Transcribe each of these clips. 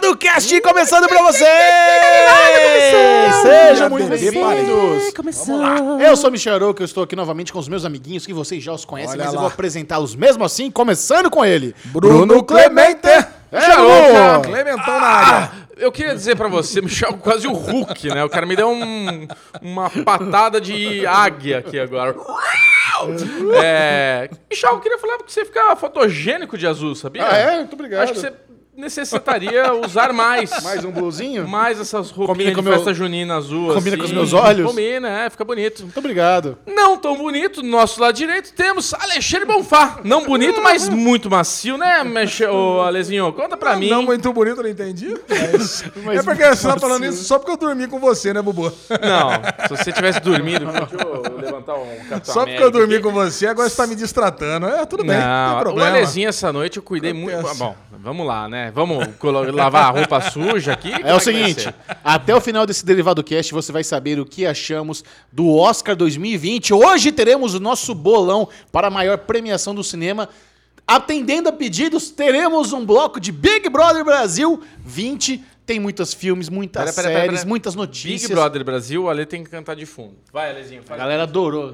Derivado Cast começando pra vocês! Sejam muito bem-vindos! Eu sou o Michel Arouca, eu estou aqui novamente com os meus amiguinhos, que vocês já os conhecem, Olha mas eu lá. vou apresentá-los mesmo assim, começando com ele. Bruno Clemente. É, Chegou, ô! Clementão na área. Eu queria dizer pra você, Michel, quase o Hulk, né? O cara me deu um- uma patada de águia aqui agora. É, Michel, eu queria falar que você fica fotogênico de azul, sabia? Ah, é? Muito obrigado. Acho que você necessitaria usar mais. Mais um blusinho? Mais essas Combina roupinhas com de meu- festa junina azul. Combina assim. com os meus olhos? Combina, é, fica bonito. Muito obrigado. Não tão bonito, do nosso lado direito temos Alexandre Bonfá. Não bonito, mas muito macio, né, Michel, ô, Alezinho? Conta pra mim. Não muito bonito, não entendi. Mas... Mas é porque você tá falando isso só porque eu dormi com você, né, Bubu? Não, se você tivesse dormido, deixa eu levantar um Só porque América eu dormi com você, agora você tá me distratando. É, tudo bem, não tem Não, o problema. Alezinho essa noite eu cuidei muito. Bom, vamos lá, né? Vamos lavar a roupa suja aqui. Como É o seguinte, até o final desse Derivado Cast você vai saber o que achamos do Oscar 2020. Hoje teremos o nosso bolão para a maior premiação do cinema. Atendendo a pedidos, teremos um bloco de Big Brother Brasil 20. Tem muitos filmes, muitas Pera, pera, séries, pera, pera. muitas notícias. Big Brother Brasil, o Ale tem que cantar de fundo. Vai, Alezinho, A fala. galera adorou.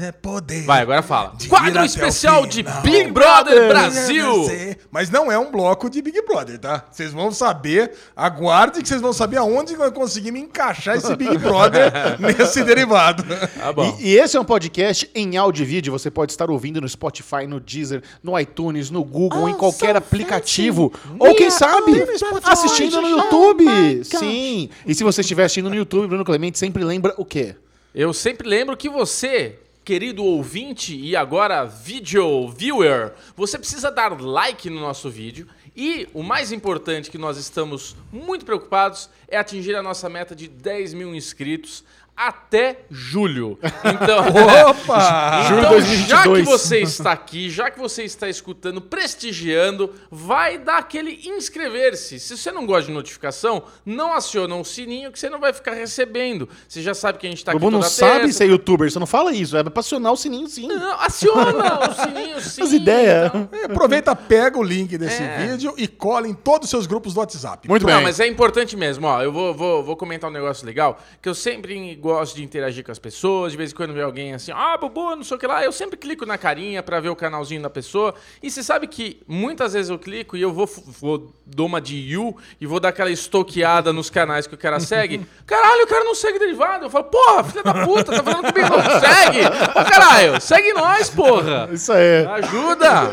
É poder. Vai, agora fala. De Quadro especial de. Big Brother. Brasil. Mas não é um bloco de Big Brother, tá? Vocês vão saber, aguarde que vocês vão saber aonde vai conseguir me encaixar esse Big Brother nesse derivado. Tá bom. E, e esse é um podcast em áudio e vídeo. Você pode estar ouvindo no Spotify, no Deezer, no iTunes, no Google, em qualquer aplicativo. Ou quem sabe, assistindo no YouTube. Sim. E se você estiver assistindo no YouTube, Bruno Clemente sempre lembra o quê? Eu sempre lembro que você, querido ouvinte e agora video viewer, você precisa dar like no nosso vídeo. E o mais importante que nós estamos muito preocupados é atingir a nossa meta de 10 mil inscritos até julho. Então, Opa! Julho então, 2022. já que você está aqui, já que você está escutando, prestigiando, vai dar aquele inscrever-se. Se você não gosta de notificação, não aciona o sininho que você não vai ficar recebendo. Você já sabe que a gente está O aqui Bruno não toda sabe ser youtuber, você não fala isso. É pra acionar o sininho sim. Não, aciona o sininho sim. As ideias. então. É, Aproveita, pega o link desse É. vídeo e cola em todos os seus grupos do WhatsApp. Muito Não, bem. mas é importante mesmo, ó. Eu vou, vou, vou comentar um negócio legal, que eu sempre gosto de interagir com as pessoas, de vez em quando vê alguém assim, ah, Bubu, não sei o que lá, eu sempre clico na carinha pra ver o canalzinho da pessoa. E você sabe que muitas vezes eu clico e eu vou, vou dou uma de you e vou dar aquela estoqueada nos canais que o cara segue. Caralho, o cara não segue derivado. Eu falo, porra, filha da puta, tá falando comigo, não segue. Ô, caralho, segue nós, porra. Isso aí. Ajuda!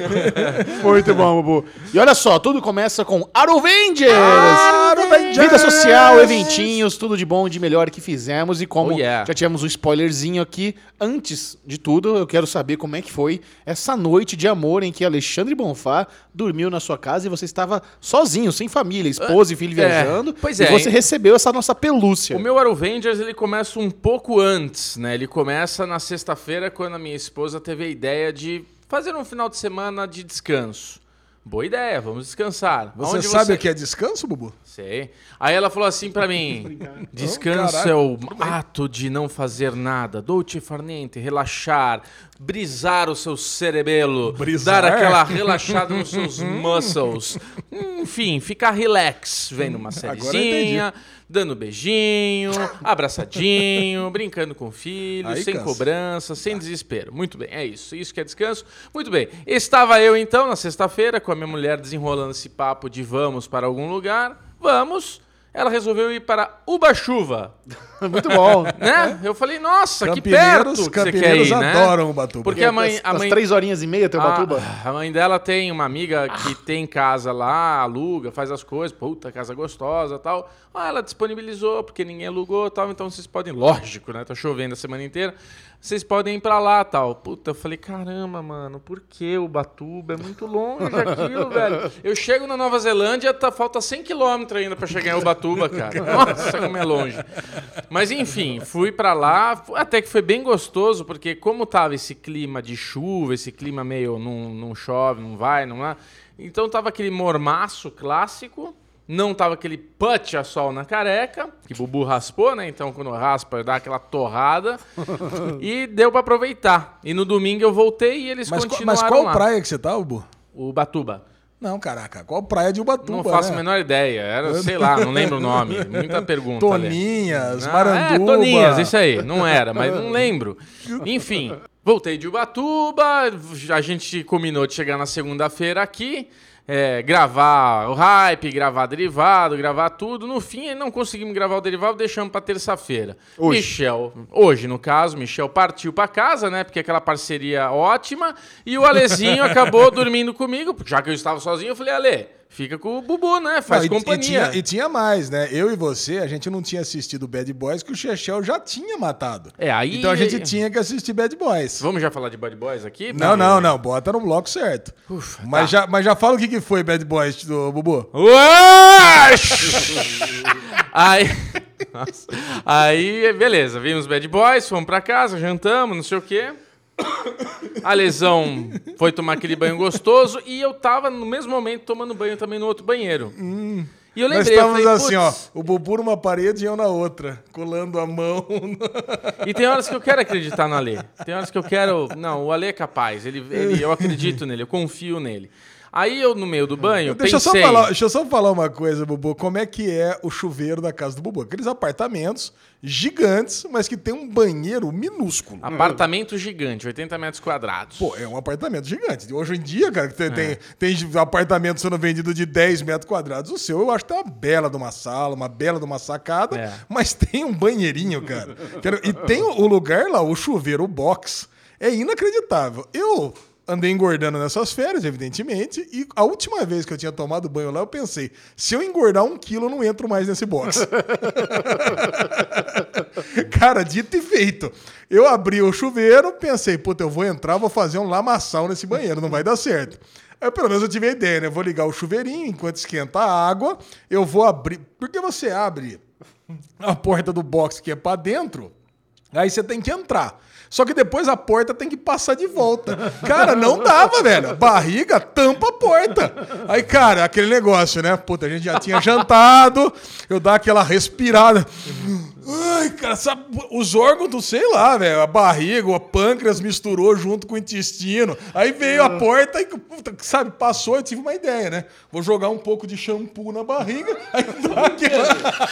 Muito bom, Bubu. E olha só, tudo começa com Aruvengers! Aruvengers! Vida social, eventinhos, tudo de bom e de melhor que fizemos. E como Oh, yeah. já tivemos um spoilerzinho aqui, antes de tudo, eu quero saber como é que foi essa noite de amor em que Alexandre Bonfá dormiu na sua casa e você estava sozinho, sem família, esposa e filho É, viajando. pois e é, você hein? recebeu essa nossa pelúcia. O meu Arrowvengers, ele começa um pouco antes, né? Ele começa na sexta-feira, quando a minha esposa teve a ideia de fazer um final de semana de descanso. Boa ideia, vamos descansar. Você Aonde sabe o que é descanso, Bubu? Sei. Aí ela falou assim pra mim: descanso caralho, é o ato de não fazer nada, dolce far niente, relaxar, brisar o seu cerebelo, Brisar? dar aquela relaxada nos seus muscles. Enfim, ficar relax, vendo uma sériezinha, dando beijinho, abraçadinho, brincando com o filho, Aí sem cansa. cobrança, sem desespero. Muito bem, é isso. Isso que é descanso. Muito bem. Estava eu então na sexta-feira com a minha mulher desenrolando esse papo de vamos para algum lugar. Vamos. Ela resolveu ir para Uba-Chuva, Muito bom. né? Eu falei, nossa, que perto que você quer ir, né? adoram Ubatuba. Porque a mãe, a As mãe, três horinhas e meia, teu Batuba. a, a mãe dela tem uma amiga que tem casa lá, aluga, faz as coisas, puta, casa gostosa tal. Ah, ela disponibilizou, porque ninguém alugou tal, então vocês podem, lógico, né? Tá chovendo a semana inteira. Vocês podem ir pra lá tal. Puta, eu falei, caramba, mano, por que o Batuba? É muito longe aquilo, velho. Eu chego na Nova Zelândia, tá, falta 100 quilômetros ainda pra chegar em Ubatuba, cara. Nossa, como é longe. Mas enfim, fui pra lá, até que foi bem gostoso, porque como tava esse clima de chuva, esse clima meio não, não chove, não vai, não é. Então tava aquele mormaço clássico, não tava aquele put a sol na careca, que Bubu raspou, né? Então quando raspa, dá aquela torrada. e deu pra aproveitar. E no domingo eu voltei e eles Mas, continuaram mas qual lá. praia que você tá, Bubu? O Batuba. Não, caraca, qual praia de Ubatuba, Não faço né? a menor ideia. Era, sei lá, não lembro o nome. Muita pergunta. ali. Toninhas, Ah, Maranduba. É, Toninhas, isso aí. Não era, mas não lembro. Enfim, voltei de Ubatuba, a gente combinou de chegar na segunda-feira aqui, é, gravar o hype, gravar derivado, gravar tudo. No fim, não conseguimos gravar o derivado, deixamos pra terça-feira. Michel, hoje no caso, Michel partiu pra casa, né? Porque aquela parceria ótima. E o Alezinho acabou dormindo comigo, já que eu estava sozinho. Eu falei, Ale, fica com o Bubu, né? Faz Não, e- companhia. E tinha, e tinha mais, né? Eu e você, a gente não tinha assistido Bad Boys que o Chechel já tinha matado. É, aí- Então a gente tinha que assistir Bad Boys. Vamos já falar de Bad Boys aqui? Não, não, não. Bota no bloco certo. Ufa, mas, tá. já, mas já fala o que, que foi Bad Boys do Bubu. Aí, Nossa. aí, beleza, vimos Bad Boys, fomos pra casa, jantamos, não sei o quê. A lesão foi tomar aquele banho gostoso e eu tava no mesmo momento tomando banho também no outro banheiro. E eu Nós lembrei, eu estávamos falei, assim, ó. O Bubu numa parede e eu na outra. Colando a mão. E tem horas que eu quero acreditar no Alê. Tem horas que eu quero. Não, o Alê é capaz. Ele, ele- eu acredito nele, eu confio nele. Aí eu, no meio do banho, Deixa eu, só pensei. falar, deixa eu só falar uma coisa, Bubu. Como é que é o chuveiro da casa do Bubu? Aqueles apartamentos gigantes, mas que tem um banheiro minúsculo. Apartamento gigante, 80 metros quadrados. Pô, é um apartamento gigante. Hoje em dia, cara, tem, É. tem, tem apartamento sendo vendido de 10 metros quadrados. O seu, eu acho que tem uma bela de uma sala, uma bela de uma sacada, É. mas tem um banheirinho, cara. E tem o o lugar lá, o chuveiro, o box. É inacreditável. Eu andei engordando nessas férias, evidentemente, e a última vez que eu tinha tomado banho lá, eu pensei, se eu engordar um quilo, eu não entro mais nesse box. Cara, dito e feito. Eu abri o chuveiro, pensei, puta, eu vou entrar, vou fazer um lamaçal nesse banheiro, não vai dar certo. Aí, pelo menos eu tive a ideia, né? Eu vou ligar o chuveirinho, enquanto esquenta a água, eu vou abrir. Porque você abre a porta do box que é pra dentro, aí você tem que entrar. Só que depois a porta tem que passar de volta. Cara, não dava, velho. Barriga tampa a porta. Aí, cara, aquele negócio, né? Puta, a gente já tinha jantado, eu dar aquela respirada. Ai, cara, sabe, os órgãos do, sei lá, velho, a barriga, o pâncreas misturou junto com o intestino. Aí veio a porta e, puta, sabe, passou, eu tive uma ideia, né? Vou jogar um pouco de shampoo na barriga, aí dá aquela,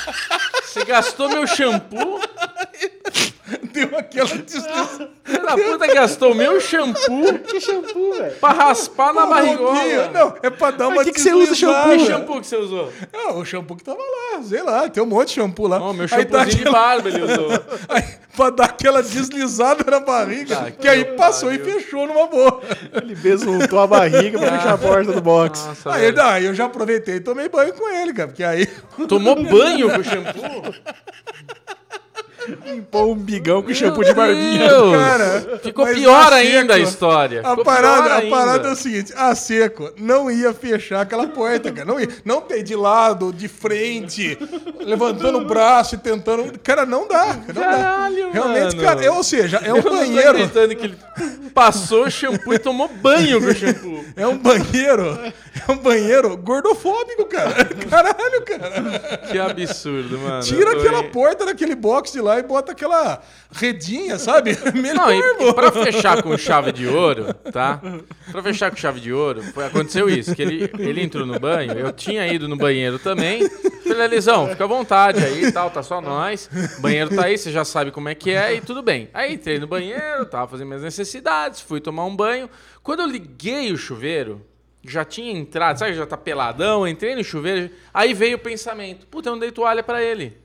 Você gastou meu shampoo? deu aquela deslizada. Filho da puta gastou meu shampoo Que shampoo, velho? pra raspar na barrigola. Não, é pra dar uma que que você usa deslizada. Que shampoo? shampoo que você usou? É, o shampoo que tava lá, sei lá, tem um monte de shampoo lá. Oh, meu Aí shampoozinho de aquela- barba ele usou. Aí, pra dar aquela deslizada na barriga, Tá, que, que aí pariu. passou e fechou numa boa. Ele besuntou a barriga pra fechar a porta do box. Nossa, Aí, velho. daí eu já aproveitei e tomei banho com ele, cara, porque aí... Tomou banho com shampoo? Limpou um bigão com shampoo de barbinha. Deus. Cara, Ficou mas pior a ainda a história. A Ficou parada, a parada é o seguinte, a seco não ia fechar aquela porta, cara. Não ia. Não ter de lado, de frente, levantando o braço e tentando. Cara, não dá. Não Caralho, dá. Realmente, mano. cara, é, ou seja, é um Eu não tô banheiro. acreditando que ele passou shampoo e tomou banho com shampoo. É um banheiro. É um banheiro gordofóbico, cara. Caralho, cara. Que absurdo, mano. Tira tô aquela porta daquele box de lá e bota aquela redinha, sabe? Melhor, Não, e, pra fechar com chave de ouro, tá? Pra fechar com chave de ouro, foi, aconteceu isso, que ele, ele entrou no banho, eu tinha ido no banheiro também. Falei, Elisão, fica à vontade aí e tal, tá só nós. O banheiro tá aí, você já sabe como é que é e tudo bem. Aí entrei no banheiro, tava fazendo minhas necessidades, fui tomar um banho. Quando eu liguei o chuveiro, já tinha entrado, sabe, já tá peladão, entrei no chuveiro, aí veio o pensamento, puta, eu não dei toalha pra ele.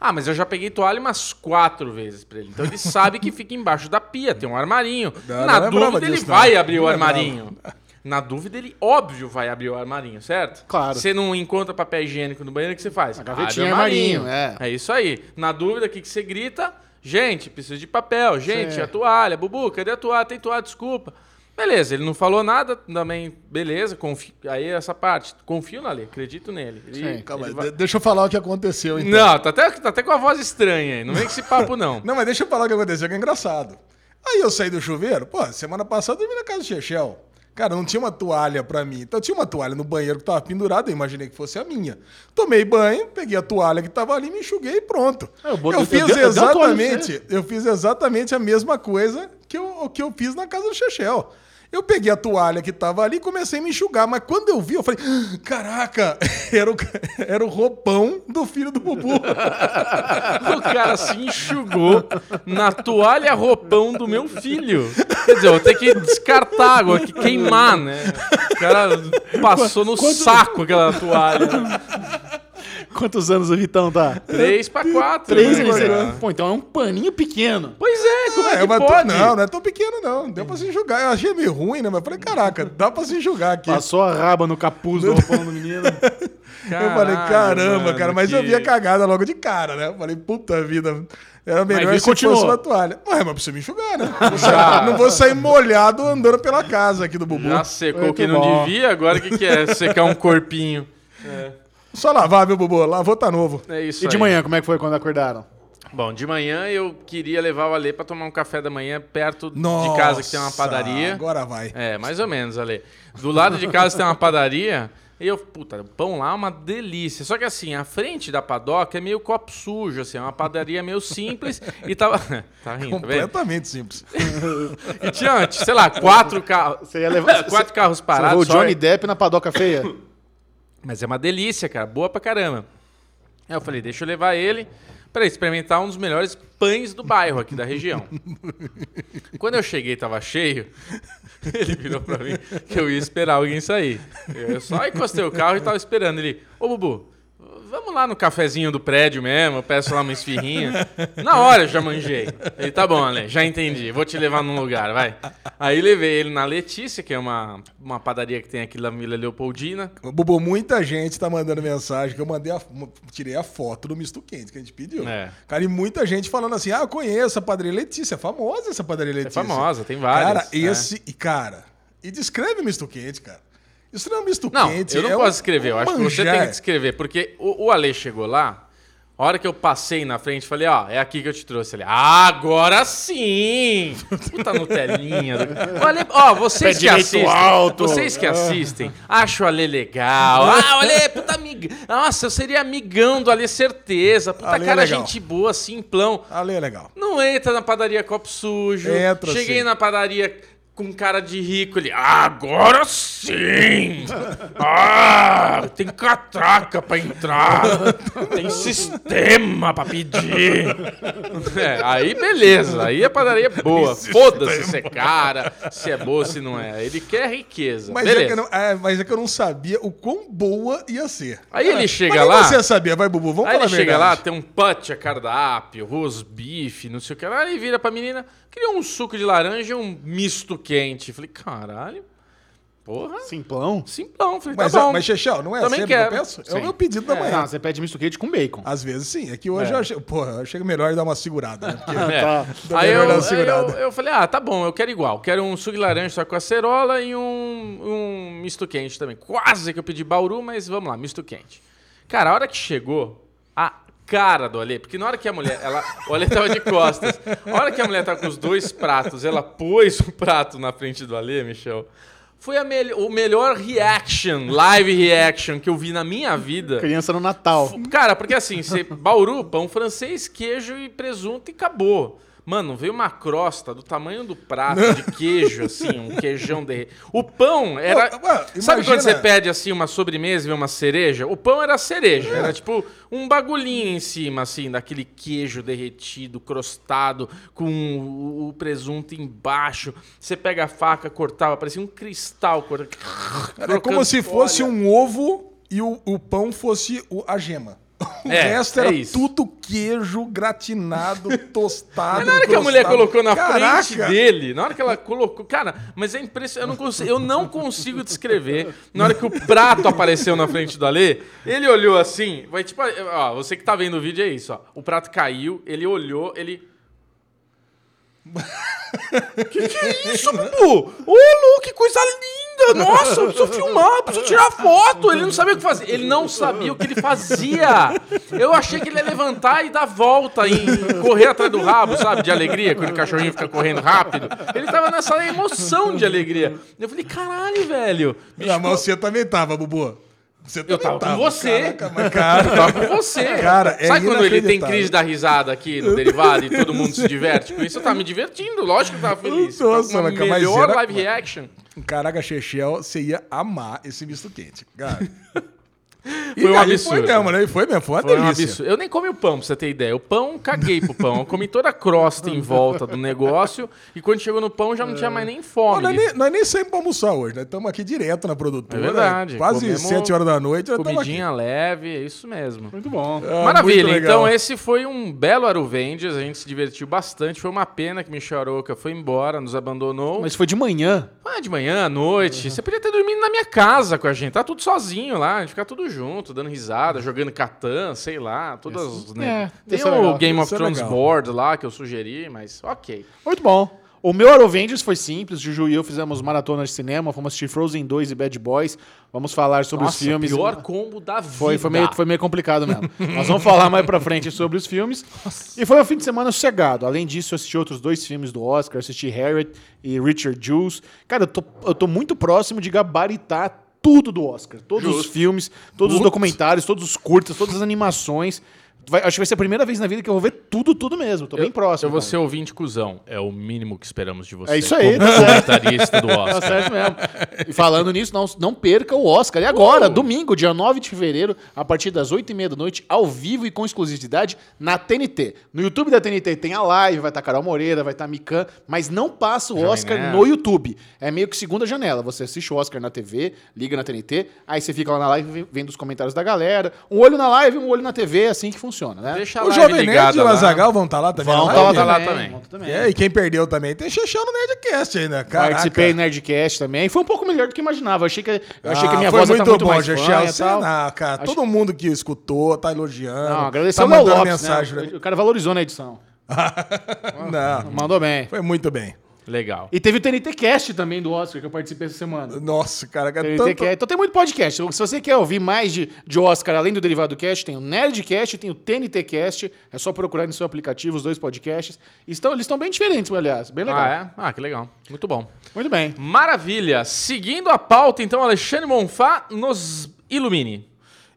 Ah, mas eu já peguei toalha umas quatro vezes pra ele. Então ele sabe que fica embaixo da pia, tem um armarinho. Não, Na não lembrava dúvida, ele disso, não. vai abrir o Não lembrava. armarinho. Na dúvida, ele, óbvio, vai abrir o armarinho, certo? Claro. Você não encontra papel higiênico no banheiro, o que você faz? A gavetinha, Abre o armarinho, é. É isso aí. Na dúvida, o que, que você grita? Gente, preciso de papel. Gente, Sim. a toalha. Bubu, cadê a toalha? Tem toalha, desculpa. Beleza, ele não falou nada, também, beleza, confio. Aí essa parte, confio na lei, acredito nele. Ele- Sim. Calma, ele vai- de- deixa eu falar o que aconteceu, então. Não, tá até, tá até com a voz estranha aí, não vem com esse papo não. Não, mas deixa eu falar o que aconteceu, que é engraçado. Aí eu saí do chuveiro, pô, semana passada eu dormi na casa do Chechel. Cara, não tinha uma toalha pra mim. Então tinha uma toalha no banheiro que tava pendurada, eu imaginei que fosse a minha. Tomei banho, peguei a toalha que tava ali, me enxuguei e pronto. É, eu Eu, botei- fiz eu dei- eu exatamente, eu fiz exatamente a mesma coisa que eu, que eu fiz na casa do Chechel. Eu peguei a toalha que tava ali e comecei a me enxugar. Mas quando eu vi, eu falei: "Ah, caraca, era o, era o roupão do filho do Bubu. O cara se enxugou na toalha roupão do meu filho. Quer dizer, eu vou ter que descartar água, que queimar, né? O cara passou no saco aquela toalha. Quantos anos o Vitão tá? Três pra quatro. Três né, anos. cara? Pô, então é um paninho pequeno. Pois é, como é, que mas tô- pode? não, não é tão pequeno, não. Deu pra se enxugar. Eu achei meio ruim, né? Mas eu falei, caraca, dá pra se enxugar aqui. Passou a raba no capuz do roupão do menino. eu falei, caramba, mano, cara. Mas eu que- vi a cagada logo de cara, né? Eu falei, puta vida. Era melhor Mas se continuou. fosse uma toalha. Ué, mas precisa me enxugar, né? Não vou sair- Não vou sair molhado andando pela casa aqui do Bubu. Já secou que não bom. devia, agora o que, que é? Secar um corpinho. Só lavar, viu, Bubu? Lavou, tá novo. É isso E de aí. manhã, como é que foi quando acordaram? Bom, de manhã eu queria levar o Ale pra tomar um café da manhã perto Nossa, de casa que tem uma padaria. Agora vai. É, mais ou menos, Ale. Do lado de casa tem uma padaria. E eu, puta, o pão lá é uma delícia. Só que assim, a frente da padoca é meio copo sujo, assim, é uma padaria meio simples e tava. tá rindo, tá vendo? Completamente simples. E tinha, sei lá, quatro carros. Você ia levar. Quatro carros Você parados. levou o só- Johnny Depp na padoca feia? Mas é uma delícia, cara. Boa pra caramba. Aí eu falei, deixa eu levar ele pra experimentar um dos melhores pães do bairro aqui da região. Quando eu cheguei tava cheio, ele virou pra mim que eu ia esperar alguém sair. Eu só encostei o carro e tava esperando. Ele, ô Bubu, vamos lá no cafezinho do prédio mesmo, eu peço lá uma esfirrinha. Na hora eu já manjei. Ele, tá bom, Ale, já entendi, vou te levar num lugar, vai. Aí levei ele na Letícia, que é uma, uma padaria que tem aqui na Vila Leopoldina. Bubu, muita gente tá mandando mensagem que eu mandei a, tirei a foto do misto quente que a gente pediu. É. Cara, e muita gente falando assim: ah, eu conheço a padaria Letícia. É famosa essa padaria É Letícia. famosa, tem várias. Cara, né? esse. E, cara, e descreve misto quente, cara. Isso não é um misto Não, quente. eu não é posso um- escrever. Eu acho que você manjar. tem que descrever. Porque o, o Ale chegou lá, a hora que eu passei na frente, falei, ó, é aqui que eu te trouxe. Ele, ah, agora sim! Puta Nutelinha. Do... Ale, ó, vocês Pé que assistem, alto. vocês que assistem, acho o Ale legal. Ah, o Ale, é puta amiga. Nossa, eu seria amigão do Ale, certeza. Puta Ale é cara, legal. gente boa, simplão. Ali é legal. Não entra na padaria copo sujo. Entra, Cheguei sim. na padaria com cara de rico. Ele, agora sim! ah, tem catraca pra entrar. tem sistema pra pedir. É, aí beleza. Aí a padaria é boa. Foda-se se é cara, se é boa, se não é. Ele quer riqueza. Mas é, beleza. que eu não, é, mas é que eu não sabia o quão boa ia ser. Aí ele chega mas lá- você sabia, vai, Bubu, vamos Aí falar ele a chega lá, tem um put a cardápio, rosbife, não sei o que lá. Aí vira pra menina, queria um suco de laranja e um misto quente. Falei, caralho, porra, Simplão. simplão. Falei, Mas, tá ó, bom. mas Chechel, não é Também sempre quero. que eu peço? É Sim. o meu pedido da manhã. Ah, você pede misto quente com bacon. Às vezes sim. É que hoje É. eu achei. Porra, eu achei melhor dar uma segurada, né? Porque É. Tá. Aí eu, dar uma aí eu, eu falei, ah, tá bom, eu quero igual. Quero um suco de laranja só com acerola e um, um misto quente também. Quase que eu pedi bauru, mas vamos lá, misto quente. Cara, a hora que chegou, a cara do Ale, porque na hora que a mulher, ela, o Ale tava de costas, a hora que a mulher tava com os dois pratos, ela pôs o prato na frente do Ale, Michel, foi a mel- o melhor reaction, live reaction que eu vi na minha vida. Criança no Natal. Cara, porque assim, você, Bauru, pão francês, queijo e presunto e acabou. Mano, veio uma crosta do tamanho do prato de queijo, assim, um queijão derretido. O pão era. Não, Sabe quando você pede assim uma sobremesa e vê uma cereja? O pão era cereja, era tipo um bagulhinho em cima, assim, daquele queijo derretido, crostado, com o, presunto embaixo. Você pega a faca, cortava, parecia um cristal. Era como se fosse um ovo e o, o pão fosse o- a gema. O É, resto é era isso. tudo queijo gratinado, tostado. Mas na hora que a mulher colocou na Caraca! frente dele, na hora que ela colocou. Cara, mas é impressionante. Eu não consigo, eu não consigo descrever. Na hora que o prato apareceu na frente do Alê, ele olhou assim. Vai tipo. Ó, você que tá vendo o vídeo é isso, ó. O prato caiu, ele olhou, ele. que que é isso, Bubu? Ô, Lu, que coisa linda! Nossa, eu preciso filmar, eu preciso tirar foto. Ele não sabia o que fazer. Ele não sabia o que ele fazia. Eu achei que ele ia levantar e dar volta e correr atrás do rabo, sabe? De alegria, quando o cachorrinho fica correndo rápido. Ele tava nessa emoção de alegria. Eu falei, caralho, velho. Não, mas você também tava, Bubu. Você Eu também tava com você. Caraca, mas, cara, Eu tava com você. Cara, é Sabe quando ele tem crise da risada aqui no derivado e todo mundo se diverte com isso? Eu tava me divertindo, lógico que eu tava feliz. Eu tava Nossa, com mas- mas melhor era- live reaction. Caraca, Chechel, você ia amar esse misto quente. Cara. E Foi um absurdo. Foi mesmo, né? E Foi mesmo, foi uma Foi um delícia. absurdo. Eu nem comi o pão, pra você ter ideia. O pão, caguei pro pão. Eu comi toda a crosta em volta do negócio e quando chegou no pão já não tinha mais nem fome. nós, nem, nós nem saímos pra almoçar hoje, nós estamos aqui direto na produtora. É verdade. né? Quase Comemos 7 horas da noite. Comidinha leve, é isso mesmo. Muito bom. Ah, Maravilha, muito então esse foi um belo Aruvendes, a gente se divertiu bastante. Foi uma pena que Michel Aroca foi embora, nos abandonou. Mas foi de manhã. Ah, de manhã, à noite. Você podia ter dormido na minha casa com a gente. Tá tudo sozinho lá, a gente fica tudo junto, dando risada, jogando Catan, sei lá, todas. Né? é, Tem é o legal, Game of é Thrones legal. Board lá que eu sugeri, mas ok. Muito bom. O meu Arovengers foi simples. Juju e eu fizemos maratona de cinema. Fomos assistir Frozen 2 e Bad Boys. Vamos falar sobre os filmes. pior combo da vida. Foi, foi, meio, foi meio complicado mesmo. Nós vamos falar mais pra frente sobre os filmes. E foi um fim de semana sossegado. Além disso, eu assisti outros dois filmes do Oscar. Assisti Harriet e Richard Jules. Cara, eu tô, eu tô muito próximo de gabaritar tudo do Oscar. Todos os Justo. filmes, todos os Putz. documentários, todos os curtas, todas as animações. Vai- acho que vai ser a primeira vez na vida que eu vou ver tudo, tudo mesmo. Tô bem próximo. Eu vou cara. ser ouvinte cuzão. É o mínimo que esperamos de você. É isso aí, como tá comentarista do Tá Oscar. certo mesmo. E falando nisso, não, não perca o Oscar. E agora, domingo, dia 9 de fevereiro, a partir das 8h30 da noite, ao vivo e com exclusividade na TNT. No YouTube da TNT tem a live, vai estar Carol Moreira, vai estar Mikan, mas não passa o Oscar Nerd. no YouTube. É meio que segunda janela. Você assiste o Oscar na TV, liga na TNT, aí você fica lá na live vendo os comentários da galera. Um olho na live, um olho na TV, é assim que funciona, né? Deixa O Jovem Nerd e o. Azagal vão estar lá também? Vão na tá lá tá lá também. também. tá. É, e quem perdeu também tem Chechel no Nerdcast ainda. Caraca. Participei do Nerdcast também. Foi um pouco melhor do que eu imaginava. Eu achei que, eu achei que a Ah, minha foi voz muito tá muito bom, mais e Você, não, cara, Acho- todo mundo que escutou tá elogiando. Não, agradecer tá mandando Lopes, mensagem. né? pra mim. O cara valorizou na edição. Não, Mandou bem. foi muito bem. Legal. E teve o TNT Cast também do Oscar, que eu participei essa semana. Nossa, cara, TNT tanto... Cast. Então tem muito podcast. Se você quer ouvir mais de, de Oscar, além do Derivado Cast, tem o Nerdcast, tem o TNT Cast. É só procurar no seu aplicativo os dois podcasts. Estão, eles estão bem diferentes, aliás. Bem legal. Ah, é? Ah, que legal. Muito bom. Muito bem. Maravilha. Seguindo a pauta, então, Alexandre Monfá nos ilumine.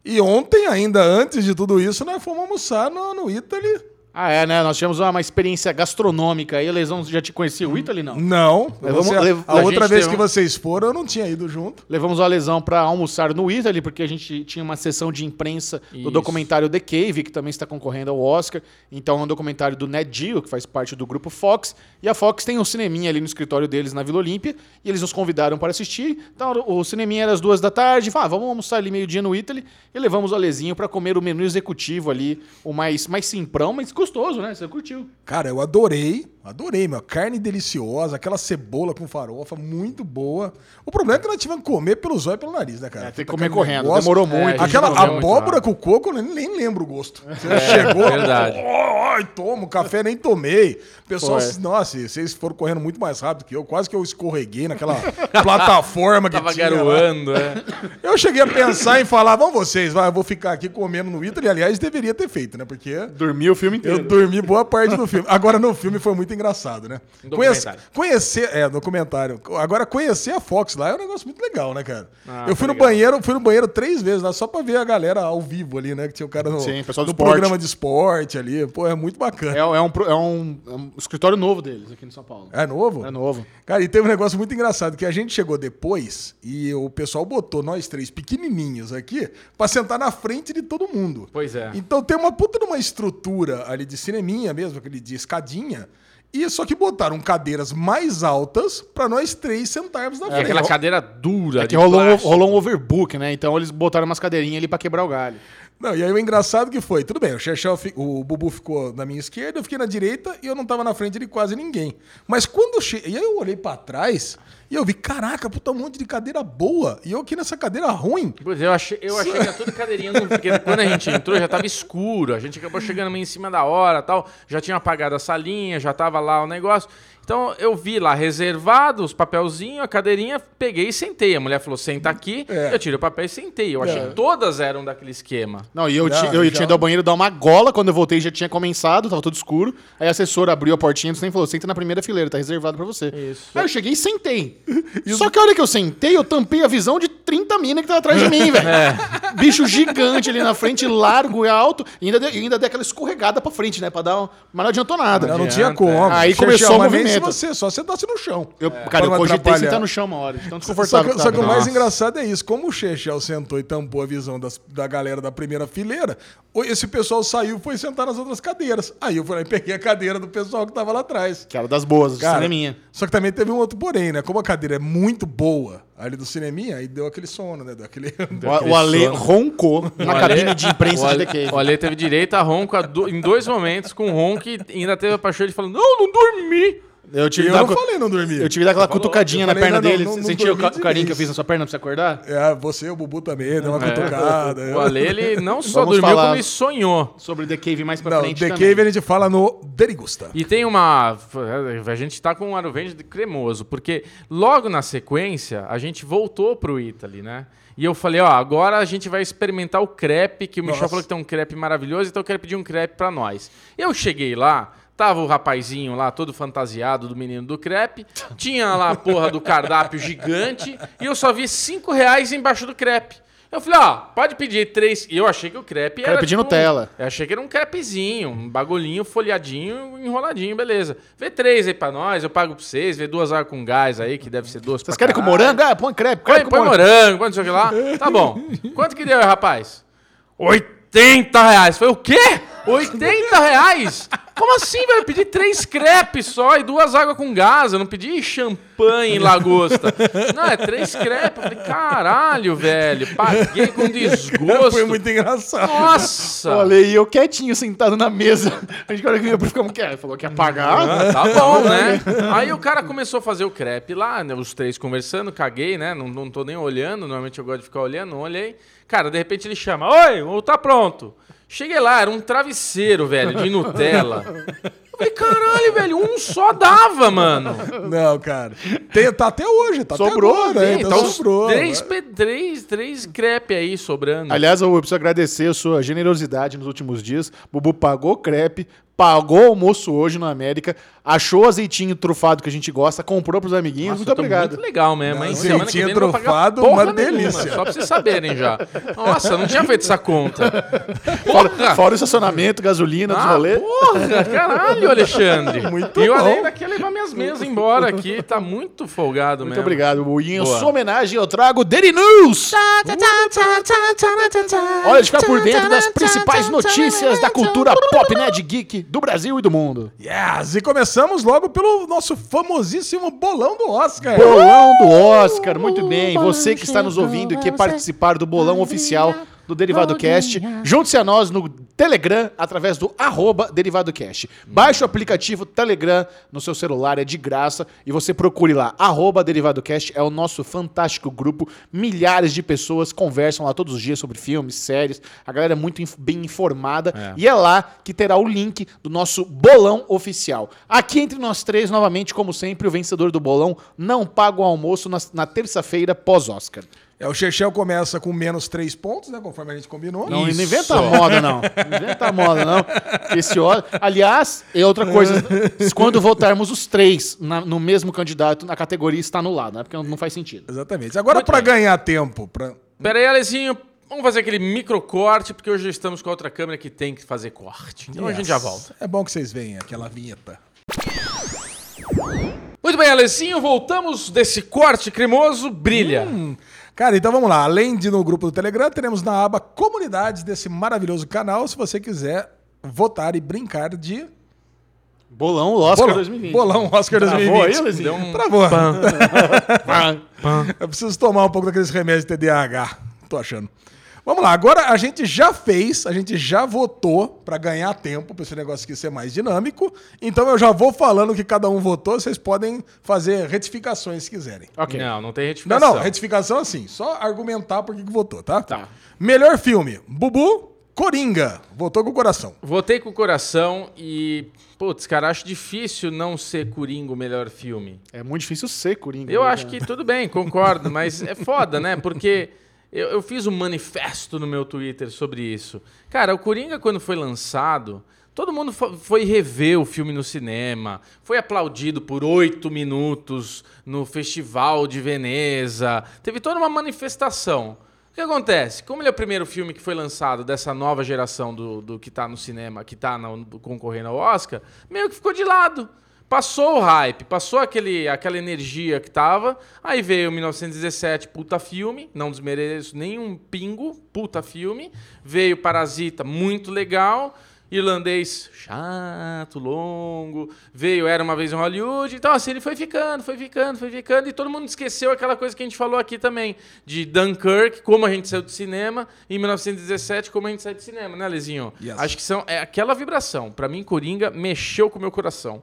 E ontem, ainda antes de tudo isso, nós fomos almoçar no, no Italy. Ah, é, né? Nós tivemos uma, uma experiência gastronômica aí. A Lesão já te conhecia o Italy, não? Não. Levamos- você- lev- a a outra vez teve que um- vocês foram, eu não tinha ido junto. Levamos o Lesão para almoçar no Italy, porque a gente tinha uma sessão de imprensa do Isso. documentário The Cave, que também está concorrendo ao Oscar. Então é um documentário do Ned Geo, que faz parte do grupo Fox. E a Fox tem um cineminha ali no escritório deles na Vila Olímpia. E eles nos convidaram para assistir. Então o cineminha era às duas da tarde. Falaram, ah, vamos almoçar ali meio-dia no Italy. E levamos o Alezinho para comer o menu executivo ali, o mais, mais simprão, mas gostoso, né? Você curtiu. Cara, eu adorei. Adorei, meu. Carne deliciosa, aquela cebola com farofa, muito boa. O problema é que nós tivemos que comer pelo zóio e pelo nariz, né, cara? É, tem que comer correndo. negócio- Demorou É, muito. gente Aquela muito abóbora rápido. com coco, eu nem, lembro o gosto. Você chegou, verdade. "Oh, ai, toma, café nem tomei. Pessoal, Foi. nossa, vocês foram correndo muito mais rápido que eu. Quase que eu escorreguei naquela plataforma que Tava tinha lá. garoando, é. Eu cheguei a pensar em falar, vamos vocês, vai, eu vou ficar aqui comendo no Italy. Aliás, deveria ter feito, né? Porque Dormiu o filme inteiro. Eu dormi boa parte do filme. Agora, no filme foi muito engraçado, né? Conhece- documentário. conhecer, é, documentário. Agora, conhecer a Fox lá é um negócio muito legal, né, cara? Ah, eu fui tá no legal. banheiro, fui no banheiro três vezes lá, só pra ver a galera ao vivo ali, né? Que tinha o cara no, Sim, pessoal do no programa de esporte ali. Pô, é muito bacana. É, é um, é um- é um escritório novo deles aqui em São Paulo. É, novo? É novo. Cara, e teve um negócio muito engraçado, que a gente chegou depois e o pessoal botou nós três pequenininhos aqui pra sentar na frente de todo mundo. Pois é. Então tem uma puta de uma estrutura ali de cineminha mesmo, aquele de escadinha, e só que botaram cadeiras mais altas pra nós três sentarmos na É frente. aquela cadeira dura. É que de rolou um, plástico. rolou um overbook, né? Então eles botaram umas cadeirinhas ali pra quebrar o galho. Não, e aí o engraçado que foi, tudo bem, o Chechel, fi- o Bubu ficou na minha esquerda, eu fiquei na direita e eu não tava na frente de quase ninguém. Mas quando eu cheguei, e aí eu olhei pra trás e eu vi, caraca, puta, um monte de cadeira boa, e eu aqui nessa cadeira ruim. Pois é, eu achei, eu achei que era tudo cadeirinha, porque quando a gente entrou já tava escuro, a gente acabou chegando meio em cima da hora tal, já tinha apagado a salinha, já tava lá o negócio. Então eu vi lá reservado os papelzinhos, a cadeirinha, peguei e sentei. A mulher falou, senta aqui, É. eu tirei o papel e sentei. Eu achei É. que todas eram daquele esquema. Não, e eu, Não, ti- eu já- tinha ido ao banheiro dar uma gola, quando eu voltei já tinha começado, tava tudo escuro. Aí a assessora abriu a portinha e falou: senta na primeira fileira, tá reservado pra você. Isso. Aí eu cheguei e sentei. Só que a hora que eu sentei, eu tampei a visão de 30 minas que tava atrás de mim, velho. Bicho gigante ali na frente, largo e alto. E ainda, dei- e ainda dei aquela escorregada pra frente, né? Pra dar um... Mas não adiantou nada. Não, não tinha como. Aí começou o movimento. Se você só sentasse no chão. Eu, Pra cara, eu cogitei sentar no chão uma hora. de Tão Só que, só que o mais engraçado é isso. Como o Chechel sentou e tampou a visão das- da galera da primeira fileira, o- esse pessoal saiu e foi sentar nas outras cadeiras. Aí eu fui lá e peguei a cadeira do pessoal que tava lá atrás. Que era das boas, do Cara, cineminha. Só que também teve um outro porém, né? Como a cadeira é muito boa ali do cineminha, aí deu aquele sono, né? Deu aquele... O, o Ale sono. roncou na O Ale- cabine de imprensa o de Ale, The Cave. o Ale teve direito a ronco a do- em dois momentos com ronco e ainda teve a paixão de falando: Não, não dormi. Eu E tive, eu não falei não dormir. eu tive que dar aquela cutucadinha eu na falei, perna não, dele. não, Você não sentiu o carinho que eu fiz na sua perna pra você acordar? É, você, o Bubu também, deu uma cutucada. O eu- Ale, ele não só Vamos dormiu, como ele sonhou. Sobre The Cave mais pra Não, frente The também. Cave a gente fala no Derigusta. E tem uma. A gente tá com um Aruvende cremoso, porque logo na sequência a gente voltou pro Italy, né? E eu falei, ó, agora a gente vai experimentar o crepe, que o Michel Nossa. falou que tem um crepe maravilhoso, então eu quero pedir um crepe pra nós. Eu cheguei lá, tava o rapazinho lá, todo fantasiado do menino do crepe, tinha lá a porra do cardápio gigante, e eu só vi cinco reais embaixo do crepe. Eu falei, ó, pode pedir três. E eu achei que o crepe era. Crepe de Nutella. Eu achei que era um crepezinho, um bagulhinho folhadinho, enroladinho, beleza. Vê três aí pra nós, eu pago pra vocês, vê duas águas com gás aí, que deve ser duas Vocês querem com morango? Ah, põe crepe. Põe, crepe com põe morango. põe não sei o que lá. Tá bom. Quanto que deu, rapaz? 80 reais. Foi o quê? 80 reais? Como assim, velho? Eu pedi três crepes só e duas águas com gás. Eu não pedi champanhe em lagosta. Não, é três crepes. Eu falei, caralho, velho. Paguei com desgosto. Foi muito engraçado. Nossa. Olha, e eu quietinho, sentado na mesa. A gente agora que ficamos quietos. Falou que ia pagar. Ah, tá bom, né? Aí o cara começou a fazer o crepe lá, né, os três conversando, caguei, né? Não, não tô nem olhando, normalmente eu gosto de ficar olhando, não olhei. Cara, de repente ele chama: Oi, o tá pronto. Cheguei lá, era um travesseiro, velho, de Nutella. Eu falei, caralho, velho, um só dava, mano. Não, cara. Tem, tá até hoje, tá Sobrou, até agora, Tem, né? tá Então uns sobrou. três, pe- três, três crepe aí sobrando. Aliás, eu preciso agradecer a sua generosidade nos últimos dias. Bubu pagou crepe, pagou almoço hoje na América, achou o azeitinho trufado que a gente gosta, comprou pros amiguinhos. Nossa, muito eu obrigado. Muito legal mesmo, hein? azeitinho vem trufado, uma nenhuma, delícia. Só pra vocês saberem já. Nossa, eu não tinha feito essa conta. Fora, Porra! fora o estacionamento, gasolina, dos Ah, rolês. porra, caralho, Alexandre. Muito e eu bom. ainda quer levar minhas mesas embora aqui. Tá muito folgado Muito mesmo. obrigado, Bubu. E em sua homenagem, eu trago Daily News. Olha, de ficar por dentro das principais notícias da cultura pop, nerd, geek do Brasil e do mundo. Yes! E começamos logo pelo nosso famosíssimo bolão do Oscar. Bolão do Oscar, muito bem. Você que está nos ouvindo e quer participar do bolão oficial do Derivado Cast, junte-se a nós no Telegram através do arroba Derivado Cast. Baixe o aplicativo Telegram no seu celular, é de graça, e você procure lá, arroba Derivado Cast, é o nosso fantástico grupo. Milhares de pessoas conversam lá todos os dias sobre filmes, séries, a galera é muito inf- bem informada, É. e é lá que terá o link do nosso bolão oficial. Aqui entre nós três, novamente, como sempre, o vencedor do bolão não paga o almoço na, na terça-feira pós-Oscar. É, o Chechel começa com menos três pontos, né? Conforme a gente combinou. Não, Isso. não inventa a moda, não. Não inventa a moda, não. Esse ó... Aliás, é outra coisa. Quando votarmos os três na- no mesmo candidato, a categoria está anulada, né? Porque não faz sentido. Exatamente. Agora, bem. ganhar tempo, pra... Pera aí, Alezinho. Vamos fazer aquele micro corte, porque hoje estamos com a outra câmera que tem que fazer corte. Então a Yes. gente já volta. É bom que vocês venham, aquela vinheta. Muito bem, Alezinho. Voltamos desse corte cremoso. Brilha. Hum. Cara, então vamos lá. Além de no grupo do Telegram, teremos na aba comunidades desse maravilhoso canal, se você quiser votar e brincar de Bolão Oscar bolão, 2020. bolão Oscar Travou 2020. aí, Lezinho? Deu um- Travou. Eu preciso tomar um pouco daqueles remédios de TDAH. Tô achando. Vamos lá, agora a gente já fez, a gente já votou pra ganhar tempo, pra esse negócio aqui ser mais dinâmico. Então eu já vou falando o que cada um votou, vocês podem fazer retificações se quiserem. ok. Não, não tem Não, retificação. não, retificação assim, só argumentar por que votou, tá? Tá. Melhor filme, Bubu, Coringa. Votou com o coração. Votei com o coração e. Putz, cara, acho difícil não ser Coringa o melhor filme. É muito difícil ser Coringa. Eu né, acho cara? que tudo bem, concordo, mas é foda, né? Porque eu, eu fiz um manifesto no meu Twitter sobre isso. Cara, o Coringa, quando foi lançado, Todo mundo fo- foi rever o filme no cinema, foi aplaudido por oito minutos no Festival de Veneza, teve toda uma manifestação. O que acontece? Como ele é o primeiro filme que foi lançado dessa nova geração do, do que tá no cinema, que tá no- concorrendo ao Oscar, meio que ficou de lado. Passou o hype, passou aquele, aquela energia que tava. Aí veio 1917, puta filme, não desmereço nenhum pingo, puta filme. Veio Parasita, muito legal. Irlandês, chato, longo. Veio Era Uma Vez em Hollywood. Então, assim, ele foi ficando, foi ficando, foi ficando. E todo mundo esqueceu aquela coisa que a gente falou aqui também. De Dunkirk, como a gente saiu do cinema. E 1917, como a gente saiu do cinema, né, Lezinho? Yes. Acho que são, é aquela vibração. Pra mim, Coringa mexeu com o meu coração.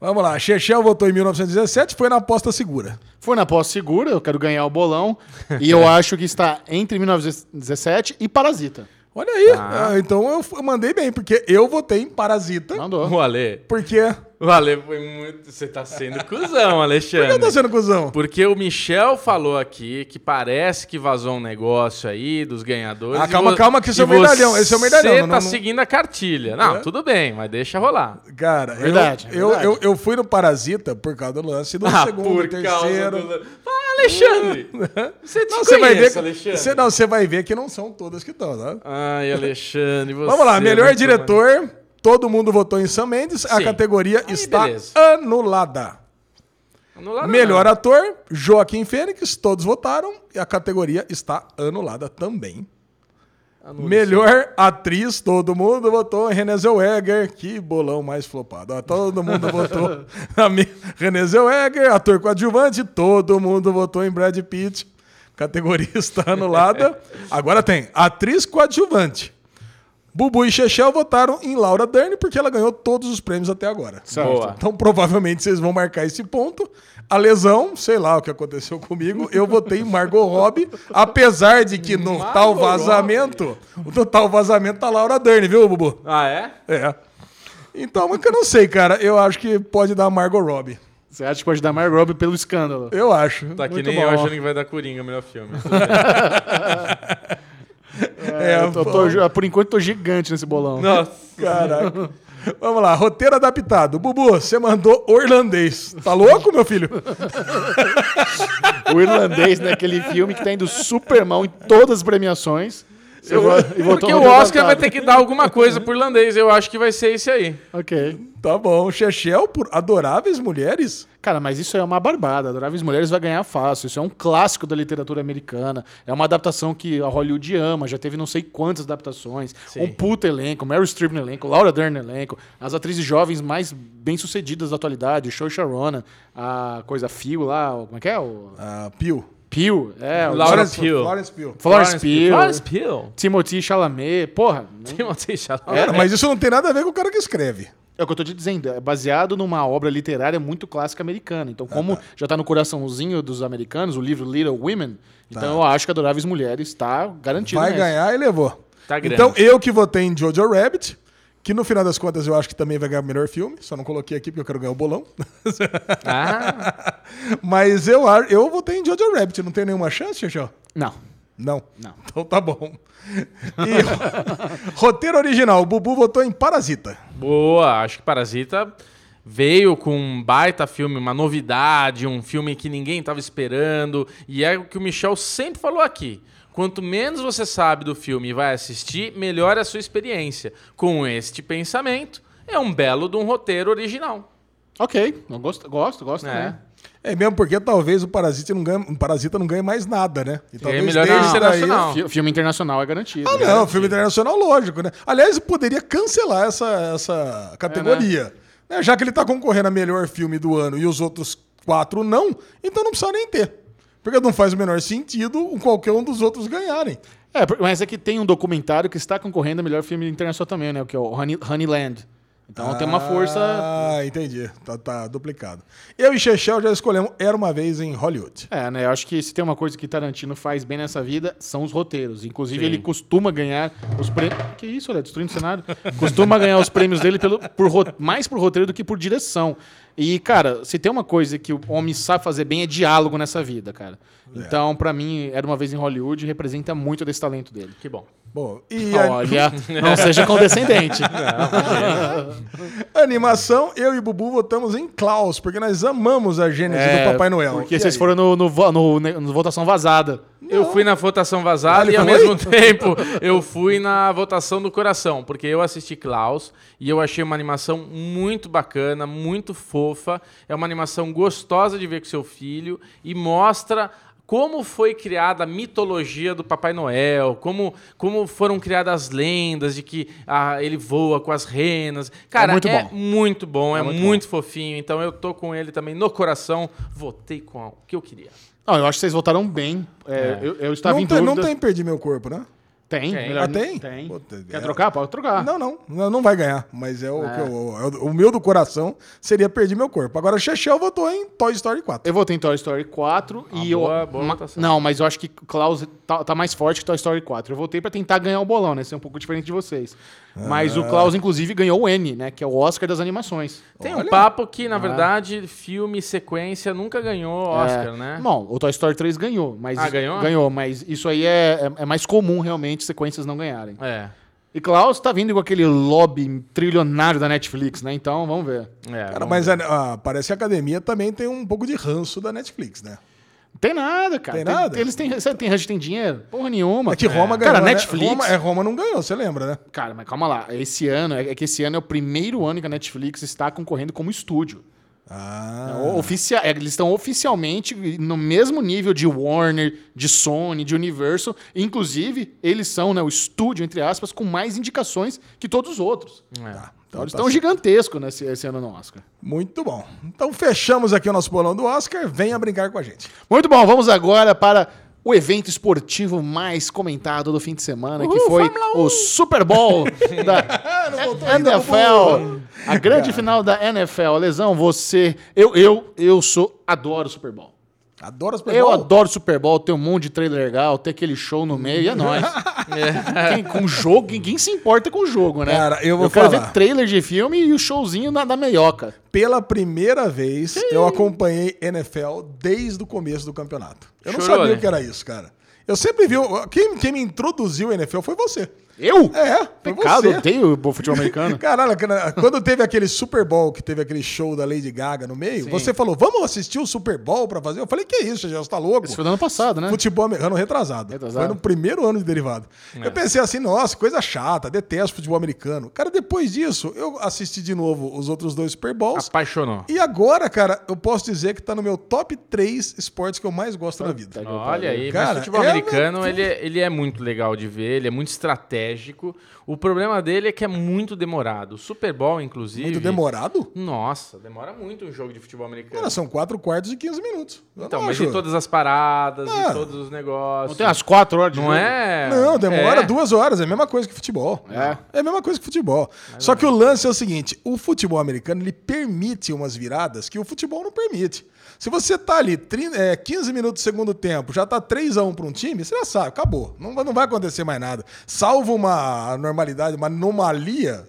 Vamos lá, Chechel votou em 1917, foi na aposta segura. Foi na posse segura, eu quero ganhar o bolão. e eu acho que está entre 1917 e Parasita. Olha aí, Ah. ah, então eu, mandei bem, porque eu votei em Parasita, Mandou. O Ale, porque... o Ale foi muito... Você tá sendo cuzão, Alexandre. Eu tô sendo cuzão. Porque o Michel falou aqui que parece que vazou um negócio aí dos ganhadores. Ah, calma, vo- calma, que esse e é o medalhão, esse é o medalhão, Você não- tá não- seguindo a cartilha. Não, É? tudo bem, mas deixa rolar. Cara, Verdade, eu, verdade. Eu, eu, eu fui no Parasita por causa do lance do Ah, segundo, por terceiro. causa do... Ah, Alexandre! Você te Não, você vai ver, que- Alexandre? você, não, você vai ver que não são todas que estão, tá? Ai, Alexandre, você... Vamos lá, melhor diretor. Todo mundo votou em Sam Mendes. A Sim. Categoria Aí, está beleza. anulada. Anulado Melhor não. ator, Joaquim Fênix. Todos votaram. E a categoria está anulada também. Melhor atriz, todo mundo votou em Renée Zellweger. Que bolão mais flopado. Ó, todo mundo votou mi- Renée Zellweger. Ator coadjuvante, todo mundo votou em Brad Pitt. Categoria está anulada. Agora tem atriz coadjuvante. Bubu e Chechel votaram em Laura Dern porque ela ganhou todos os prêmios até agora. Certo. Boa. Então provavelmente vocês vão marcar esse ponto. A lesão, sei lá o que aconteceu comigo, eu votei em Margot Robbie, apesar de que no Margot tal vazamento, no tal vazamento tá Laura Dern, viu, Bubu? Ah, é? É. Então, mas que eu não sei, cara. Eu acho que pode dar Margot Robbie. Você acha que pode dar Margot Robbie pelo escândalo? Eu acho. Tá que Muito nem bom. eu achando que vai dar Coringa, o melhor filme. É, eu tô- tô- por enquanto tô gigante nesse bolão. Nossa. Caraca. Vamos lá, roteiro adaptado. Bubu, você mandou o irlandês. Tá louco, meu filho? O irlandês, né? Aquele filme que tá indo super mal em todas as premiações. Eu Porque o Oscar vai ter que dar alguma coisa pro irlandês. Eu acho que vai ser esse aí. Ok. Tá bom. Chechel por Adoráveis Mulheres? Cara, mas isso é uma barbada. Adoráveis Mulheres vai ganhar fácil. Isso é um clássico da literatura americana. É uma adaptação que a Hollywood ama. Já teve não sei quantas adaptações. Sim. Um puta elenco. Meryl Streep no elenco. Laura Dern no elenco. As atrizes jovens mais bem-sucedidas da atualidade. Saoirse Ronan. A coisa Phil lá. o- Como é que é? O... Ah, Pio. Peel. É. o- Laura Florence Pugh. Florence Pugh. Florence. Timothy Chalamet. Porra. Timothy Chalamet. Cara, mas isso não tem nada a ver com o cara que escreve. É o que eu tô te dizendo, é baseado numa obra literária muito clássica americana. Então, como já tá no coraçãozinho dos americanos, o livro Little Women, então eu acho que Adoráveis Mulheres tá garantido Vai nessa. ganhar e levou. Tá grande. então, eu que votei em Jojo Rabbit, que no final das contas eu acho que também vai ganhar o melhor filme, só não coloquei aqui porque eu quero ganhar o bolão. Ah, Mas eu, eu votei em Jojo Rabbit, não tem nenhuma chance, Xixó? Não, Não. não. Então tá bom. E roteiro original, o Bubu votou em Parasita. boa. Acho que Parasita veio com um baita filme, uma novidade, um filme que ninguém tava esperando. E é o que o Michel sempre falou aqui. Quanto menos você sabe do filme e vai assistir, melhor é a sua experiência. Com este pensamento, é um belo de um roteiro original. Ok, eu gosto, gosto, gosto É. também. É mesmo porque talvez o Parasita não ganhe, o Parasita não ganhe mais nada, né? E talvez melhor desde internacional. Fi- Filme internacional é garantido. Ah, não, filme internacional, lógico, né? Aliás, poderia cancelar essa, essa categoria. né? Já que ele tá concorrendo a melhor filme do ano e os outros quatro não, então não precisa nem ter. Porque não faz o menor sentido qualquer um dos outros ganharem. É, mas é que tem um documentário que está concorrendo a melhor filme internacional também, né? Que é o Honey, Honeyland. Então tem uma força. Ah, entendi. Tá, tá duplicado. Eu e Chechel já escolhemos Era Uma Vez em Hollywood. É, né? Eu acho que se tem uma coisa que Tarantino faz bem nessa vida, são os roteiros. Inclusive, Sim. ele costuma ganhar os prêmios. Que isso, olha, destruindo o cenário. costuma ganhar os prêmios dele pelo, por mais por roteiro do que por direção. E, cara, se tem uma coisa que o homem sabe fazer bem é diálogo nessa vida, cara. Então, pra mim, Era Uma Vez em Hollywood representa muito desse talento dele. Que bom. Bom, e a Olha, não seja condescendente. animação, eu e Bubu votamos em Klaus, porque nós amamos a gênese do Papai Noel. É, Porque E vocês aí? foram no, no, no- no votação vazada. Eu fui na votação vazada Ah, e ao foi? mesmo tempo eu fui na votação do coração, porque eu assisti Klaus e eu achei uma animação muito bacana, muito fofa. É uma animação gostosa de ver com seu filho e mostra como foi criada a mitologia do Papai Noel, como, como foram criadas as lendas de que ah, ele voa com as renas. Cara, muito é bom. muito bom, é, muito muito, fofinho. Então eu tô com ele também no coração. Votei com o que eu queria. Não, eu acho que vocês votaram bem. É, Eu, eu estava Não em tem, dúvida. não tem Perdi Meu Corpo, né? Tem. Tem. melhor- Ah, tem? Tem. Puta, Quer é. trocar? Pode trocar. Não, não, não, vai ganhar. Mas é o, que eu- é o, o meu do coração seria Perdi Meu Corpo. Agora, Chechel votou em Toy Story 4. Eu votei em Toy Story 4 e boa- eu. boa ma-. Não, mas eu acho que Klaus tá, tá mais forte que Toy Story 4. Eu votei pra tentar ganhar o bolão, né? Ser um pouco diferente de vocês. Mas Ah. o Klaus, inclusive, ganhou o N, né? Que é o Oscar das animações. Tem Olha. um papo que, na verdade, filme sequência nunca ganhou Oscar, É, né? Bom, o Toy Story 3 ganhou, mas. Ah, ganhou? Ganhou, mas isso aí é, é, é mais comum, realmente, sequências não ganharem. É. E Klaus tá vindo com aquele lobby trilionário da Netflix, né? Então, vamos ver. é Cara, vamos mas a- a- parece que a academia também tem um pouco de ranço da Netflix, né? Não tem nada, cara. Tem nada? Eles têm, você tem, tem dinheiro? Porra nenhuma. É que Roma ganhou. Cara, né? Netflix. Roma, é, Roma não ganhou, você lembra, né? Cara, mas calma lá. Esse ano, é é que esse ano é o primeiro ano que a Netflix está concorrendo como estúdio. Ah. O- oficia- é, eles estão oficialmente no mesmo nível de Warner, de Sony, de Universal. Inclusive, eles são né, o estúdio, entre aspas, com mais indicações que todos os outros. É. Tá, Então, eles tá estão gigantescos nesse esse ano no Oscar. Muito bom. Então fechamos aqui o nosso bolão do Oscar. Venha brincar com a gente. Muito bom, vamos agora para o evento esportivo mais comentado do fim de semana, que foi o Super Bowl da NFL. A grande final da NFL. Lesão, você. Eu, eu, eu sou. Adoro Super Bowl. Adoro Super Eu Bowl. adoro Super Bowl, tem um monte de trailer legal, tem aquele show no meio, e é nóis. Quem- com jogo, ninguém se importa com o jogo, né? Cara, eu vou quero falar. ver trailer de filme e o showzinho na, da meioca. Pela primeira vez, eu acompanhei NFL desde o começo do campeonato. Eu não Chorou, sabia né? o que era isso, cara. Eu sempre vi. Quem, quem me introduziu ao NFL foi você. Eu? É, Pecado, eu odeio o futebol americano. Caralho, cara, quando teve aquele Super Bowl, que teve aquele show da Lady Gaga no meio, você falou, vamos assistir o Super Bowl pra fazer? Eu falei, que isso, já está louco? Isso foi no ano passado, né? Futebol americano retrasado. Retrasado. Foi no primeiro ano de derivado. É. Eu pensei assim, nossa, coisa chata, detesto futebol americano. Cara, depois disso, eu assisti de novo os outros dois Super Bowls. Apaixonou. E agora, cara, eu posso dizer que tá no meu top 3 esportes que eu mais gosto na vida. Olha aí, Cara, mas o futebol é americano, ele, é- ele é muito legal de ver, ele é muito estratégico estratégico, o problema dele é que é muito demorado. O Super Bowl, inclusive... Muito demorado? Nossa, demora muito um jogo de futebol americano. Cara, são 4 quartos e 15 minutos. Eu então, mas acho- em todas as paradas, em todos os negócios. Não tem umas quatro horas de Não jogo? é? Não, demora É. duas horas, é a mesma coisa que futebol. É. É a mesma coisa que futebol. Só que o lance é o seguinte: o futebol americano ele permite umas viradas que o futebol não permite. Se você tá ali 30, é, 15 minutos do segundo tempo, já tá 3 a 1 para um time, você já sabe, acabou. Não, vai- não vai acontecer mais nada. Salvo uma normalidade, uma anomalia,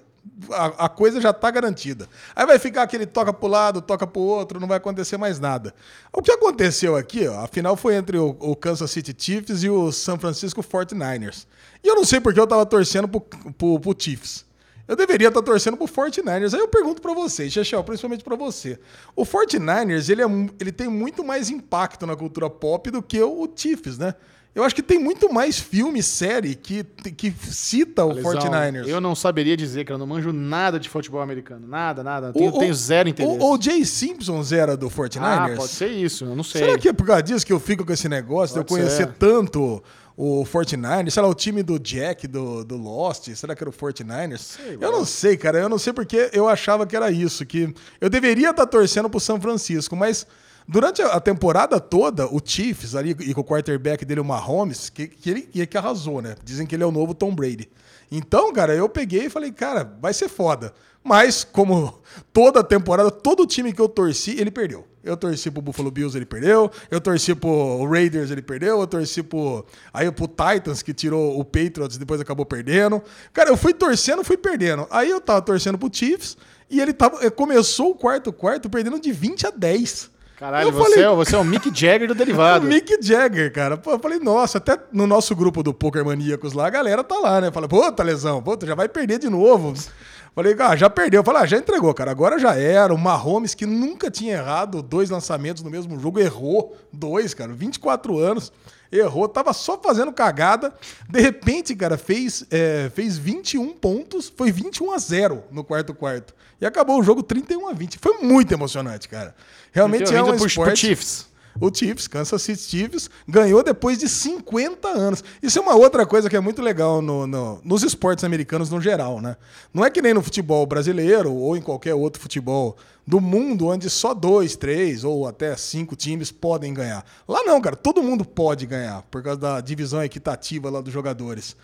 a, a coisa já tá garantida. Aí vai ficar aquele toca pro lado, toca pro outro, não vai acontecer mais nada. O que aconteceu aqui, ó, a final foi entre o, o Kansas City Chiefs e o San Francisco 49ers. E eu não sei porque eu tava torcendo pro, pro Chiefs. Eu deveria estar torcendo pro 49ers. Aí eu pergunto pra vocês, Chechel, principalmente pra você. O 49ers, ele, é, ele tem muito mais impacto na cultura pop do que o Chiefs, né? Eu acho que tem muito mais filme, série que, que cita o Lesão, 49ers. Eu não saberia dizer, cara. Eu não manjo nada de futebol americano. Nada, nada. Eu tenho, o- tenho zero interesse. O, o Jay Simpsons era do 49ers? ah, pode ser isso. Eu não sei. Será que é por causa disso que eu fico com esse negócio Pode de eu conhecer ser. tanto o 49ers? Sei lá, o time do Jack, do, do Lost, será que era o 49ers? eu não sei, cara. Eu não sei porque eu achava que era isso, que eu deveria estar torcendo pro São Francisco, mas Durante a temporada toda, o Chiefs ali e com o quarterback dele, o Mahomes, que, que ele que, arrasou, né? Dizem que ele é o novo Tom Brady. Então, cara, eu peguei e falei, cara, vai ser foda. Mas, como toda temporada, todo time que eu torci, ele perdeu. Eu torci pro Buffalo Bills, ele perdeu. Eu torci pro Raiders, ele perdeu. Eu torci pro, aí, pro Titans, que tirou o Patriots, depois acabou perdendo. Cara, eu fui torcendo, fui perdendo. Aí eu tava torcendo pro Chiefs e ele tava, começou o quarto quarto perdendo de 20 a 10. Caralho, Eu você, falei- é, você é o Mick Jagger do derivado. O Mick Jagger, cara. Pô, eu falei, nossa, até no nosso grupo do Poker Maníacos lá, a galera tá lá, né? Fala, puta, lesão, puta, já vai perder de novo. Falei, ah, já perdeu. Falei, ah, já entregou, cara. Agora já era. O Mahomes, que nunca tinha errado dois lançamentos no mesmo jogo, errou dois, cara. 24 anos. Errou, tava só fazendo cagada. De repente, cara, fez, é, fez 21 pontos. Foi 21 a 0 no quarto quarto. E acabou o jogo 31 a 20. Foi muito emocionante, cara. Realmente é um pro, pro esporte... Chiefs. O Chiefs, Kansas City Chiefs, ganhou depois de 50 anos. Isso é uma outra coisa que é muito legal no- no- nos esportes americanos no geral, né? Não é que nem no futebol brasileiro ou em qualquer outro futebol do mundo, onde só dois, três ou até cinco times podem ganhar. Lá não, cara, todo mundo pode ganhar, por causa da divisão equitativa lá dos jogadores.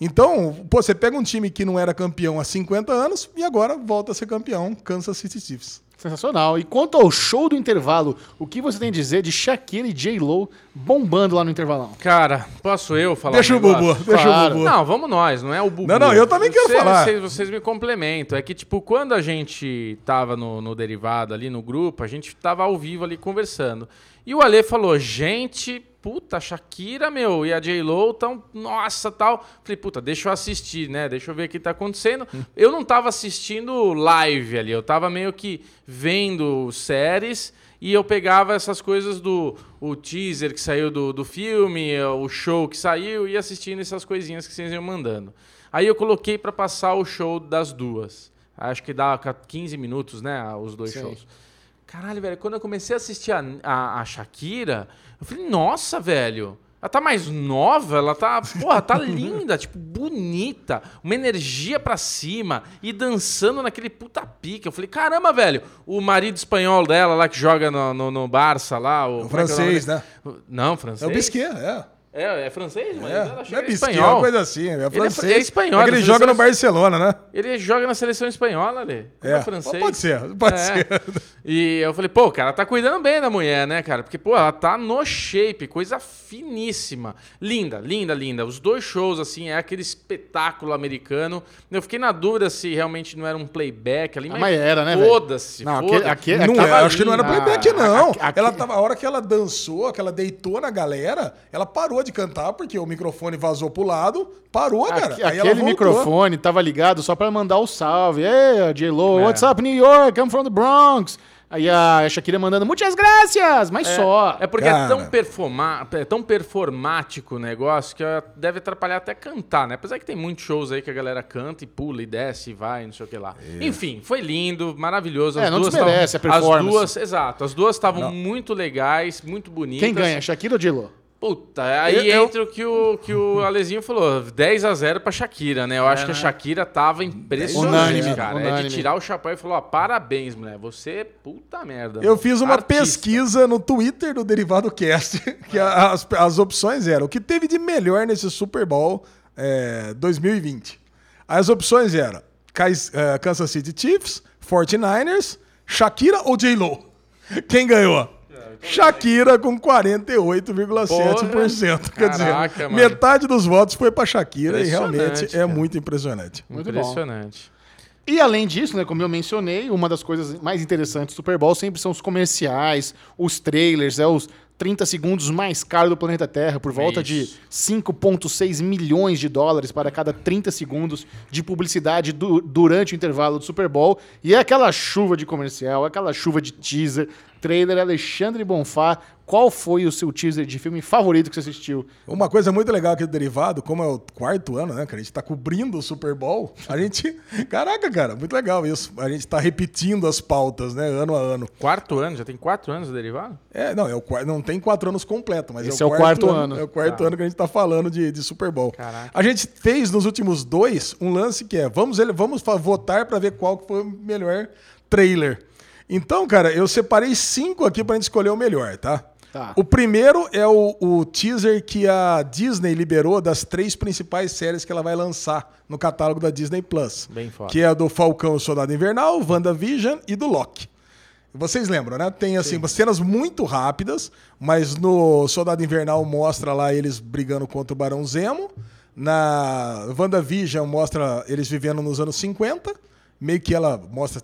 Então, pô, você pega um time que não era campeão há 50 anos e agora volta a ser campeão, Kansas City Chiefs. Sensacional. E quanto ao show do intervalo, o que você tem a dizer de Shakira e J-Lo bombando lá no intervalão? Cara, posso eu falar Deixa um o Bubu, deixa Claro. o Bubu. Não, vamos nós, não é o Bubu. Não, não, eu também quero Vocês- falar. Vocês, vocês me complementam. É que, tipo, quando a gente tava no, no derivado ali no grupo, a gente tava ao vivo ali conversando. E o Ale falou, gente, puta, a Shakira, meu, e a J-Lo tão, nossa, tal. Falei, puta, deixa eu assistir, né? Deixa eu ver o que tá acontecendo. Eu não tava assistindo live ali, eu tava meio que vendo séries e eu pegava essas coisas do o teaser que saiu do, do filme, o show que saiu e assistindo essas coisinhas que vocês iam mandando. Aí eu coloquei pra passar o show das duas. Acho que dá 15 minutos, né? Os dois Sei. shows. Caralho, velho, quando eu comecei a assistir a, a, a Shakira, eu falei, nossa, velho. Ela tá mais nova, ela tá, porra, tá linda, tipo, bonita, uma energia pra cima e dançando naquele puta pique. Eu falei, caramba, velho, o marido espanhol dela lá que joga no, no, no Barça lá, o, O como é é o francês, né? Não, É francês. o Bisquet, é. É, é francês, mas É, ela não chega é em Bisquet, é espanhol. uma coisa assim, é é francês. fr- é espanhol, É que ele joga no Barcelona, né? Ele joga na seleção espanhola, ali. É, É, francês. pode ser, pode É. ser. E eu falei, pô, cara, tá cuidando bem da mulher, né, cara? Porque, pô, ela tá no shape, coisa finíssima. Linda, linda, linda. Os dois shows, assim, é aquele espetáculo americano. Eu fiquei na dúvida se realmente não era um playback ali, Ah, mas era, né? Foda-se, Não, foda-se. aquele- aquele- Não, é, acho que não era playback, não. A- a- ela tava, a hora que ela dançou, que ela deitou na galera, ela parou de cantar, porque o microfone vazou pro lado, parou, cara. Aque- aquele microfone tava ligado só pra mandar o salve. Ei, J-Lo, É. what's up, New York? I'm from the Bronx. Aí a Shakira mandando muitas graças, mas só. É porque é tão, performa, é tão performático o negócio que deve atrapalhar até cantar, né? Apesar que tem muitos shows aí que a galera canta e pula e desce e vai, não sei o que lá. Enfim, foi lindo, maravilhoso. É, não desmerece tavam- a performance. As duas, exato, as duas estavam muito legais, muito bonitas. Quem ganha, Shakira ou J-Lo? Puta, aí Eu- eu- entra o que o, que o Alezinho falou, 10 a 0 pra Shakira, né? Eu acho que a Shakira tava impressionante, Unânime, cara. É unânime. de tirar o chapéu e falou, ó, parabéns, mulher, você é puta merda. Eu mano. fiz uma Artista. pesquisa no Twitter do Derivado Cast, que as, as opções eram o que teve de melhor nesse Super Bowl é, 2020. As opções eram eh, Kansas City Chiefs, 49ers, Shakira ou J-Lo? Quem ganhou? Shakira com 48,7%. Quer dizer, Caraca, metade dos votos foi pra Shakira e realmente é cara. muito impressionante. Muito bom. Impressionante. E além disso, né, como eu mencionei, uma das coisas mais interessantes do Super Bowl sempre são os comerciais, os trailers, é os 30 segundos mais caros do planeta Terra, por volta de Isso. 5,6 milhões de dólares para cada 30 segundos de publicidade du- durante o intervalo do Super Bowl. E é aquela chuva de comercial, aquela chuva de teaser, trailer. Alexandre Bonfá, qual foi o seu teaser de filme favorito que você assistiu? Uma coisa muito legal aqui do Derivado, como é o quarto ano, né, cara? A gente tá cobrindo o Super Bowl. A gente. Caraca, cara, muito legal isso. A gente tá repetindo as pautas, né, ano a ano. Quarto ano, já tem quatro anos o derivado? É, não, é o quarto, não tem quatro anos completo, mas Esse é o, é o quarto ano. É o quarto Tá. ano que a gente tá falando de, de Super Bowl. Caraca. A gente fez nos últimos dois um lance que é: vamos, ele- vamos votar pra ver qual que foi o melhor trailer. Então, cara, eu separei cinco aqui pra gente escolher o melhor, tá? Tá. O primeiro é o, o teaser que a Disney liberou das três principais séries que ela vai lançar no catálogo da Disney Plus. Bem foda. Que é a do Falcão o Soldado Invernal, WandaVision e do Loki. Vocês lembram, né? Tem assim, cenas muito rápidas, mas no Soldado Invernal mostra lá eles brigando contra o Barão Zemo. Na WandaVision mostra eles vivendo nos anos 50. Meio que ela mostra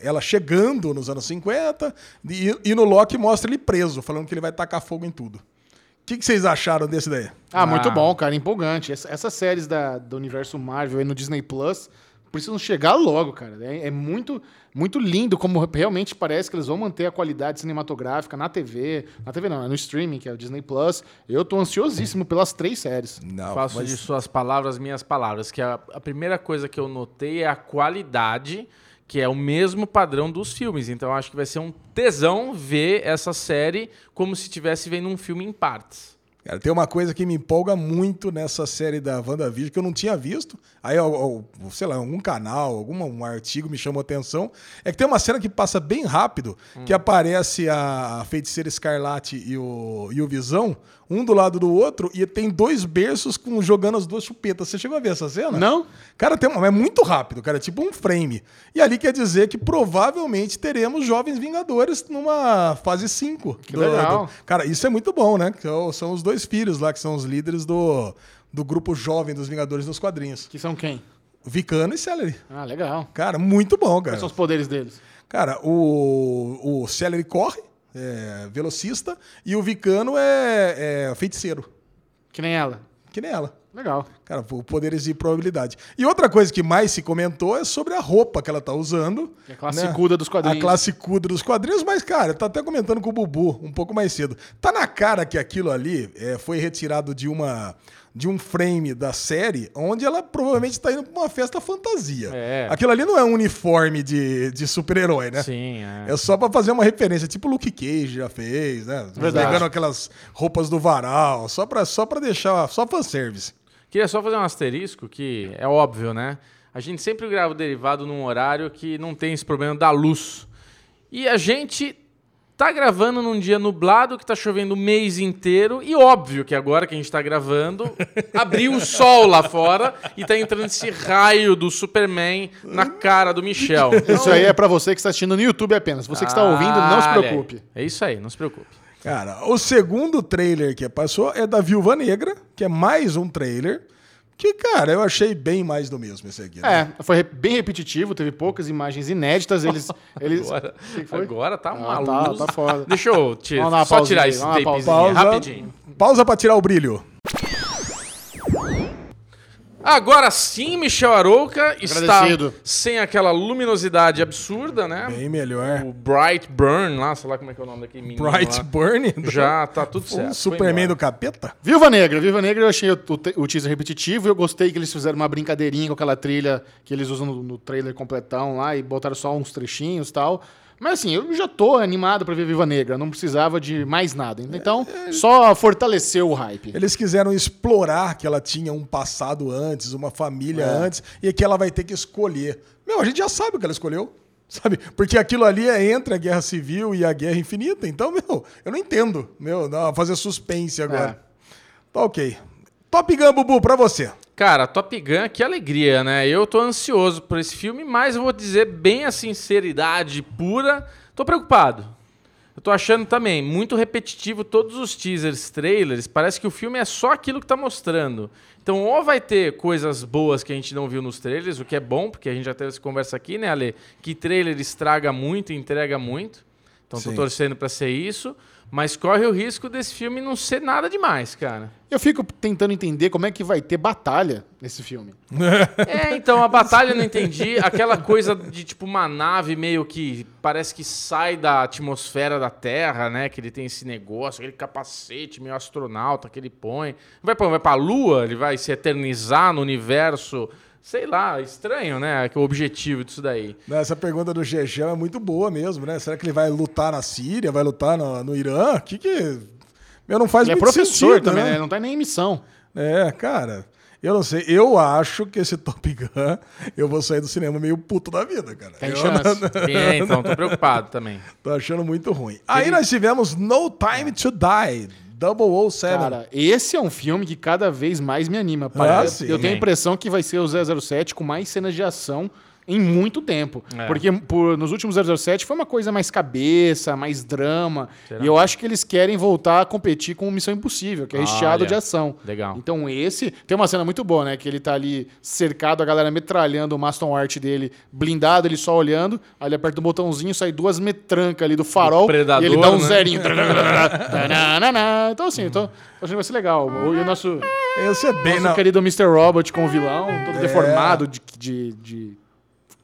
ela chegando nos anos 50. E, e no Loki mostra ele preso, falando que ele vai tacar fogo em tudo. O que, que vocês acharam desse daí? Ah, muito Ah. bom, cara, empolgante. Essa- essas séries da, do universo Marvel aí no Disney Plus precisam chegar logo, cara. É, é muito, muito lindo como realmente parece que eles vão manter a qualidade cinematográfica na TV. Na TV não, no streaming, que é o Disney Plus. Eu tô ansiosíssimo pelas três séries. Não, Faço mas- de suas palavras minhas palavras, que a, a primeira coisa que eu notei é a qualidade, que é o mesmo padrão dos filmes. Então acho que vai ser um tesão ver essa série como se estivesse vendo um filme em partes. Cara, tem uma coisa que me empolga muito nessa série da WandaVision que eu não tinha visto. Aí, ó, ó, sei lá, algum canal, algum um artigo me chamou a atenção. É que tem uma cena que passa bem rápido, que aparece a Feiticeira Escarlate e o, e o Visão, um do lado do outro, e tem dois berços com, jogando as duas chupetas. Você chegou a ver essa cena? Não? Cara, tem uma, é muito rápido, cara, é tipo um frame. E ali quer dizer que provavelmente teremos Jovens Vingadores numa fase 5. Que legal. Cara, isso é muito bom, né? São- são os dois filhos lá, que são os líderes do, do grupo jovem dos Vingadores nos quadrinhos. Que são quem? Vicano e Celery. Ah, legal. Cara, muito bom, cara. Quais são os poderes deles? Cara, o, o Celery corre, é velocista, e o Vicano é, é feiticeiro. Que nem ela. Que nem ela. Legal. Cara, po- poderes de probabilidade. E outra coisa que mais se comentou é sobre a roupa que ela tá usando. É a classicuda dos quadrinhos. A classicuda dos quadrinhos, mas, cara, tá até comentando com o Bubu um pouco mais cedo. Tá na cara que aquilo ali é, foi retirado de uma de um frame da série, onde ela provavelmente tá indo pra uma festa fantasia. É. Aquilo ali não é um uniforme de, de super-herói, né? Sim, é. É só pra fazer uma referência, tipo o Luke Cage já fez, né? Verdade. Pegando aquelas roupas do varal, só pra, só pra deixar, só fanservice. Queria só fazer um asterisco que é óbvio, né? A gente sempre grava o derivado num horário que não tem esse problema da luz. E a gente tá gravando num dia nublado que tá chovendo o mês inteiro e óbvio que agora que a gente tá gravando, abriu o sol lá fora e tá entrando esse raio do Superman na cara do Michel. Isso aí é pra você que está assistindo no YouTube apenas. Você que está ouvindo, não se Ah, preocupe. É isso aí, não se preocupe. Cara, o segundo trailer que passou é da Viúva Negra, que é mais um trailer. Que, cara, eu achei bem mais do mesmo esse aqui. né? É, foi bem repetitivo, teve poucas imagens inéditas. Eles. eles... Agora, agora tá uma Ah, tá, luz. tá foda. Deixa eu tirar, só tirar aí, esse tapezinho Pausa, rapidinho. pausa pra tirar o brilho. Agora sim, Michel Arouca está sem aquela luminosidade absurda, né? Bem melhor. O Bright Burn, lá, sei lá como é que é o nome daquele menino Bright lá. Burn. Já tá tudo certo. O Superman do capeta. Viúva Negra. Viúva Negra eu achei o, o te- o teaser repetitivo. Eu gostei que eles fizeram uma brincadeirinha com aquela trilha que eles usam no, no trailer completão lá e botaram só uns trechinhos e tal. Mas assim, eu já tô animado pra ver Viúva Negra. Não precisava de mais nada. Então, só fortaleceu o hype. Eles quiseram explorar que ela tinha um passado antes, uma família É. antes, e que ela vai ter que escolher. Meu, a gente já sabe o que ela escolheu. Sabe? Porque aquilo ali é entre a Guerra Civil e a Guerra Infinita. Então, meu, eu não entendo. Meu, não, fazer suspense agora. Tá ok. Top Gun, Bubu, pra você. Cara, Top Gun, que alegria, né? Eu tô ansioso por esse filme, mas vou dizer bem a sinceridade pura, tô preocupado. Eu tô achando também muito repetitivo todos os teasers, trailers, parece que o filme é só aquilo que tá mostrando. Então, ou vai ter coisas boas que a gente não viu nos trailers, o que é bom, porque a gente já teve essa conversa aqui, né, Ale? Que trailer estraga muito e entrega muito. Então, tô Sim. torcendo pra ser isso, mas corre o risco desse filme não ser nada demais, cara. Eu fico tentando entender como é que vai ter batalha nesse filme. É, então, a batalha eu não entendi. Aquela coisa de tipo uma nave meio que parece que sai da atmosfera da Terra, né? Que ele tem esse negócio, aquele capacete meio astronauta que ele põe. Vai pra, vai pra Lua, ele vai se eternizar no universo. Sei lá, estranho, né? Que o objetivo disso daí. Essa pergunta do Gegel é muito boa mesmo, né? Será que ele vai lutar na Síria, vai lutar no, no Irã? Que que... Meu, não faz Ele é muito professor sentido, também, né? né? Não tá nem em missão. É, cara. Eu não sei, eu acho que esse Top Gun, eu vou sair do cinema meio puto da vida, cara. Tem eu chance. É, então, tô preocupado também. Tô achando muito ruim. Aí nós tivemos No Time to Die, 007. Cara, esse é um filme que cada vez mais me anima. Parece- sim. eu tenho a impressão que vai ser o 007 com mais cenas de ação em muito tempo. É. Porque por- nos últimos 007 foi uma coisa mais cabeça, mais drama. Será? E eu acho que eles querem voltar a competir com Missão Impossível, que é recheado Olha, de ação. legal. Então esse... Tem uma cena muito boa, né? Que ele tá ali cercado, a galera metralhando o Maston Art dele, blindado, ele só olhando. Aí ele aperta o botãozinho, sai duas metrancas ali do farol. Predador, e ele dá um né? zerinho. Então assim, tô achando que vai ser legal. E o nosso... Esse é bem Nosso na... querido Mr. Robot com o vilão, todo É. deformado de, de, de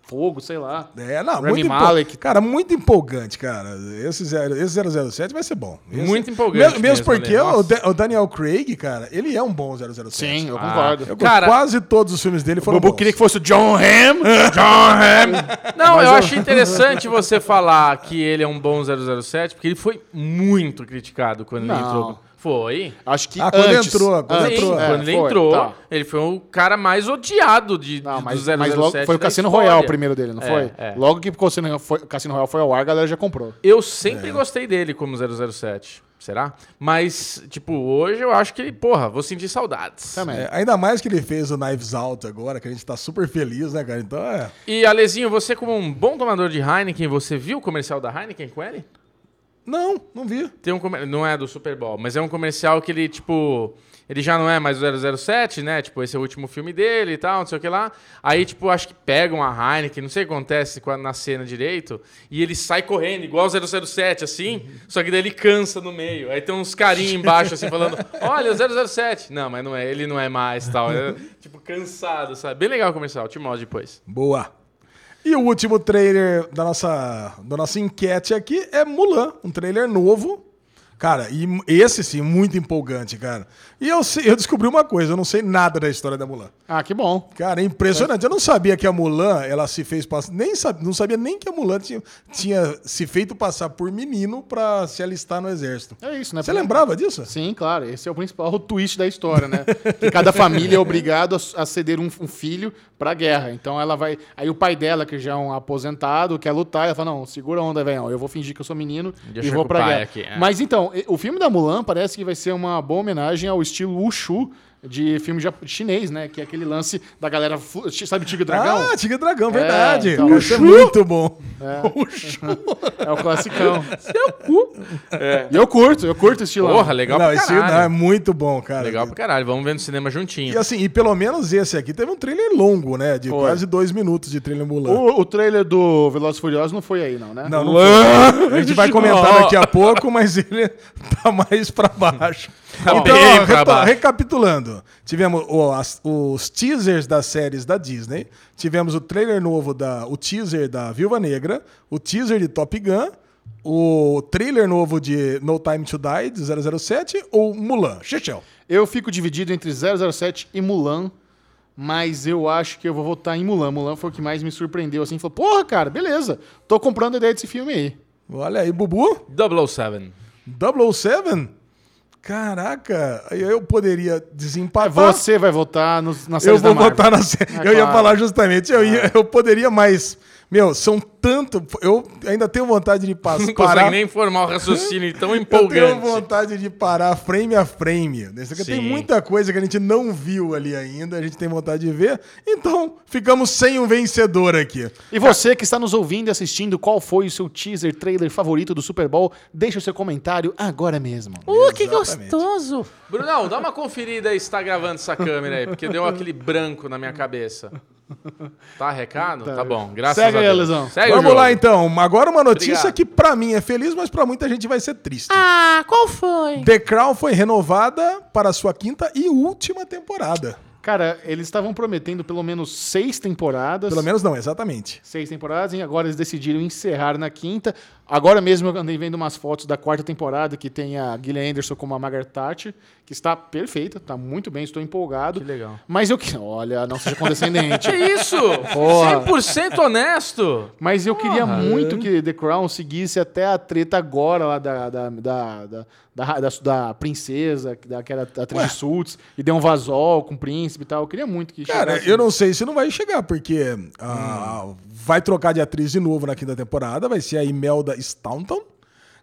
fogo, sei lá. É, não, Rami muito Malek. Cara, muito empolgante, cara. Esse, zero, esse 007 vai ser bom. Esse- Muito empolgante Mesmo, mesmo porque o, o Daniel Craig, cara, ele é um bom 007. Sim, eu Ah, concordo. Eu, Cara- quase todos os filmes dele O foram Bubu bons. queria que fosse o John Hamm. John Hamm. Não, Mas eu eu- acho interessante você falar que ele é um bom 007, porque ele foi muito criticado quando ele Não. entrou. Foi? Acho que Ah, quando antes. entrou, quando Sim, entrou. É, quando ele foi, entrou, tá. ele foi o cara mais odiado de, Não, mas, do 007 mas logo foi o Cassino. Royale o primeiro dele, não É, foi? é. Logo que o Cassino, foi, Cassino Royale foi ao ar, a galera já comprou. Eu É. sempre gostei dele como 007. Será? Mas, tipo, hoje eu acho que porra, vou sentir saudades. Também. É, ainda mais que ele fez o Knives Out agora, que a gente tá super feliz, né, cara? Então é. E, Alezinho, você como um bom tomador de Heineken, você viu o comercial da Heineken com ele? Não, não vi. Tem um comer... Não é do Super Bowl, mas é um comercial que ele, tipo. Ele já não é mais o 007, né? Tipo, esse é o último filme dele e tal, não sei o que lá. Aí, tipo, acho que pegam a Heineken, não sei o que acontece na cena direito, e ele sai correndo, igual o 007, assim, só que daí ele cansa no meio. Aí tem uns carinhos embaixo, assim, falando: Olha, o 007. Não, mas não é, ele não é mais tal. É, tipo, cansado, sabe? Bem legal o comercial, te mostro depois. Boa. E o último trailer da nossa, da nossa enquete aqui é Mulan, um trailer novo. Cara, e esse sim, muito empolgante, cara. E eu, eu descobri uma coisa, eu não sei nada da história da Mulan. Ah, que bom. Cara, é impressionante. Eu não sabia que a Mulan, ela se fez passar. Nem sab, não sabia nem que a Mulan tinha, tinha se feito passar por menino pra se alistar no exército. É isso, né? Você lembrava disso? Sim, claro. Esse é o principal twist da história, né? que cada família é obrigado a, ceder um, um filho pra guerra. Então ela vai. Aí o pai dela, que já é um aposentado, quer lutar, ela fala: não, segura a onda, velho. Eu vou fingir que eu sou menino Deixa e vou pra guerra. aqui, é. Mas então, e- o filme da Mulan parece que vai ser uma boa homenagem ao estilo Wushu de filme chinês, né? Que é aquele lance da galera. Sabe Tigre e Dragão? Ah, Tigre e Dragão, verdade. então, Vai ser Uxu. muito bom. É o classicão. E eu curto, eu curto esse estilo. Porra, legal não, pra esse não, é caralho. muito bom, cara. Legal pra caralho. Vamos ver no cinema juntinho. E assim, e pelo menos esse aqui teve um trailer longo, né? De Foi. quase dois minutos de trailer Mulan. O, o trailer do Velozes e Furiosos não foi aí, não, né? Não, não foi. A gente vai comentar daqui a pouco, mas ele tá mais pra baixo. Tá então, bem ó, pra reto- tivemos o- as- os teasers das séries da Disney, tivemos o trailer novo da, o teaser da Viúva Negra, o teaser de Top Gun, o trailer novo de No Time to Die de 007 ou Mulan. Chechel. Eu fico dividido entre 007 e Mulan, mas eu acho que eu vou votar em Mulan. Mulan foi o que mais me surpreendeu, assim. Falou, porra, cara, beleza. Tô comprando a ideia desse filme aí. Olha aí, Bubu. 007. 007? Caraca, eu poderia desempatar. Você vai votar nos, na série Eu vou da Marvel. votar na série. É eu ia claro. falar justamente, eu, ia, eu poderia, mas. Meu, são tanto. Eu ainda tenho vontade de passar. Não parar. consegue nem formar o raciocínio tão Eu tenho empolgante. vontade de parar frame a frame. Tem muita coisa que a gente não viu ali ainda, a gente tem vontade de ver. Então, ficamos sem um vencedor aqui. E você que está nos ouvindo e assistindo, qual foi o seu teaser, trailer favorito do Super Bowl? Deixa o seu comentário agora mesmo. Uh, que Exatamente. gostoso! Brunão, dá uma conferida aí se tá gravando essa câmera aí, porque deu aquele branco na minha cabeça. Tá recado? Tá, bom, graças Segue a aí, Deus. Lesão. Segue Vamos lá então. Agora uma notícia Obrigado. que pra mim é feliz, mas pra muita gente vai ser triste. Ah, qual foi? The Crown foi renovada para a sua quinta e última temporada. Cara, eles estavam prometendo pelo menos seis temporadas. Pelo menos não, exatamente. Seis temporadas, e agora eles decidiram encerrar na quinta. Agora mesmo eu andei vendo umas fotos da quarta temporada que tem a Gillian Anderson como a Margaret Thatcher, que está perfeita, está muito bem, estou empolgado. Que legal. Mas eu que. Olha, não seja condescendente. Que isso? Porra. 100% honesto. Mas eu queria Porra. muito que The Crown seguisse até a treta agora lá da, da, da, da, da, da- da princesa, daquela atriz de Suits, e deu um vazol com o príncipe e tal. Eu queria muito que Cara, chegasse eu não sei se não vai chegar, porque ah, vai trocar de atriz de novo na quinta temporada, vai ser a Imelda Staunton.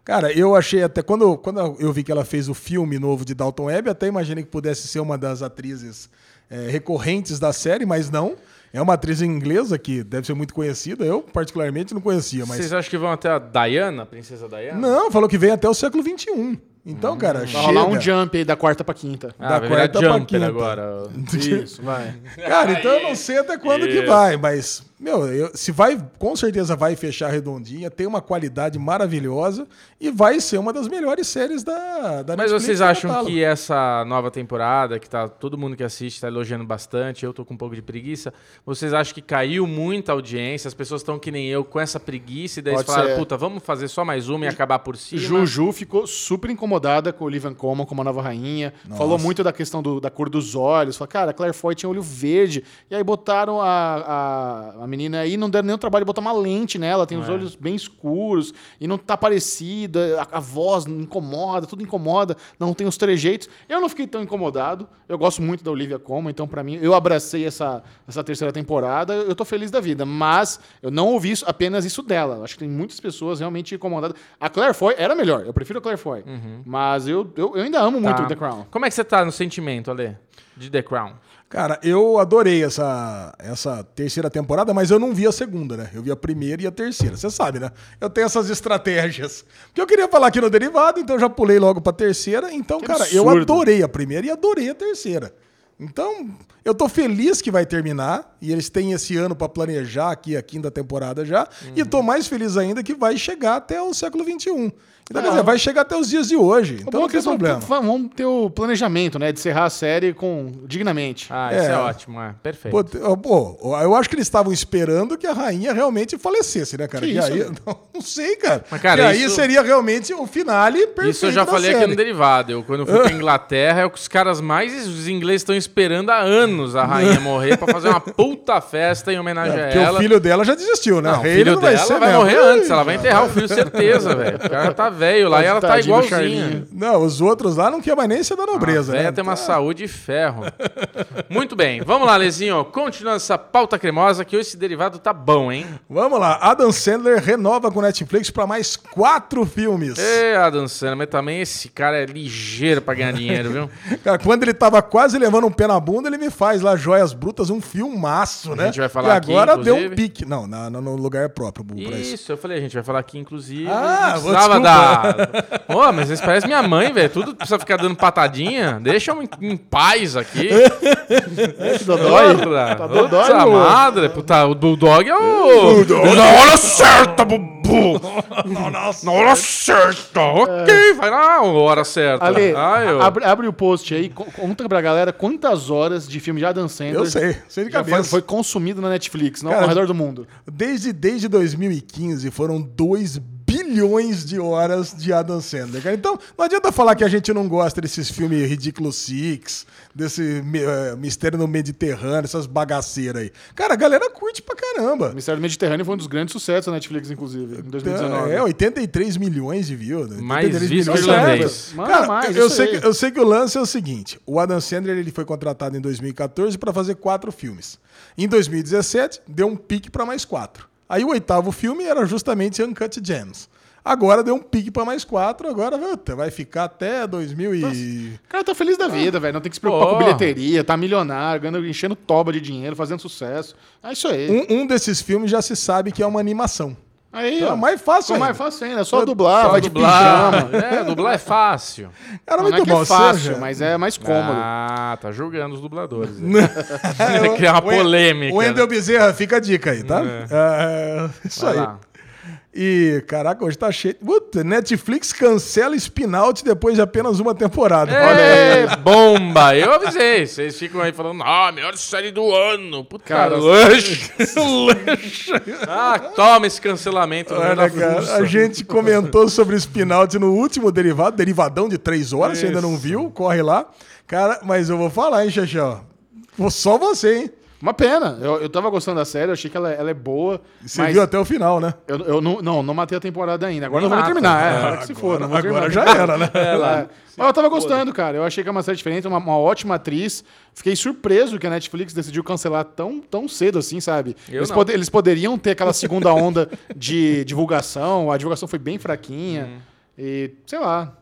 Cara, eu achei até. Quando, quando eu vi que ela fez o filme novo de Dalton Webb, até imaginei que pudesse ser uma das atrizes eh, recorrentes da série, mas não. É uma atriz inglesa que deve ser muito conhecida. Eu, particularmente, não conhecia, mas. Vocês acham que vão até a Diana, a princesa Diana? Não, falou que vem até o século XXI. Então, cara, Vai chega. rolar um jump aí da quarta pra quinta. Ah, da vai virar quarta pra Jumper quinta. agora. Isso, vai. Cara, então eu não sei até quando que Isso. vai, mas, meu, eu- se vai, com certeza vai fechar redondinha, tem uma qualidade maravilhosa e vai ser uma das melhores séries da, da Mas Netflix vocês acham catálogo. que essa nova temporada, que tá todo mundo que assiste tá elogiando bastante, eu tô com um pouco de preguiça, vocês acham que caiu muita audiência, as pessoas estão que nem eu com essa preguiça e daí eles Pode falaram, ser. puta, vamos fazer só mais uma e acabar por cima? Juju ficou super incomodada com o Olivia Colman como a nova rainha. Falou muito da questão do- da cor dos olhos. Falou, cara, a Claire Foy tinha olho verde. E aí botaram a, a, a menina aí, não deram nenhum trabalho de botar uma lente nela. Tem os olhos bem escuros e não tá parecida. A, a voz incomoda, tudo incomoda. Não tem os trejeitos. Eu não fiquei tão incomodado. Eu gosto muito da Olivia Colman, então pra mim, eu abracei essa, essa terceira temporada. Eu tô feliz da vida. Mas eu não ouvi isso- apenas isso dela. Acho que tem muitas pessoas realmente incomodadas. A Claire Foy era melhor. Eu prefiro a Claire Foy. Mas eu, eu, eu ainda amo muito Tá. The Crown. Como é que você tá no sentimento, Ale? De The Crown. Cara, eu adorei essa, essa terceira temporada, mas eu não vi a segunda, né? Eu vi a primeira e a terceira. Você sabe, né? Eu tenho essas estratégias. Porque eu queria falar aqui no derivado, então eu já pulei logo pra terceira. Então, Que cara, eu absurdo. adorei a primeira e adorei a terceira. Então, eu tô feliz que vai terminar e eles têm esse ano pra planejar aqui a quinta temporada já. E tô mais feliz ainda que vai chegar até o século XXI. Então, quer dizer, vai chegar até os dias de hoje. Então não é tem problema. vão ter o planejamento, né? De encerrar a série com dignamente. Ah, isso é, É. ótimo, é. Perfeito. Pô, pô, eu acho que eles estavam esperando que a rainha realmente falecesse, né, cara? Que Que isso, aí, não, não sei, cara. Mas, cara, que aí isso- seria realmente o finale perfeito Isso eu já da falei série. aqui no Derivado. Eu, quando eu fui pra Inglaterra, é o que os caras mais. Os ingleses estão esperando há anos a rainha morrer pra fazer uma puta festa em homenagem É, a porque ela. o filho dela já desistiu, né? Não, o filho não dela ser vai mesmo. morrer antes. Ela vai enterrar o filho, certeza, velho. O cara tá velho lá e ela tá do igualzinha. Não, os outros lá não quer mais nem ser da A nobreza, né? tem uma saúde de ferro. Muito bem, vamos lá, Lezinho. Continuando essa pauta cremosa, que hoje esse derivado tá bom, hein? Vamos lá. Adam Sandler renova com Netflix pra mais quatro filmes. Ê, Adam Sandler, mas também esse cara é ligeiro pra ganhar dinheiro, viu? Cara, quando ele tava quase levando um pé na bunda, ele me faz lá Joias Brutas, um filmaço, né? gente vai falar e aqui, agora deu um inclusive. pique. Não, na- no, lugar próprio, isso. Isso, eu falei, a gente vai falar aqui, inclusive. Ah, precisava desculpa. Ô, mas vocês parecem minha mãe, velho. Tudo precisa ficar dando patadinha. Deixa eu em, em paz aqui. Que dodói. Tá dodói, puta madre. Puta, o Bulldog é o. Na hora certa, Bubu. Na hora certa. Ok, vai lá, hora certa. Ale, Ai, eu- abre, abre o post aí, co- conta pra galera quantas horas de filme de Adam Sandler Eu sei, sei de já cabeça. foi, foi consumido na Netflix, não Cara, ao redor do mundo. Desde, desde 2015 foram 2 bilhões de horas de Adam Sandler. cara. Então, não adianta falar que a gente não gosta desses filmes Ridículo Six, desse eh, Mistério no Mediterrâneo, essas bagaceiras aí. Cara, a galera curte pra caramba. Mistério do Mediterrâneo foi um dos grandes sucessos da Netflix, inclusive, em 2019. É, 83 milhões de views. né? Mais 83 visto milhões o irlandês. Manda Cara, mais, eu, isso sei aí. que, eu sei que o lance é o seguinte: o Adam Sandler ele foi contratado em 2014 para fazer quatro filmes. Em 2017, deu um pique para mais quatro. Aí o oitavo filme era justamente Uncut Gems. Agora deu um pique para mais quatro, agora vai ficar até 2000 e... O cara tá feliz da vida, velho. Não tem que se preocupar Pô. com bilheteria, tá milionário, ganhando, enchendo toba de dinheiro, fazendo sucesso. É isso aí. Um, um desses filmes já se sabe que é uma animação. Aí, Então ó. é mais fácil Ficou mais ainda. fácil ainda. É só Só- dublar, Só vai de dublar. pijama. É, dublar é fácil. Era Não, não é muito que bom. é fácil, seja- mas é mais cômodo. Ah, tá julgando os dubladores. É, Criar uma o- polêmica. O Wendel né? Bezerra, fica a dica aí, tá? É, isso Vai aí. lá. E, caraca, hoje tá cheio. Puta, Netflix cancela Spinout depois de apenas uma temporada. Olha aí. É, bomba! Eu avisei. Vocês ficam aí falando, ah, melhor série do ano. Puta, Cara, lanche. lanche. Ah, toma esse cancelamento. meio Olha, cara, a gente comentou sobre Spinout no último derivado, derivadão de três horas, você ainda não viu, corre lá. Cara, mas eu vou falar, hein, Xaxão? Só você, hein? Uma pena. Eu, eu tava gostando da série, eu achei que ela, ela é boa. Você mas viu até o final, né? eu, eu não, não, não matei a temporada ainda. Agora Nem não vou nem mata. terminar. É, É, agora que se for. Não vou Agora terminar. já era, né? É, Mas eu tava gostando, cara. Eu achei que é uma série diferente, uma, uma ótima atriz. Fiquei surpreso que a Netflix decidiu cancelar tão, tão cedo assim, sabe? Eu Eles, não. pode- eles poderiam ter aquela segunda onda de divulgação. A divulgação foi bem fraquinha. Hum. E, sei lá,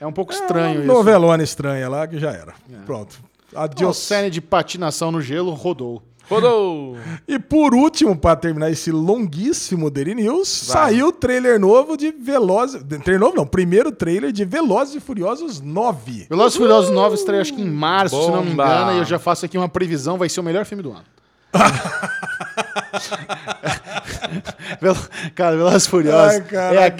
é um pouco É estranho uma isso. Novelona estranha lá que já era. Pronto. Adiós. série de patinação no gelo rodou. Rodou. E por último, para terminar esse longuíssimo Daily News, saiu o trailer novo de Velozes... Trailer novo não, primeiro trailer de Velozes e Furiosos 9. Velozes e Furiosos 9 estreia acho que em março, se não me Bomba! engano, e eu já faço aqui uma previsão, vai ser o melhor filme do ano. Cara, Velozes e Furiosos Ai, é que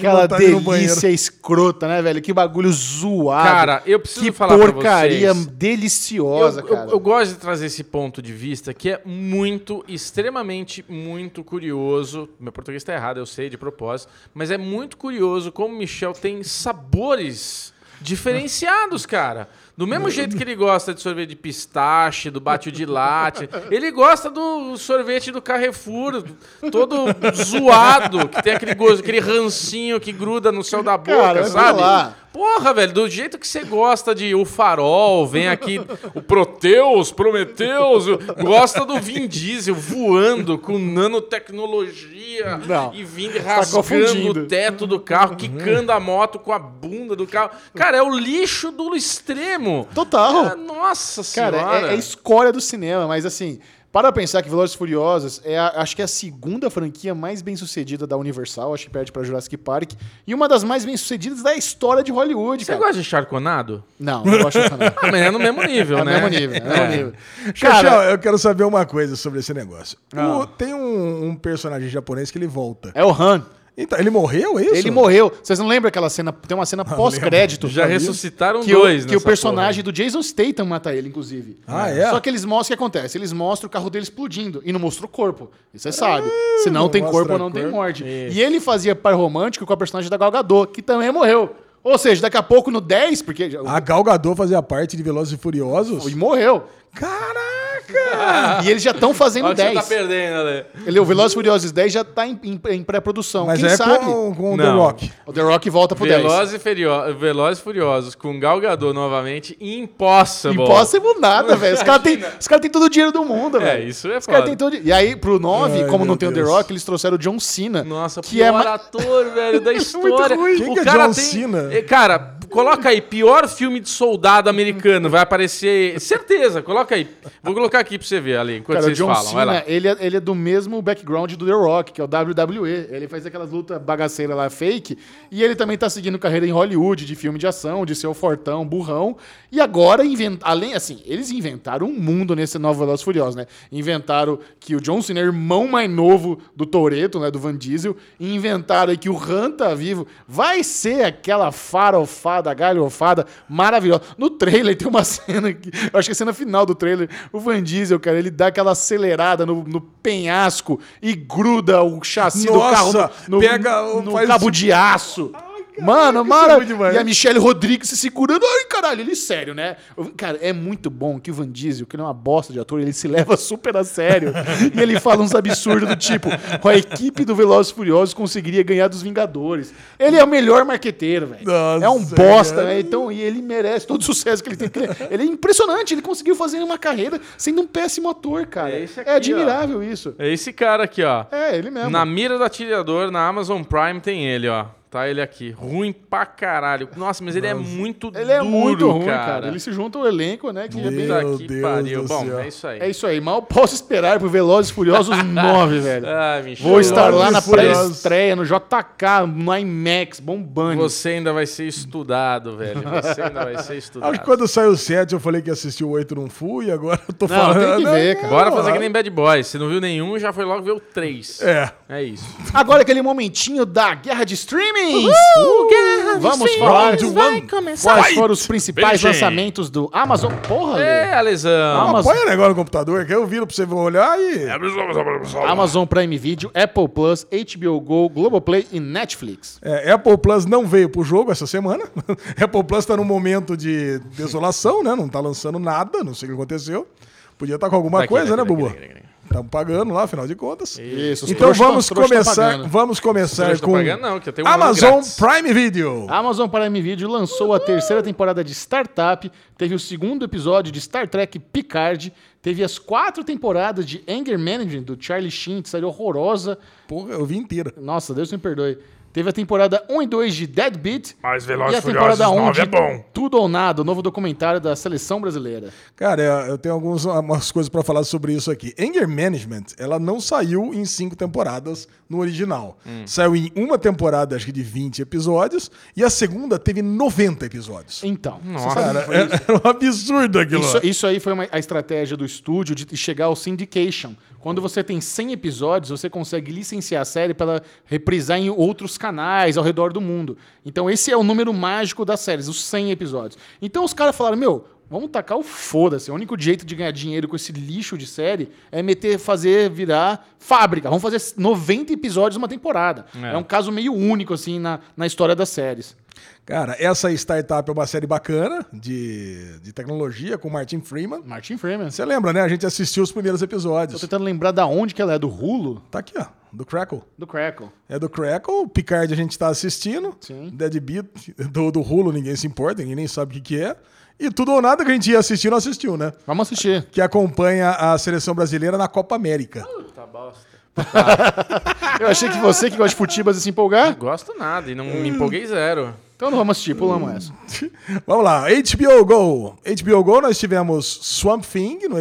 aquela delícia escrota, né, velho? Que bagulho zoado. Cara, eu preciso que falar pra porcaria vocês. deliciosa, eu, cara. eu, eu gosto de trazer esse ponto de vista que é muito, extremamente, muito curioso. Meu português está errado, eu sei, de propósito. Mas é muito curioso como o Michel tem sabores diferenciados, cara. Do mesmo jeito que ele gosta de sorvete de pistache, do bate de latte, ele gosta do sorvete do Carrefour, todo zoado, que tem aquele gosto, aquele rancinho que gruda no céu da boca, Cara, sabe? lá. Porra, velho, do jeito que você gosta de O Farol, vem aqui o Proteus, Prometeus, gosta do Vin Diesel voando com nanotecnologia Não, e vindo tá rasgando o teto do carro, quicando a moto com a bunda do carro. Cara, é o lixo do extremo. Total. É, nossa Cara, senhora. é, é escolha do cinema, mas assim, para pensar que Velozes e Furiosos é, a- acho que é a segunda franquia mais bem sucedida da Universal, acho que perde para Jurassic Park, e uma das mais bem sucedidas da história de Hollywood, Você cara. gosta de charconado? Não, não gosto de não. Ah, mas é no mesmo nível, É né? mesmo nível, é o mesmo É. nível. Cara, eu quero saber uma coisa sobre esse negócio. Ah. O- tem um, um personagem japonês que ele volta. é o Han. Então, ele morreu, é isso? Ele morreu. Vocês não lembram aquela cena? Tem uma cena pós-crédito. Já ressuscitaram que dois o, que o personagem do Jason Statham mata ele, inclusive. Ah, é? Só que eles mostram o que acontece. Eles mostram o carro dele explodindo e não mostram o corpo. Isso você sabe. Se não não tem mostra corpo, não tem morte. E ele fazia par romântico com a personagem da Gal Gadot, que também morreu. Ou seja, daqui a pouco no 10, porque... A Gal Gadot fazia parte de Velozes e Furiosos? E morreu. Caraca! E eles já estão fazendo Olha o que você 10. tá perdendo, Ale. Ele, o Velozes e Furiosos 10 já tá em, em- em pré-produção. Mas Quem é sabe? com, com o The Não. Rock. O The Rock volta pro 10. Velozes e, Furio- Velozes Furiosos com Gal Gadot novamente, impossible. Impossible nada, velho. Os caras têm cara tem todo o dinheiro do mundo, É, velho. isso é Os foda. têm todo... E aí, pro 9, Ai, como não tem o The Deus. Rock, eles trouxeram o John Cena. Nossa, que é pior ma- ator, velho, da história. ruim. Quem o que é cara John tem... Cena? Eh, Cara, coloca aí, pior filme de soldado americano, vai aparecer... Certeza, coloca aí. Vou colocar aqui pra você ver ali, enquanto Cara, vocês John falam. Vai Cena, lá. ele é, ele é do mesmo background do The Rock, que é o WWE. Ele faz aquelas lutas bagaceiras lá, fake. E ele também tá seguindo carreira em Hollywood, de filme de ação, de ser o fortão, burrão. E agora, invent... além, assim, eles inventaram um mundo nesse novo Velozes Furiosos, né? Inventaram que o John Cena é irmão mais novo do Toreto, né? Do Van Diesel. E inventaram aí que o Han tá vivo. Vai ser aquela farofada, galhofada maravilhosa. No trailer tem uma cena que. Eu acho que é a cena final do trailer. O Van Diesel, cara, ele dá aquela acelerada no, no penhasco e gruda o chassi do Nossa, carro no, no- pega o- no faz cabo de aço. Mano, isso é e a Michelle Rodrigues se segurando. Ai, caralho, ele sério, né? Cara, é muito bom que o Van Diesel, que não é uma bosta de ator, ele se leva super a sério. e ele fala uns absurdos do tipo: a equipe do Velozes e Furiosos conseguiria ganhar dos Vingadores. Ele é o melhor marqueteiro, velho. É um bosta, né? Então, e ele merece todo o sucesso que ele tem. Ele é impressionante, ele conseguiu fazer uma carreira sendo um péssimo ator, cara. É esse aqui, é admirável isso. É esse cara aqui, ó. É, ele mesmo. Na mira do atirador, na Amazon Prime tem ele, ó. Botar ele aqui. Ruim pra caralho. Nossa, mas ele é muito Ele é duro, muito ruim, cara. cara. Ele se junta ao elenco, né? Que é, bem- Meu que Deus pariu. do Bom, céu. é isso aí. é isso aí. Mal posso esperar pro Velozes Furiosos 9, velho. Vou estar lá na pré-estreia, no JK, no IMAX, bombando. Você ainda vai ser estudado, velho. Você ainda vai ser estudado. Acho que quando saiu o 7 eu falei que ia assistir o 8 não fui, agora eu tô Não, falando. tem que ver, cara. Bora fazer que nem Bad Boys. Se não viu nenhum, já foi logo ver o 3. É. É isso. Agora aquele momentinho da guerra de streamings. Vamos falar Round de one. quais foram os principais Virgem. lançamentos do Amazon. Porra, É, Lê. a lesão. Ah, mas- Põe o negócio no computador que eu viro pra você olhar e. Amazon Prime Video, Apple Plus, HBO Go, Globoplay e Netflix. É, Apple Plus não veio pro jogo essa semana. Apple Plus tá num momento de desolação, né? Não tá lançando nada, não sei o que aconteceu. Podia estar com alguma Daqui, coisa, daqui, né, daqui, Bubu? daqui, daqui, daqui. Estamos pagando lá, afinal de contas. Isso, os Então trouxas vamos trouxas tão começar, pagando. vamos começar Trouxa com tá pagando, não, que eu tenho um Amazon grátis. Prime Video. Amazon Prime Video lançou a terceira temporada de Startup, teve o segundo episódio de Star Trek Picard, teve as quatro temporadas de Anger Management do Charlie Sheen, que série horrorosa. Porra, eu vi inteira. Nossa, Deus me perdoe. Teve a temporada 1 e 2 de Deadbeat. Mas E Velozes a e Furiosos temporada 1 9 de é bom. Tudo ou Nada, o novo documentário da seleção brasileira. Cara, é, eu tenho algumas umas coisas pra falar sobre isso aqui. Anger Management, ela não saiu em cinco temporadas no original. Saiu em uma temporada, acho que de 20 episódios, e a segunda teve 90 episódios. Então, Nossa. Cara, foi é, era um absurdo aquilo. Isso, isso aí foi uma- a estratégia do estúdio de chegar ao syndication. Quando você tem 100 episódios, você consegue licenciar a série para reprisar em outros canais ao redor do mundo. Então esse é o número mágico das séries, os 100 episódios. Então os caras falaram, meu, vamos tacar o foda-se. O único jeito de ganhar dinheiro com esse lixo de série é meter, fazer virar fábrica. Vamos fazer 90 episódios uma temporada. É, É. um caso meio único, assim, na, na história das séries. Cara, essa Startup é uma série bacana de, de tecnologia com Martin Freeman. Martin Freeman. Você lembra, né? A gente assistiu os primeiros Tô episódios. tentando lembrar da onde que ela é, do Hulu? Tá aqui, ó, do Crackle. Do Crackle. É do Crackle, Picard a gente tá assistindo. Sim. Deadbeat, do, do Hulu ninguém se importa, ninguém nem sabe o que, que é. E tudo ou nada que a gente ia assistir, não assistiu, né? Vamos assistir. Que acompanha a seleção brasileira na Copa América. Tá bosta. Eu achei que você que gosta de ia se empolgar. Gosto nada e não me empolguei zero. Então não vamos assistir, pulamos essa. Vamos lá, HBO Go. HBO Go nós tivemos Swamp Thing no,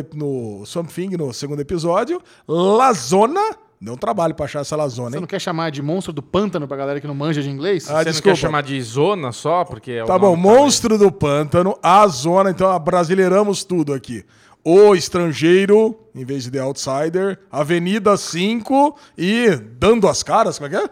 no Swamp Thing no segundo episódio, Lazona, deu um trabalho pra achar essa Lazona, Você hein? não quer chamar de monstro do pântano pra galera que não manja de inglês? Ah, Você desculpa. não quer chamar de zona só? Porque é o Tá bom, também. Monstro do Pântano, a Zona, então abrasileiramos tudo aqui. O Estrangeiro, em vez de The Outsider, Avenida 5 e Dando as Caras, como é que é?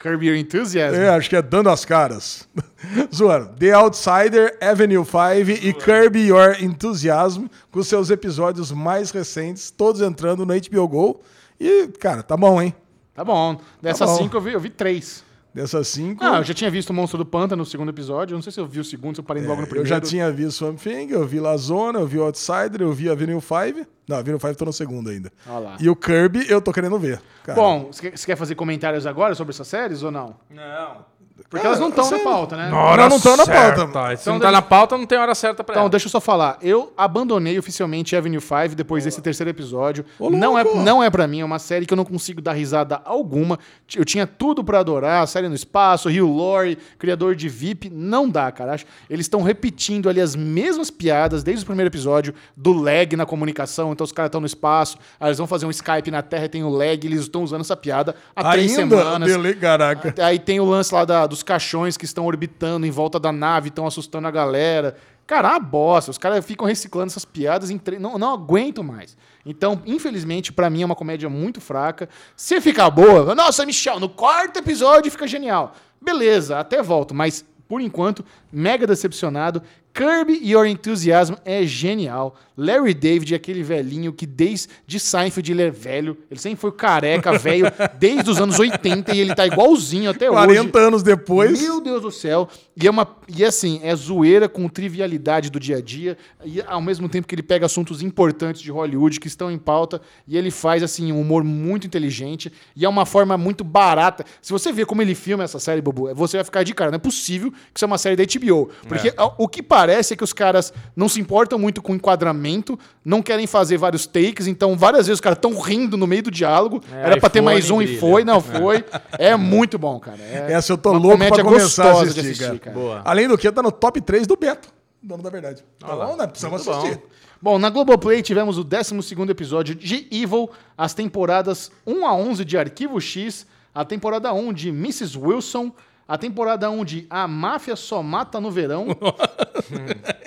Curb Your Enthusiasm. É, acho que é Dando as Caras. Zoando. The Outsider, Avenue 5 e Curb Your Enthusiasm, com seus episódios mais recentes, todos entrando no HBO Go. E, cara, tá bom, hein? Tá bom. Dessas bom. cinco eu vi, eu vi três. Dessas cinco. Ah, eu já tinha visto o Monstro do Pântano no segundo episódio. Eu não sei se eu vi o segundo, se eu parei logo no É, eu primeiro. já tinha visto Swamp Thing, eu vi La Zona, eu vi o Outsider, eu vi Avenue 5. Não, Avenue 5 tô no segundo ainda. Olha lá. E o Kirby eu tô querendo ver. cara. Bom, você quer fazer comentários agora sobre essas séries ou não? Não. Porque elas não estão na pauta, né? Hora Não, não tão na pauta. Se Então não tá deixa- na pauta, não tem hora certa pra Então, ela. deixa eu só falar. Eu abandonei oficialmente Avenue 5 depois desse terceiro episódio. Não, é, não é para mim, é uma série que eu não consigo dar risada alguma. Eu tinha tudo pra adorar, a série no espaço, Hugh Laurie, criador de VIP. Não dá, cara. Acho- Eles estão repetindo ali as mesmas piadas desde o primeiro episódio do lag na comunicação. Então, os caras estão no espaço, aí eles vão fazer um Skype na Terra e tem o lag, eles estão usando essa piada há três Ainda? semanas. Dele, caraca. Aí tem o lance lá da- dos caixões que estão orbitando em volta da nave, estão assustando a galera. Cara, é uma bosta. Os caras ficam reciclando essas piadas. Não, não aguento mais. Então, infelizmente, pra mim é uma comédia muito fraca. Se ficar boa, nossa, Michel, no quarto episódio fica genial. Beleza, até volto, mas por enquanto, mega decepcionado. Kirby Your Enthusiasm é genial. Larry David é aquele velhinho que desde Seinfeld ele é velho. Ele sempre foi careca, velho, desde os anos 80 e ele tá igualzinho até 40 hoje. anos depois. Meu Deus do céu. E é uma e assim, é zoeira com trivialidade do dia a dia e ao mesmo tempo que ele pega assuntos importantes de Hollywood que estão em pauta e ele faz assim um humor muito inteligente e é uma forma muito barata. Se você ver como ele filma essa série, Bobo, você vai ficar de cara, não é possível que isso é uma série da HBO, porque a- o que parece parece é que os caras não se importam muito com o enquadramento, não querem fazer vários takes, então várias vezes os caras estão rindo no meio do diálogo. É, Era pra ter mais um e brilha. foi, não foi. É muito bom, cara. É Essa eu tô louco pra começar a assistir, de assistir, cara. cara. Boa. Além do que, tá no top 3 do Beto, dono da verdade. Tá Olha lá. bom, né? Precisamos Muito assistir. bom. Bom, na Globoplay tivemos o 12º episódio de Evil, as temporadas 1 a 11 de Arquivo X, a temporada 1 de Mrs. Wilson, a temporada 1 de A Máfia Só Mata no Verão.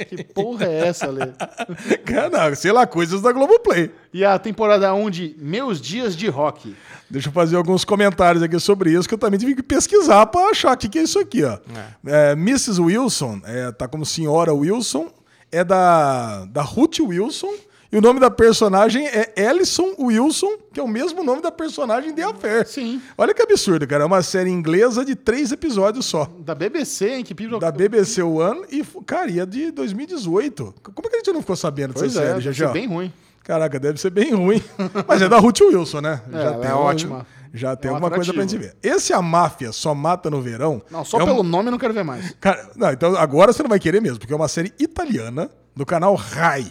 que porra é essa, Lê? Cara, sei lá, coisas da Globoplay. E a temporada 1 de Meus Dias de Rock. Deixa eu fazer alguns comentários aqui sobre isso, que eu também tive que pesquisar pra achar o que, que é isso aqui, ó. É, Mrs. Wilson, é, tá como senhora Wilson, é da, da Ruth Wilson, e o nome da personagem é Ellison Wilson, que é o mesmo nome da personagem de Affair. Sim. Olha que absurdo, cara. É uma série inglesa de três episódios só. Da BBC, hein? Que piroca- Da BBC One e, cara, e é de 2018. Como é que a gente não ficou sabendo dessa é, série, já ser bem ruim. Caraca, deve ser bem ruim. Mas é da Ruth Wilson, né? É, ela é ótima. Já tem É um alguma coisa pra gente ver. Esse A Máfia Só Mata no Verão. Não, só é um- pelo nome eu não quero ver mais. Cara, não, então agora você não vai querer mesmo, porque é uma série italiana do canal Rai,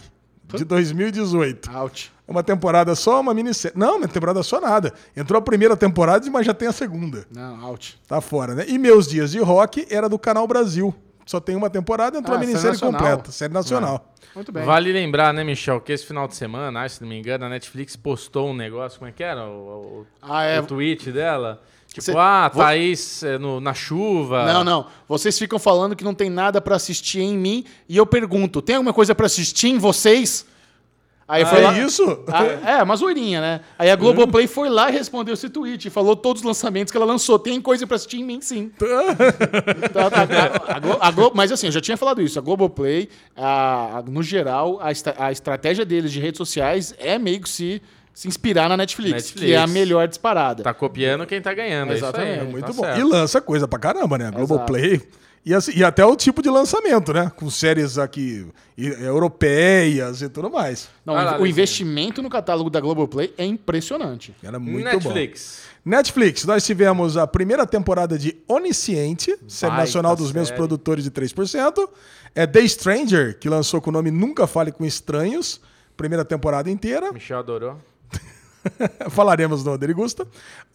de 2018. Out. É uma temporada só, uma minissérie. Não, uma temporada só nada. Entrou a primeira temporada, mas já tem a segunda. Não, out. Tá fora, né? E Meus Dias de Rock era do canal Brasil. Só tem uma temporada, entrou Ah, a série minissérie completa. Série nacional. Muito bem. Vale lembrar, né, Michel, que esse final de semana, se não me engano, a Netflix postou um negócio, como é que era? O, o, Ah, é. o tweet dela. Tipo, Cê- ah, vou- Thaís é, no- na chuva. Não, não. Vocês ficam falando que não tem nada pra assistir em mim e eu pergunto: tem alguma coisa pra assistir em vocês? Aí foi É lá- isso? Ah, é, uma zoeirinha, né? Aí a Globoplay foi lá e respondeu esse tweet e falou todos os lançamentos que ela lançou. Tem coisa pra assistir em mim, sim. Tá, tá, a- a Glo- a Glo- mas assim, eu já tinha falado isso. A Globoplay, a- a- no geral, a, estra- a estratégia deles de redes sociais é meio que se, se inspirar na Netflix, Netflix. que é a melhor disparada. Tá copiando quem tá ganhando. É isso Exatamente, aí. Muito tá bom. certo. E lança coisa pra caramba, né? Globoplay. E, assim- e até o tipo de lançamento, né? Com séries aqui europeias e tudo mais. Não, lá, o investimento no catálogo da Globoplay é impressionante. Era muito Netflix. bom. Netflix, nós tivemos a primeira temporada de Onisciente, série nacional dos mesmos produtores de 3%. É The Stranger, que lançou com o nome Nunca Fale com Estranhos. Primeira temporada inteira. Michel adorou. Falaremos no Derigusta.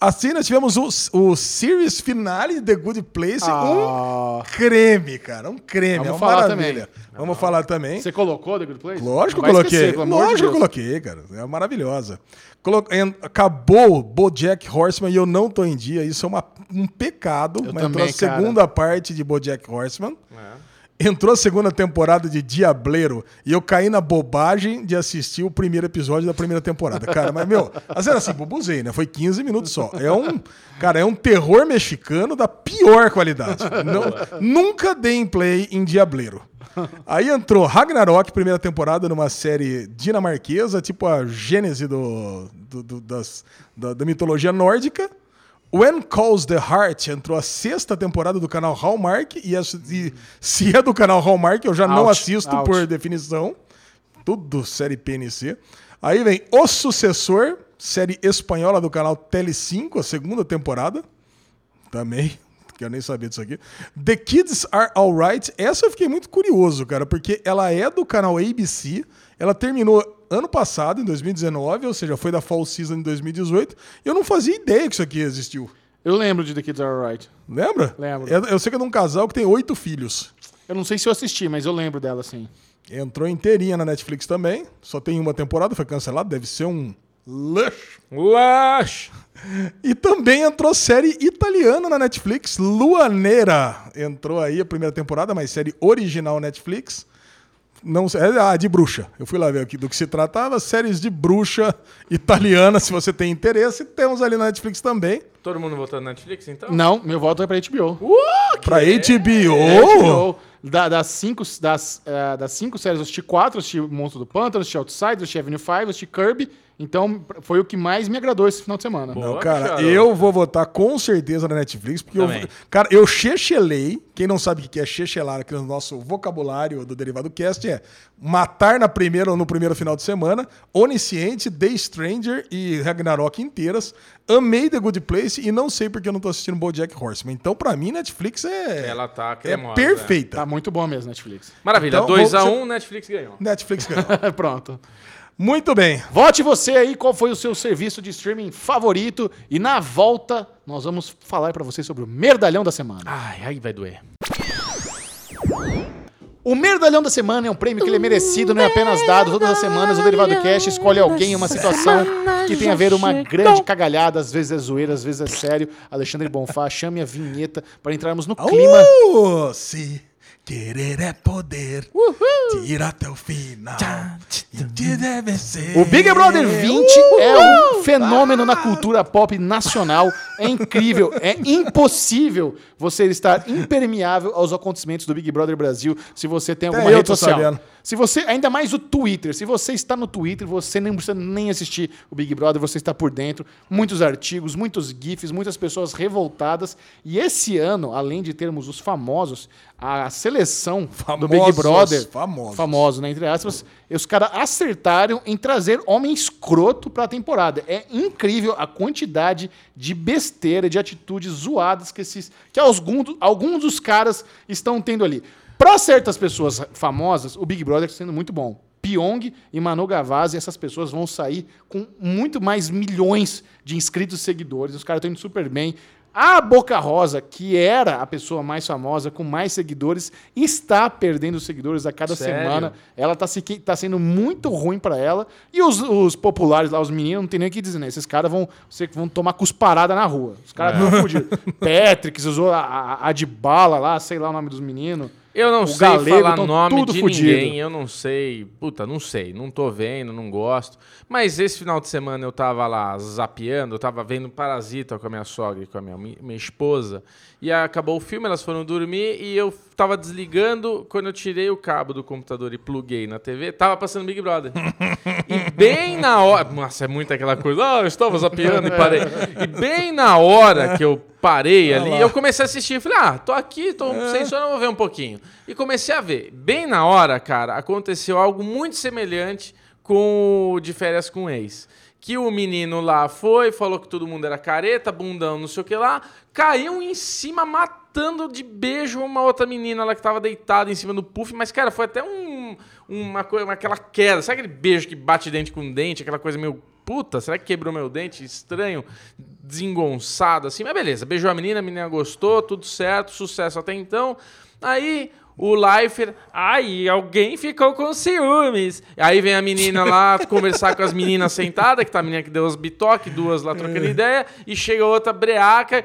Assim, nós tivemos o, o series finale de The Good Place. Ah. Um creme, cara. Um creme. Vamos é uma falar maravilha. Vamos falar também. Você colocou The Good Place? Lógico que coloquei. esquecer, de Lógico que coloquei, cara. É maravilhosa. Colo- Acabou Bojack Horseman e eu não tô em dia. Isso é uma- um pecado. Eu mas também, a segunda parte de Bojack Horseman. É. Entrou a segunda temporada de Diableiro e eu caí na bobagem de assistir o primeiro episódio da primeira temporada. Cara, mas, meu, assim, assim, bobuzei, né? Foi 15 minutos só. É um, cara, é um terror mexicano da pior qualidade. Não- nunca dei play em Diableiro. Aí entrou Ragnarok, primeira temporada, numa série dinamarquesa, tipo a gênese do, do- do- das- da, da mitologia nórdica. When Calls the Heart entrou a sexta temporada do canal Hallmark. E, essa- e se é do canal Hallmark, eu já não Out, assisto out. por definição. Tudo série PNC. Aí vem O Sucessor, série espanhola do canal Tele5, a segunda temporada. Também. Quero nem saber disso aqui. The Kids Are Alright. Essa eu fiquei muito curioso, cara, porque ela é do canal ABC. Ela terminou ano passado, em 2019, ou seja, foi da Fall Season em 2018. E eu não fazia ideia que isso aqui existiu. Eu lembro de The Kids Are Alright. Lembra? Lembro. Eu, eu sei que é de um casal que tem oito filhos. Eu não sei se eu assisti, mas eu lembro dela, sim. Entrou inteirinha na Netflix também. Só tem uma temporada, foi cancelado. Deve ser um luxo. Lush! E também entrou série italiana na Netflix, Luaneira. Entrou aí a primeira temporada, mas série original Netflix. Não sei, é, ah, de bruxa. Eu fui lá ver aqui do que se tratava. Séries de bruxa italiana, se você tem interesse. Temos ali na Netflix também. Todo mundo votando na Netflix, então? Não, meu voto é pra HBO. Pra HBO. HBO. Da- das, cinco, das, eh, das cinco séries, eu assisti quatro. Eu assisti Monstro do Pântano, assisti Outsider, assisti Avenue 5, assisti Kirby Então, foi o que mais me agradou esse final de semana. Boa. Não, cara, eu vou votar com certeza na Netflix, porque eu, Também. cara, eu chechelei. Quem não sabe o que é chechelar aqui no nosso vocabulário do Derivado Cast é matar na primeira ou no primeiro final de semana, Onisciente, The Stranger e Ragnarok inteiras. Amei The Good Place e não sei porque eu não tô assistindo BoJack Horseman. Então, pra mim, Netflix é Ela tá é cremosa. perfeita. Tá muito bom mesmo, Netflix. Maravilha, Então, 2x1, vamos- um, Netflix ganhou. Netflix ganhou. Pronto. Muito bem. Vote você aí qual foi o seu serviço de streaming favorito. E na volta, nós vamos falar pra vocês sobre o Merdalhão da Semana. Ai, aí vai doer. O Merdalhão da Semana é um prêmio que ele é merecido, não é apenas dado. Todas as semanas o Derivado Cash escolhe alguém em uma situação que tem a ver uma grande cagalhada. Às vezes é zoeira, às vezes é sério. Alexandre Bonfá, chame a vinheta para entrarmos no clima. Uh, se querer é poder, tira até o final. E te deve ser. O Big Brother 20 é um fenômeno na cultura pop nacional. É incrível, é impossível você estar impermeável aos acontecimentos do Big Brother Brasil se você tem alguma Até rede social. sabendo. Se você, ainda mais o Twitter, se você está no Twitter, você não precisa nem assistir o Big Brother, você está por dentro. Muitos artigos, muitos GIFs, muitas pessoas revoltadas. E esse ano, além de termos os famosos, a seleção do Big Famosos, Brother, famosos. famoso, né, entre aspas, os caras acertaram em trazer homem escroto pra temporada. É incrível a quantidade de besteira, de atitudes zoadas que, esses, que alguns, alguns dos caras estão tendo ali. Pra certas pessoas famosas, o Big Brother está sendo muito bom. Pyong e Manu Gavazzi, essas pessoas vão sair com muito mais milhões de inscritos e seguidores. Os caras estão indo super bem. A Boca Rosa, que era a pessoa mais famosa, com mais seguidores, está perdendo seguidores a cada Sério? semana. Ela tá, se, tá sendo muito ruim pra ela. E os, os populares lá, os meninos, não tem nem o que dizer, né? Esses caras vão, vão tomar cusparada na rua. Os caras estão fudidos. Patrick, usou a, a, a de bala lá, sei lá o nome dos meninos. Eu não O sei galego, falar tão nome de fudido. ninguém, eu não sei. Puta, não sei. Não tô vendo, não gosto. Mas esse final de semana eu tava lá zapeando, eu tava vendo Parasita com a minha sogra e com a minha, minha esposa. E acabou o filme, elas foram dormir e eu tava desligando. Quando eu tirei o cabo do computador e pluguei na TV, tava passando Big Brother. e bem na hora. Nossa, é muito aquela coisa. Ah, eu estava zapeando e parei. E bem na hora que eu parei ali, eu comecei a assistir. Falei, ah, tô aqui, tô sem sono, vou ver um pouquinho. E comecei a ver. Bem na hora, cara, aconteceu algo muito semelhante com o de férias com o ex. Que o menino lá foi, falou que todo mundo era careta, bundão, não sei o que lá, caiu em cima matando de beijo uma outra menina lá que tava deitada em cima do puff, mas, cara, foi até um, uma coisa, aquela queda. Sabe aquele beijo que bate dente com dente, aquela coisa meio puta, será que quebrou meu dente? Estranho, desengonçado assim. Mas beleza, beijou a menina, a menina gostou, tudo certo, sucesso até então. Aí o Leifer, ai, alguém ficou com ciúmes. Aí vem a menina lá conversar com as meninas sentadas, que tá a menina que deu os bitoques, duas lá trocando ideia, e chega outra breaca,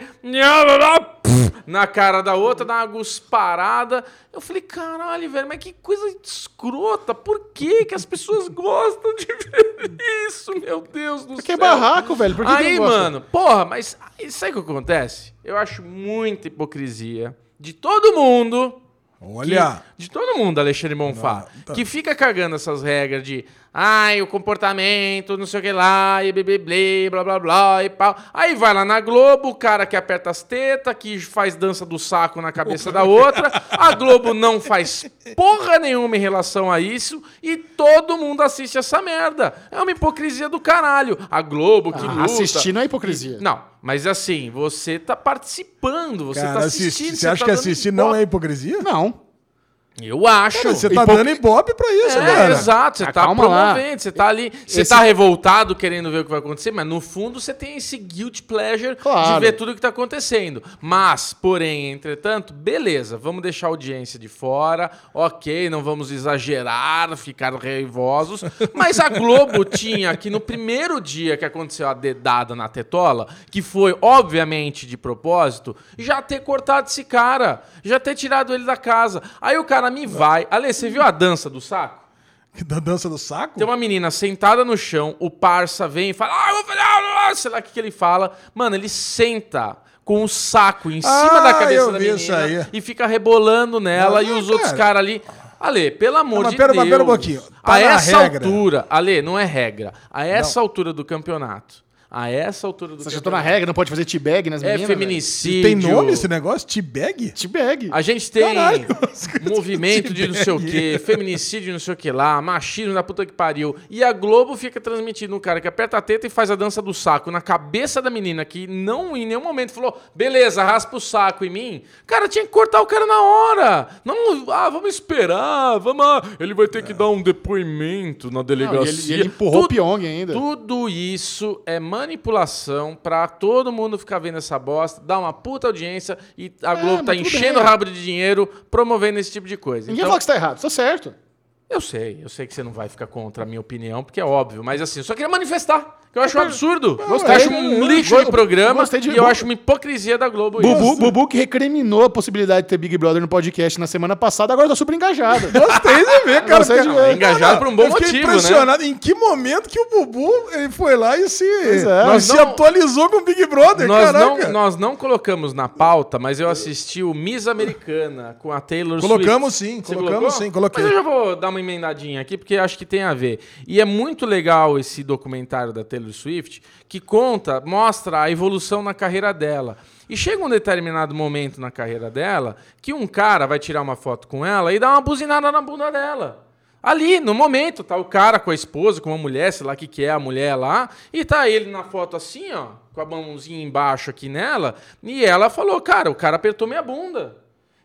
na cara da outra, dá uma gusparada. Eu falei, caralho, velho, mas que coisa escrota. Por que que as pessoas gostam de ver isso, meu Deus do Porque céu? é barraco, velho. Por que Aí, mano, porra, mas aí, sabe o que acontece? Eu acho muita hipocrisia de todo mundo. Olha. que- de todo mundo, Alexandre Bonfá. Não, tá. Que fica cagando essas regras de. Ai, o comportamento, não sei o que lá, e blá blá blá blá e pau. Aí vai lá na Globo, o cara que aperta as tetas, que faz dança do saco na cabeça da outra. A Globo não faz porra nenhuma em relação a isso e todo mundo assiste essa merda. É uma hipocrisia do caralho. A Globo que Ah, luta. assistir não é hipocrisia. Não, mas assim, você tá participando, você Cara, tá assistindo. você acha tá que assistir não é hipocrisia? Não. Eu acho. Cara, você tá Hipo- dando ibope pra isso, É, cara. exato, você Ah, tá promovendo, você tá ali, você Esse- tá revoltado querendo ver o que vai acontecer, mas no fundo você tem esse guilt pleasure Claro. de ver tudo o que tá acontecendo. Mas, porém, entretanto, beleza, vamos deixar a audiência de fora, ok, não vamos exagerar, ficar raivosos, mas a Globo tinha que no primeiro dia que aconteceu a dedada na tetola, que foi obviamente de propósito, já ter cortado esse cara, já ter tirado ele da casa. Aí o cara me vai, Ale, você viu a dança do saco? Da dança do saco? Tem uma menina sentada no chão, o parça vem e fala, ah, eu vou fazer, ah, ah", sei lá o que, que ele fala. Mano, ele senta com o saco em cima Ah, da cabeça da menina e fica rebolando nela Não, e os não, outros cara. caras ali. Ale, pelo amor Não, de pera- Deus. mas pera um pouquinho. Tá a essa regra. altura, Ale, não é regra. A essa altura do campeonato, a essa altura do Você já tá na regra, não pode fazer teabag nas é meninas? feminicídio. Tem nome esse negócio? T-bag? velho? Teabag. A gente tem Caralho, movimento de não sei o quê, feminicídio não sei o que lá, machismo da puta que pariu. E a Globo fica transmitindo um cara que aperta a teta e faz a dança do saco na cabeça da menina que não em nenhum momento falou, beleza, raspa o saco em mim. Cara, tinha que cortar o cara na hora. Não, ah, vamos esperar, vamos. ah, Ele vai ter que dar um depoimento na Não, delegacia. e ele, e ele empurrou Tudo- o Pyong ainda. tudo isso é manipulação pra todo mundo ficar vendo essa bosta, dar uma puta audiência e a Globo mas tá tudo enchendo bem. o rabo de dinheiro promovendo esse tipo de coisa. Ninguém Então, fala que você tá errado, tá certo. eu sei, eu sei que você não vai ficar contra a minha opinião, porque é óbvio, mas assim, eu só queria manifestar, que eu acho um absurdo. Gostei. eu acho um lixo de programa gostei de- e eu acho uma hipocrisia da Globo Bubu, isso. Bubu que recriminou a possibilidade de ter Big Brother no podcast na semana passada, agora tá super engajado. Gostei de ver, cara. Gostei de ver. Engajado por um bom eu fiquei motivo, né? impressionado. Em que momento que o Bubu ele foi lá e se, é. Nós se não- atualizou com o Big Brother, Nós caraca. não, nós não colocamos na pauta, mas eu assisti o Miss Americana com a Taylor Colocamos Swift. sim, Você colocamos colocou? sim, coloquei. Mas eu já vou dar uma emendadinha aqui, porque acho que tem a ver. E é muito legal esse documentário da Taylor Swift, que conta, mostra a evolução na carreira dela. E chega um determinado momento na carreira dela que um cara vai tirar uma foto com ela e dá uma buzinada na bunda dela. Ali, no momento, tá o cara com a esposa, com uma mulher, sei lá o que, que é a mulher lá, e tá ele na foto assim, ó, com a mãozinha embaixo aqui nela, e ela falou, cara, o cara apertou minha bunda.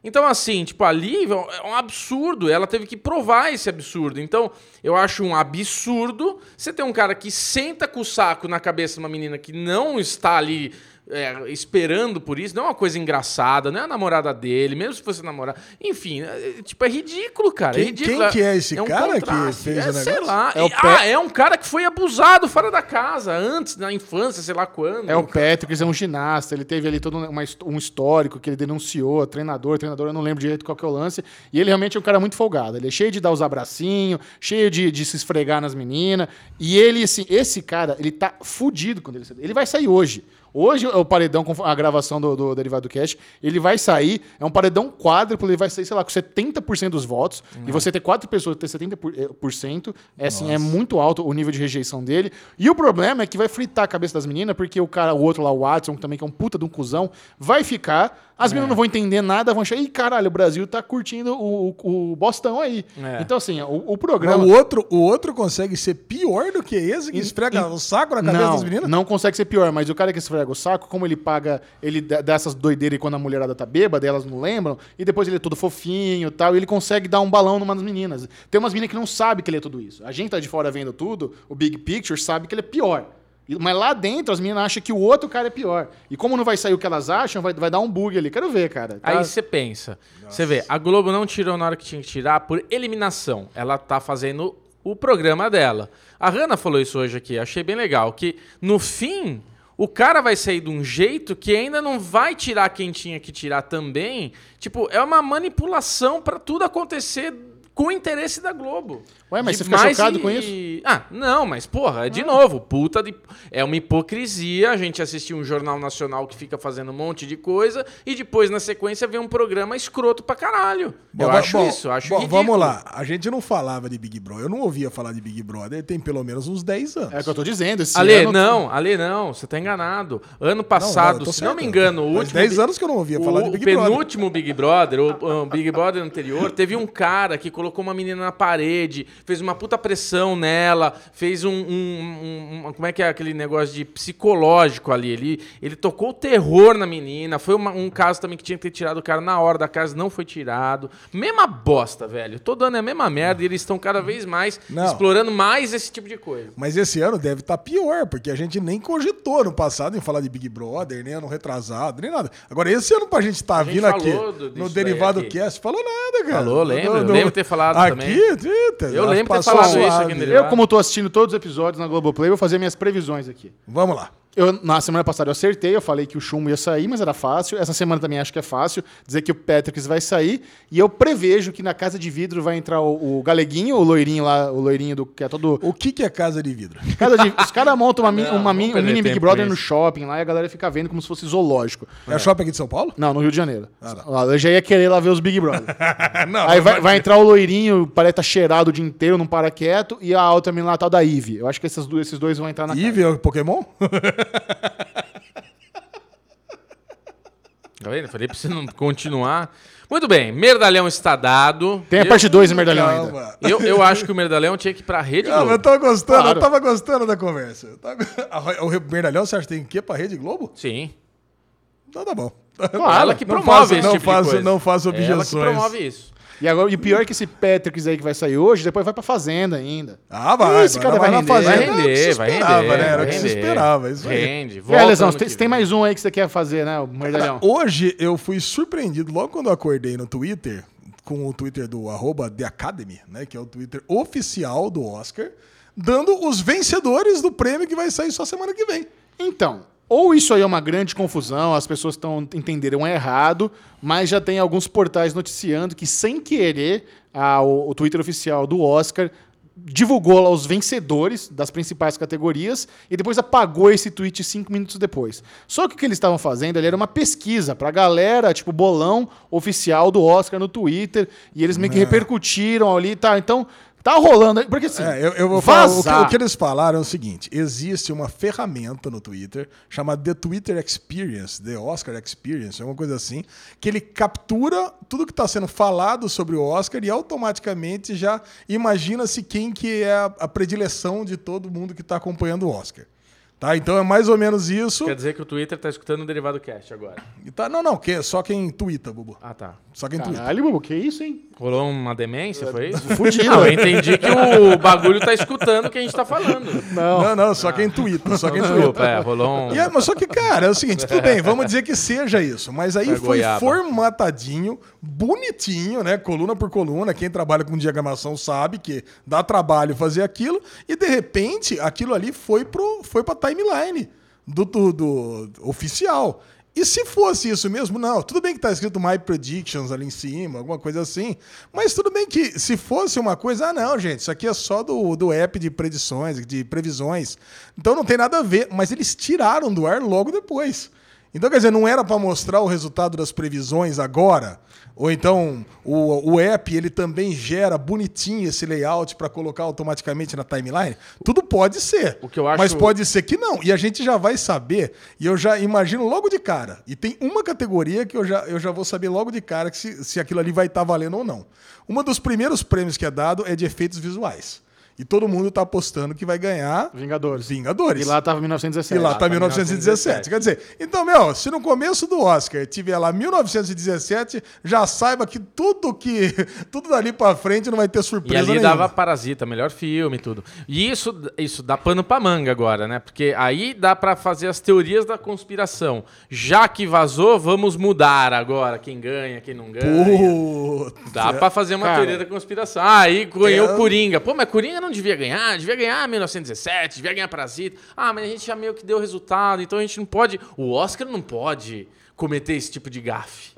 Então, assim, tipo, ali é um absurdo. Ela teve que provar esse absurdo. Então, eu acho um absurdo você ter um cara que senta com o saco na cabeça de uma menina que não está ali é, esperando por isso. Não é uma coisa engraçada, não é a namorada dele, mesmo se fosse namorada. Enfim, é, é, tipo, é ridículo, cara. é Quem- ridículo. quem que é esse um cara que fez é, o Sei negócio? lá. É o Pe- ah, é um cara que foi abusado fora da casa, antes, na infância, sei lá quando. É o Patrick, é um ginasta, ele teve ali todo uma um histórico que ele denunciou, treinador, treinador, eu não lembro direito qual que é o lance, e ele realmente é um cara muito folgado, ele é cheio de dar os abracinhos, cheio de, de se esfregar nas meninas, e ele, assim, esse cara, ele tá fudido quando ele sair. Ele vai sair hoje. Hoje é o paredão com a gravação do, do Derivado Cash. Ele vai sair, é um paredão quádruplo, ele vai sair, sei lá, com 70% dos votos. E você ter quatro pessoas ter 70%, é, assim, é muito alto o nível de rejeição dele. E o problema é que vai fritar a cabeça das meninas, porque o cara, o outro lá, o Watson, que também que é um puta de um cuzão, vai ficar. As meninas não vão entender nada, vão achar, ih, caralho, o Brasil tá curtindo o, o, o Bostão aí. É. Então, assim, o, o Mas programa. o outro, o outro consegue ser pior do que esse que esfrega o saco na cabeça não, das meninas? Não consegue ser pior, mas o cara que esfrega o saco, como ele paga, ele dá essas doideiras aí quando a mulherada tá bêbada, elas não lembram, e depois ele é todo fofinho e tal, e ele consegue dar um balão numa das meninas. Tem umas meninas que não sabem que ele é tudo isso. A gente tá de fora vendo tudo, o Big Picture sabe que ele é pior. Mas lá dentro as meninas acham que o outro cara é pior. E como não vai sair o que elas acham, vai, vai dar um bug ali. Quero ver, cara. Tá? Aí você pensa, você vê, a Globo não tirou na hora que tinha que tirar por eliminação. Ela tá fazendo o programa dela. A Hanna falou isso hoje aqui, achei bem legal, que no fim o cara vai sair de um jeito que ainda não vai tirar quem tinha que tirar também. Tipo, é uma manipulação pra tudo acontecer com o interesse da Globo. Ué, mas De você fica chocado e- com isso? Ah, não, mas porra, é de novo, puta de. É uma hipocrisia a gente assistir um jornal nacional que fica fazendo um monte de coisa e depois, na sequência, ver um programa escroto pra caralho. eu va- acho isso, eu acho bom, ridículo. Vamos lá. A gente não falava de Big Brother. Eu não ouvia falar de Big Brother. Tem pelo menos uns 10 anos. É o que eu tô dizendo. Esse Ale, ano- não, Ale, não, você tá enganado. Ano passado, eu tô se não certo. me engano, o último. 10 Bi- anos que eu não ouvia falar de o Big Brother. penúltimo Big Brother, o, o Big Brother anterior, teve um cara que colocou uma menina na parede, fez uma puta pressão nela, fez um, um- um- Como é que é aquele negócio de psicológico ali? Ele, ele tocou terror na menina. Foi uma- um caso também que tinha que ter tirado o cara na hora da casa, não foi tirado. Mesma bosta, velho. Tô dando a mesma merda e eles estão cada vez mais Não. explorando mais esse tipo de coisa. Mas esse ano deve estar pior, porque a gente nem cogitou no passado em falar de Big Brother, nem ano retrasado, nem nada. Agora, esse ano pra gente estar gente vindo aqui do- no Derivado aqui. Cast, falou nada, cara. Falou, lembro, No- lembro ter falado aqui, também. eita, Eu lembro de ter falado isso aqui. Eu, como tô assistindo todos os episódios na Globoplay, vou fazer minhas previsões aqui. Vamos lá. Eu, na semana passada eu acertei, eu falei que o Chumbo ia sair, mas era fácil. Essa semana também acho que é fácil dizer que o Patrick vai sair. E eu prevejo que na casa de vidro vai entrar o, o Galeguinho, o loirinho lá, o loirinho do que é todo. O que, que é casa de vidro? Casa de, os caras montam uma, Não, uma mini, um mini Big Brother no shopping lá e a galera fica vendo como se fosse zoológico. É, o shopping aqui de São Paulo? Não, no Rio de Janeiro. Ah, tá. Eu já ia querer lá ver os Big Brother. não, Aí vai, vai entrar o loirinho, parece tá cheirado o dia inteiro, não para quieto, e a outra menina lá, tal da Eve. Eu acho que esses dois, esses dois vão entrar na Eve é o Pokémon? Tá vendo? Falei pra você não continuar. Muito bem, Merdalhão está dado. Tem a Eu- parte 2 do Merdalhão ainda. Calma. Eu, eu acho que o Merdalhão tinha que ir pra Rede Calma, eu Globo. tava gostando, Claro. eu tava gostando da conversa. Eu tava- A- O Merdalhão, você acha que tem que ir pra Rede Globo? Sim. Então tá bom. ela que Não promove faço- esse não tipo faço- de coisa. não faço Ela que objeções. promove isso. E, agora, e o pior é que esse Patrick aí que vai sair hoje, depois vai pra Fazenda ainda. Ah, vai. Esse cara vai na render. fazenda. Vai Era o que render, se vai esperava, render. né? Era vai o que se render. esperava. Isso aí. Rende. E aí, volta Lesão, tem, tem mais um aí que você quer fazer, né? O Merdalhão. Hoje eu fui surpreendido, logo quando eu acordei no Twitter, com o Twitter do arroba The Academy, né? Que é o Twitter oficial do Oscar, dando os vencedores do prêmio que vai sair só semana que vem. Então, ou isso aí é uma grande confusão, as pessoas estão entenderam errado, mas já tem alguns portais noticiando que, sem querer, a- o, o Twitter oficial do Oscar divulgou lá os vencedores das principais categorias e depois apagou esse tweet cinco minutos depois. Só que o que eles estavam fazendo ali era uma pesquisa pra galera, tipo, bolão oficial do Oscar no Twitter, e eles meio que repercutiram ali, tá? Então, tá rolando, aí, porque assim, É, eu, eu vou falar. O que, o que eles falaram é o seguinte: existe uma ferramenta no Twitter chamada The Twitter Experience, The Oscar Experience, alguma coisa assim, que ele captura tudo que está sendo falado sobre o Oscar e automaticamente já imagina-se quem que é a, a predileção de todo mundo que está acompanhando o Oscar. Tá? Então é mais ou menos isso. Quer dizer que o Twitter tá escutando o Derivado Cast agora. E Tá, não, não, que, só quem twitta, Bubu. Ah, tá. Só quem twitta. Caralho, Bubu, que isso, hein? Rolou uma demência, foi isso? Fudido. Não, eu entendi que o bagulho tá escutando o que a gente tá falando. Não. Não, não, só quem twitta, só quem twitta. Desculpa, é, rolou um... E é- mas só que, cara, é o seguinte, tudo bem, vamos dizer que seja isso. Mas aí É foi goiaba. formatadinho, bonitinho, né? Coluna por coluna. Quem trabalha com diagramação sabe que dá trabalho fazer aquilo. E de repente, aquilo ali foi, pro, foi pra timeline do, do, do oficial. E se fosse isso mesmo, não. Tudo bem que tá escrito My Predictions ali em cima, alguma coisa assim. Mas tudo bem que se fosse uma coisa, ah, não, gente, isso aqui é só do, do app de predições, de previsões. Então não tem nada a ver. Mas eles tiraram do ar logo depois. Então, quer dizer, não era para mostrar o resultado das previsões agora? Ou então o, o app ele também gera bonitinho esse layout para colocar automaticamente na timeline? Tudo pode ser. O que eu acho- Mas pode ser que não. E a gente já vai saber. E eu já imagino logo de cara. E tem uma categoria que eu já, eu já vou saber logo de cara que se, se aquilo ali vai estar valendo ou não. Um dos primeiros prêmios que é dado é de efeitos visuais. E todo mundo tá apostando que vai ganhar Vingadores. Vingadores. E lá tava 1917. E lá tá tá 1917. Quer dizer, então, meu, se no começo do Oscar tiver lá 1917, já saiba que tudo que. Tudo dali pra frente não vai ter E surpresa ali nenhuma. dava Parasita, melhor filme e tudo. E isso, isso dá pano pra manga agora, né? Porque aí dá pra fazer as teorias da conspiração. Já que vazou, vamos mudar agora quem ganha, quem não ganha. Putz, Dá pra fazer uma Cara, teoria da conspiração. Ah, aí ganhou é- o Coringa. Pô, mas Coringa não devia ganhar, devia ganhar 1917, devia ganhar Parasita. Ah, mas a gente já meio que deu resultado, então a gente não pode. O Oscar não pode cometer esse tipo de gafe.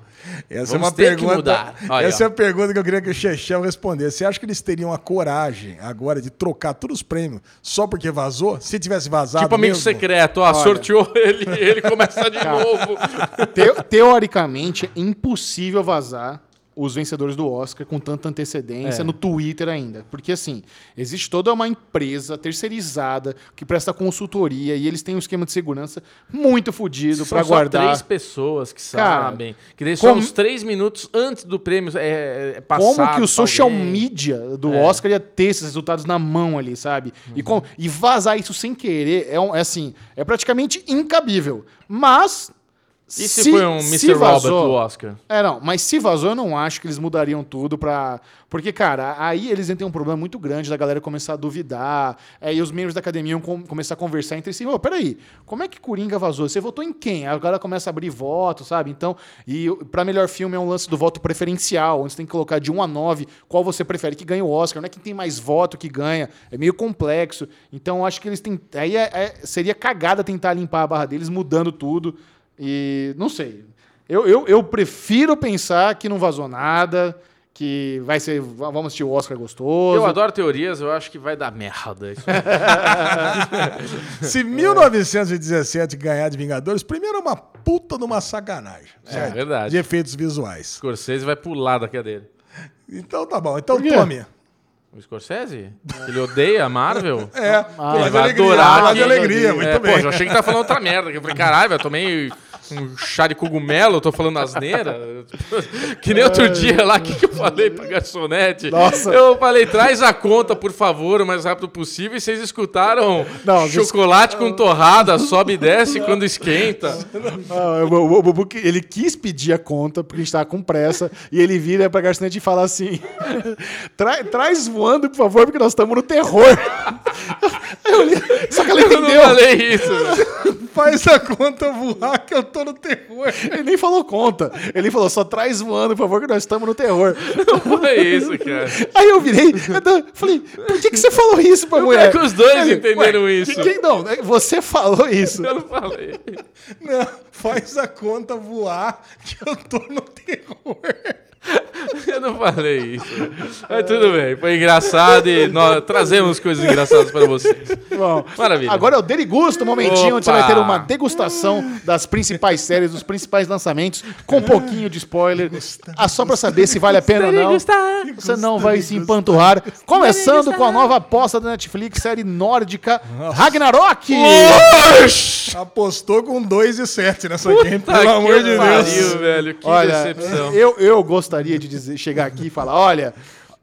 Essa Vamos é uma ter que pergunta. mudar. Olha, essa ó. é a pergunta que eu queria que o Chechel respondesse. Você acha que eles teriam a coragem agora de trocar todos os prêmios só porque vazou? Se tivesse vazado. tipo amigo mesmo? secreto, ó, sorteou ele, ele começa de novo. Teo- teoricamente, é impossível vazar os vencedores do Oscar com tanta antecedência É. no Twitter ainda. Porque, assim, existe toda uma empresa terceirizada que presta consultoria e eles têm um esquema de segurança muito fodido só guardar. três pessoas que Cara, sabem. Que só como- uns três minutos antes do prêmio é, é passado. Como que o social alguém. media do É. Oscar ia ter esses resultados na mão ali, sabe? E, com- e vazar isso sem querer é, um- é assim, é praticamente incabível. Mas E se, foi um se Mr. Vazou- do Oscar? É, não, mas se vazou, eu não acho que eles mudariam tudo pra. Porque, cara, aí eles ter um problema muito grande da galera começar a duvidar. É, e os membros da academia iam com- começar a conversar entre si. Ô, peraí, como é que Coringa vazou? Você votou em quem? Aí a galera começa a abrir voto, sabe? Então, e pra melhor filme é um lance do voto preferencial, onde você tem que colocar de 1 a 9 qual você prefere que ganhe o Oscar. Não é quem tem mais voto que ganha. É meio complexo. Então, eu acho que eles têm. Aí é- é- seria cagada tentar limpar a barra deles mudando tudo. E não sei. Eu, eu, eu prefiro pensar que não vazou nada, que vai ser. Vamos assistir o Oscar gostoso. Eu adoro teorias, eu acho que vai dar merda. Isso Se 1917 ganhar de Vingadores, primeiro é uma puta de uma sacanagem. certo? verdade. De efeitos visuais. Scorsese vai pular da cadeira. Então tá bom. Então tome. O Scorsese? Ele odeia a Marvel? É, Ah, Ele vai alegria, adorar de aqui. alegria, muito É, bem. Pô, já achei que tá falando outra merda. Eu falei, caralho, eu tomei um chá de cogumelo, eu tô falando asneira. Que nem outro dia lá, o que, que eu falei pra garçonete? Nossa. Eu falei, traz a conta, por favor, o mais rápido possível. E vocês escutaram Não, chocolate com torrada, sobe e desce quando esquenta. Ah, o, Bubu, ele quis pedir a conta, porque a gente tava com pressa, e ele vira pra garçonete e fala assim: "Tra- traz voando, por favor, porque nós estamos no terror. Eu li- Só que ela Eu não entendeu. falei isso. Faz a conta voar que eu tô no terror. Ele nem falou conta. Ele falou: só traz voando, por favor, que nós estamos no terror. Não foi isso, cara. Aí eu virei, eu falei, por que, que você falou isso pra mulher? que os dois Ele, entenderam "Ué, isso." que- que- não, né, você falou isso. Eu não falei. Não, faz a conta voar que eu tô no terror. Eu não falei isso. Mas tudo bem, foi engraçado e nós trazemos coisas engraçadas para vocês. Bom, Maravilha. Agora é o Derigusto, o momentinho onde você vai Opa! ter uma degustação das principais séries, dos principais lançamentos, com um pouquinho de spoiler. Ah, só pra saber se vale a pena ou não. Você não vai se empanturrar. Começando com a nova aposta da Netflix, série nórdica Ragnarok. Apostou com 2 e 7 nessa game, Tá pelo amor de Deus. pariu, velho. Que Olha, decepção. eu, eu gostaria de dizer, chegar aqui e falar, olha,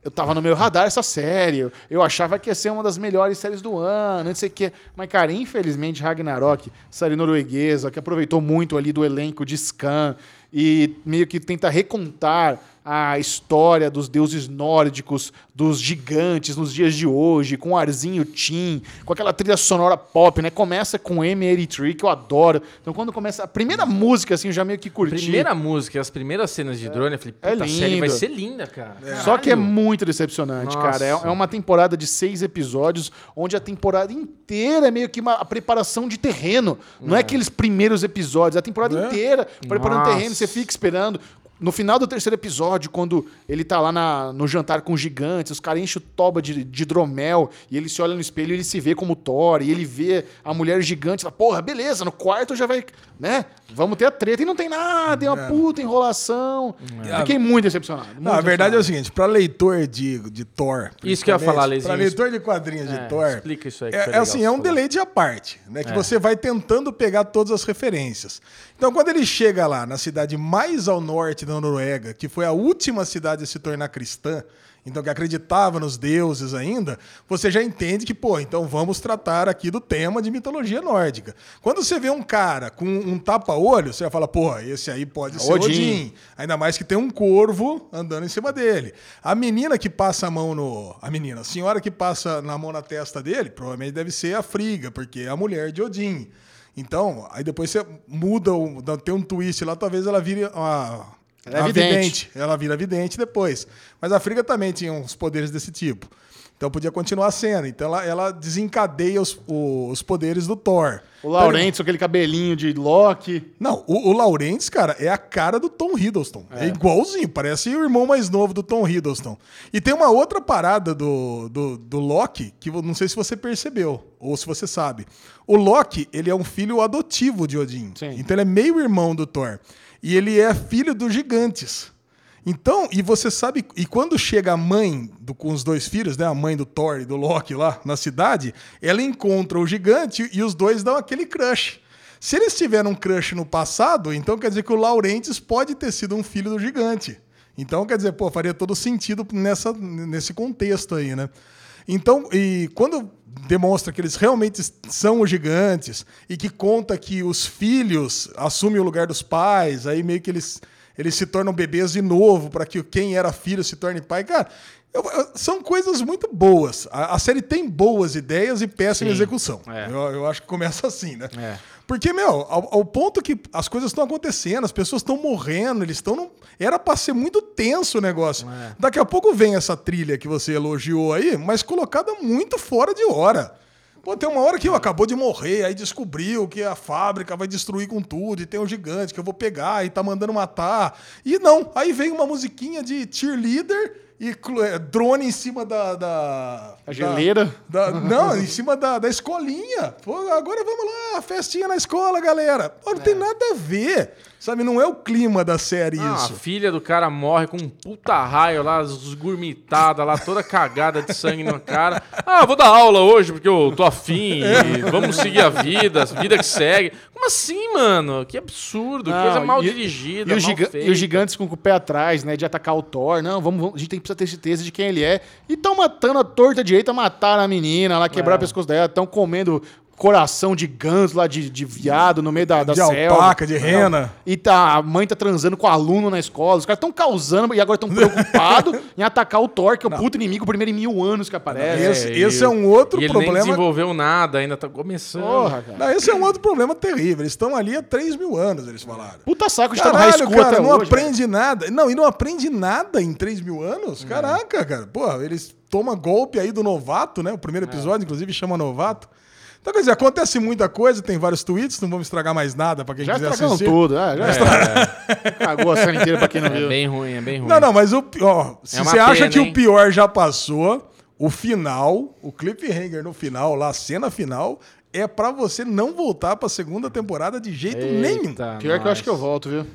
eu tava no meu radar essa série, eu achava que ia ser uma das melhores séries do ano, não sei o quê. Mas, cara, infelizmente, Ragnarok, série norueguesa, que aproveitou muito ali do elenco de Scan e meio que tenta recontar a história dos deuses nórdicos, dos gigantes nos dias de hoje, com o arzinho Tim, com aquela trilha sonora pop, né? Começa com M83, que eu adoro. Então, quando começa a primeira música, assim, eu já meio que curti. Primeira música, as primeiras cenas de drone, eu falei, É puta, a série vai ser linda, cara. Só que é muito decepcionante, Nossa. cara. É, é uma temporada de seis episódios, onde a temporada inteira é meio que uma a preparação de terreno. Não é aqueles primeiros episódios, é a temporada É? inteira preparando Nossa. terreno, você fica esperando. No final do terceiro episódio, quando ele tá lá na- no jantar com gigantes, os caras enchem o toba de, de hidromel e ele se olha no espelho e ele se vê como Thor, e ele vê a mulher gigante, fala, porra, beleza, no quarto já vai, né? Vamos ter a treta. E não tem nada, é uma puta enrolação. Fiquei muito decepcionado. Não, a muito verdade é o seguinte, pra leitor de, de Thor... Isso que eu ia falar, Lezinho. Pra leitor de quadrinhos É, de Thor... explica isso aí que É, é legal assim, é um deleite à parte, né? Que É. você vai tentando pegar todas as referências. Então, quando ele chega lá, na cidade mais ao norte da Noruega, que foi a última cidade a se tornar cristã, então que acreditava nos deuses ainda, você já entende que, pô, então vamos tratar aqui do tema de mitologia nórdica. Quando você vê um cara com um tapa-olho, você vai falar, pô, esse aí pode ser Odin. Odin. Ainda mais que tem um corvo andando em cima dele. A menina que passa a mão no. A menina, a senhora que passa na mão na testa dele, provavelmente deve ser a Friga, porque é a mulher de Odin. Então, aí depois você muda, tem um twist lá, talvez ela vire uma. Ela é uma vidente. Ela vira vidente depois. Mas a Friga também tinha uns poderes desse tipo. Então podia continuar a cena. Então ela, ela desencadeia os, os poderes do Thor. O Laurentiis, com aquele cabelinho de Loki. Não, o, o Laurentiis, cara, é a cara do Tom Hiddleston. É. igualzinho, parece o irmão mais novo do Tom Hiddleston. E tem uma outra parada do, do, do Loki que não sei se você percebeu, ou se você sabe. O Loki, ele é um filho adotivo de Odin. Sim. Então ele é meio irmão do Thor. E ele é filho dos gigantes. Então, e você sabe, e quando chega a mãe do- com os dois filhos, né, a mãe do Thor e do Loki lá na cidade, ela encontra o gigante e os dois dão aquele crush. Se eles tiveram um crush no passado, então quer dizer que o Laurentiis pode ter sido um filho do gigante. Então, quer dizer, pô, faria todo sentido nessa, nesse contexto aí, né? Então, e quando demonstra que eles realmente são os gigantes e que conta que os filhos assumem o lugar dos pais, aí meio que eles, eles se tornam bebês de novo para que quem era filho se torne pai. Cara, eu- eu- são coisas muito boas. A, a série tem boas ideias e péssima Sim, execução. é. Eu, eu acho que começa assim, né? É. Porque, meu, ao, ao ponto que as coisas estão acontecendo, as pessoas estão morrendo, eles estão. Era pra ser muito tenso o negócio. É. Daqui a pouco vem essa trilha que você elogiou aí, mas colocada muito fora de hora. Pô, tem uma hora que ó, acabou de morrer, aí descobriu que a fábrica vai destruir com tudo, e tem um gigante que eu vou pegar e tá mandando matar. E não, aí vem uma musiquinha de cheerleader e é, drone em cima da. da A geleira. da- não, em cima da, da escolinha. Pô, agora vamos lá, festinha na escola, galera. Pô, não tem nada a ver. Sabe, não é o clima da série Ah, isso. a filha do cara morre com um puta raio lá, esgurmitada lá, toda cagada de sangue na cara. Ah, vou dar aula hoje porque eu tô afim, e vamos seguir a vida, a vida que segue. Como assim, mano? Que absurdo, Não, coisa mal e- dirigida, E os, mal giga- feita. e os gigantes com o pé atrás, né? De atacar o Thor. Não, vamos, vamos- a gente tem, precisa ter certeza de quem ele é. E estão matando a torta direita, mataram a menina lá, quebraram É. o pescoço dela. Estão comendo coração de ganso lá, de, de viado no meio da, da De selva. alpaca, de rena. E tá, a mãe tá transando com o aluno na escola. Os caras estão causando e agora estão preocupados em atacar o Thor, que é o puto inimigo, o primeiro em mil anos que aparece. Esse- e- esse é um outro e ele problema- nem desenvolveu nada, ainda tá começando. Porra, cara. Não, esse é um outro problema terrível. Eles estão ali há 3 mil anos, eles falaram. Puta saco de estar no high Caralho, cara, até não hoje. aprende nada. Não, e não aprende nada em 3 mil anos? Caraca, cara. Pô, eles tomam golpe aí do novato, né? O primeiro episódio, inclusive, chama novato. Então, quer dizer, acontece muita coisa, tem vários tweets, não vamos estragar mais nada pra quem Já quiser estragamos assistir. tudo. É, já estragamos. Cagou a série inteira pra quem não É viu. bem ruim, é bem ruim. Não, não, mas o pior. Se É você acha pena, que hein? o pior já passou, o final, o cliffhanger no final, lá, a cena final, é pra você não voltar pra segunda temporada de jeito nenhum. Eita, Pior que eu acho que eu nós. volto, viu?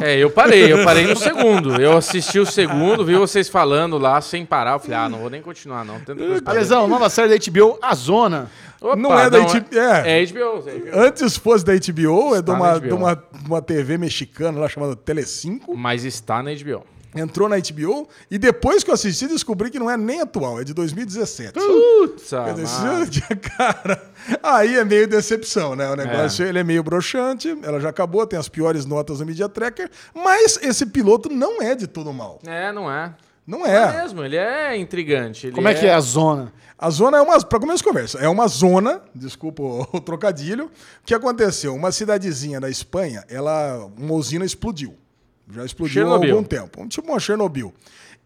É, eu parei, eu parei no segundo. Eu assisti o segundo, vi vocês falando lá sem parar. Eu falei, ah, não vou nem continuar, não. Alesão, nova série da HBO, A Zona. Opa, Não é da HBO, é. É HBO. é HBO. Antes fosse da HBO, é de Está uma, na HBO. de uma, uma TV mexicana lá chamada Telecinco. Mas está na HBO. Entrou na HBO e depois que eu assisti, descobri que não é nem atual, é de 2017. Putz, cara, aí é meio decepção, né? O negócio É. ele é meio broxante, ela já acabou, tem as piores notas no Media Tracker, mas esse piloto não é de todo mal. É, não é. Não Não é. é mesmo, ele é intrigante. ele Como é que é a Zona? A zona é uma, para começo de conversa, é uma zona, desculpa o, o trocadilho, o que aconteceu? Uma cidadezinha da Espanha, ela, uma usina explodiu. Já explodiu há Chernobyl. algum tempo, tipo uma Chernobyl.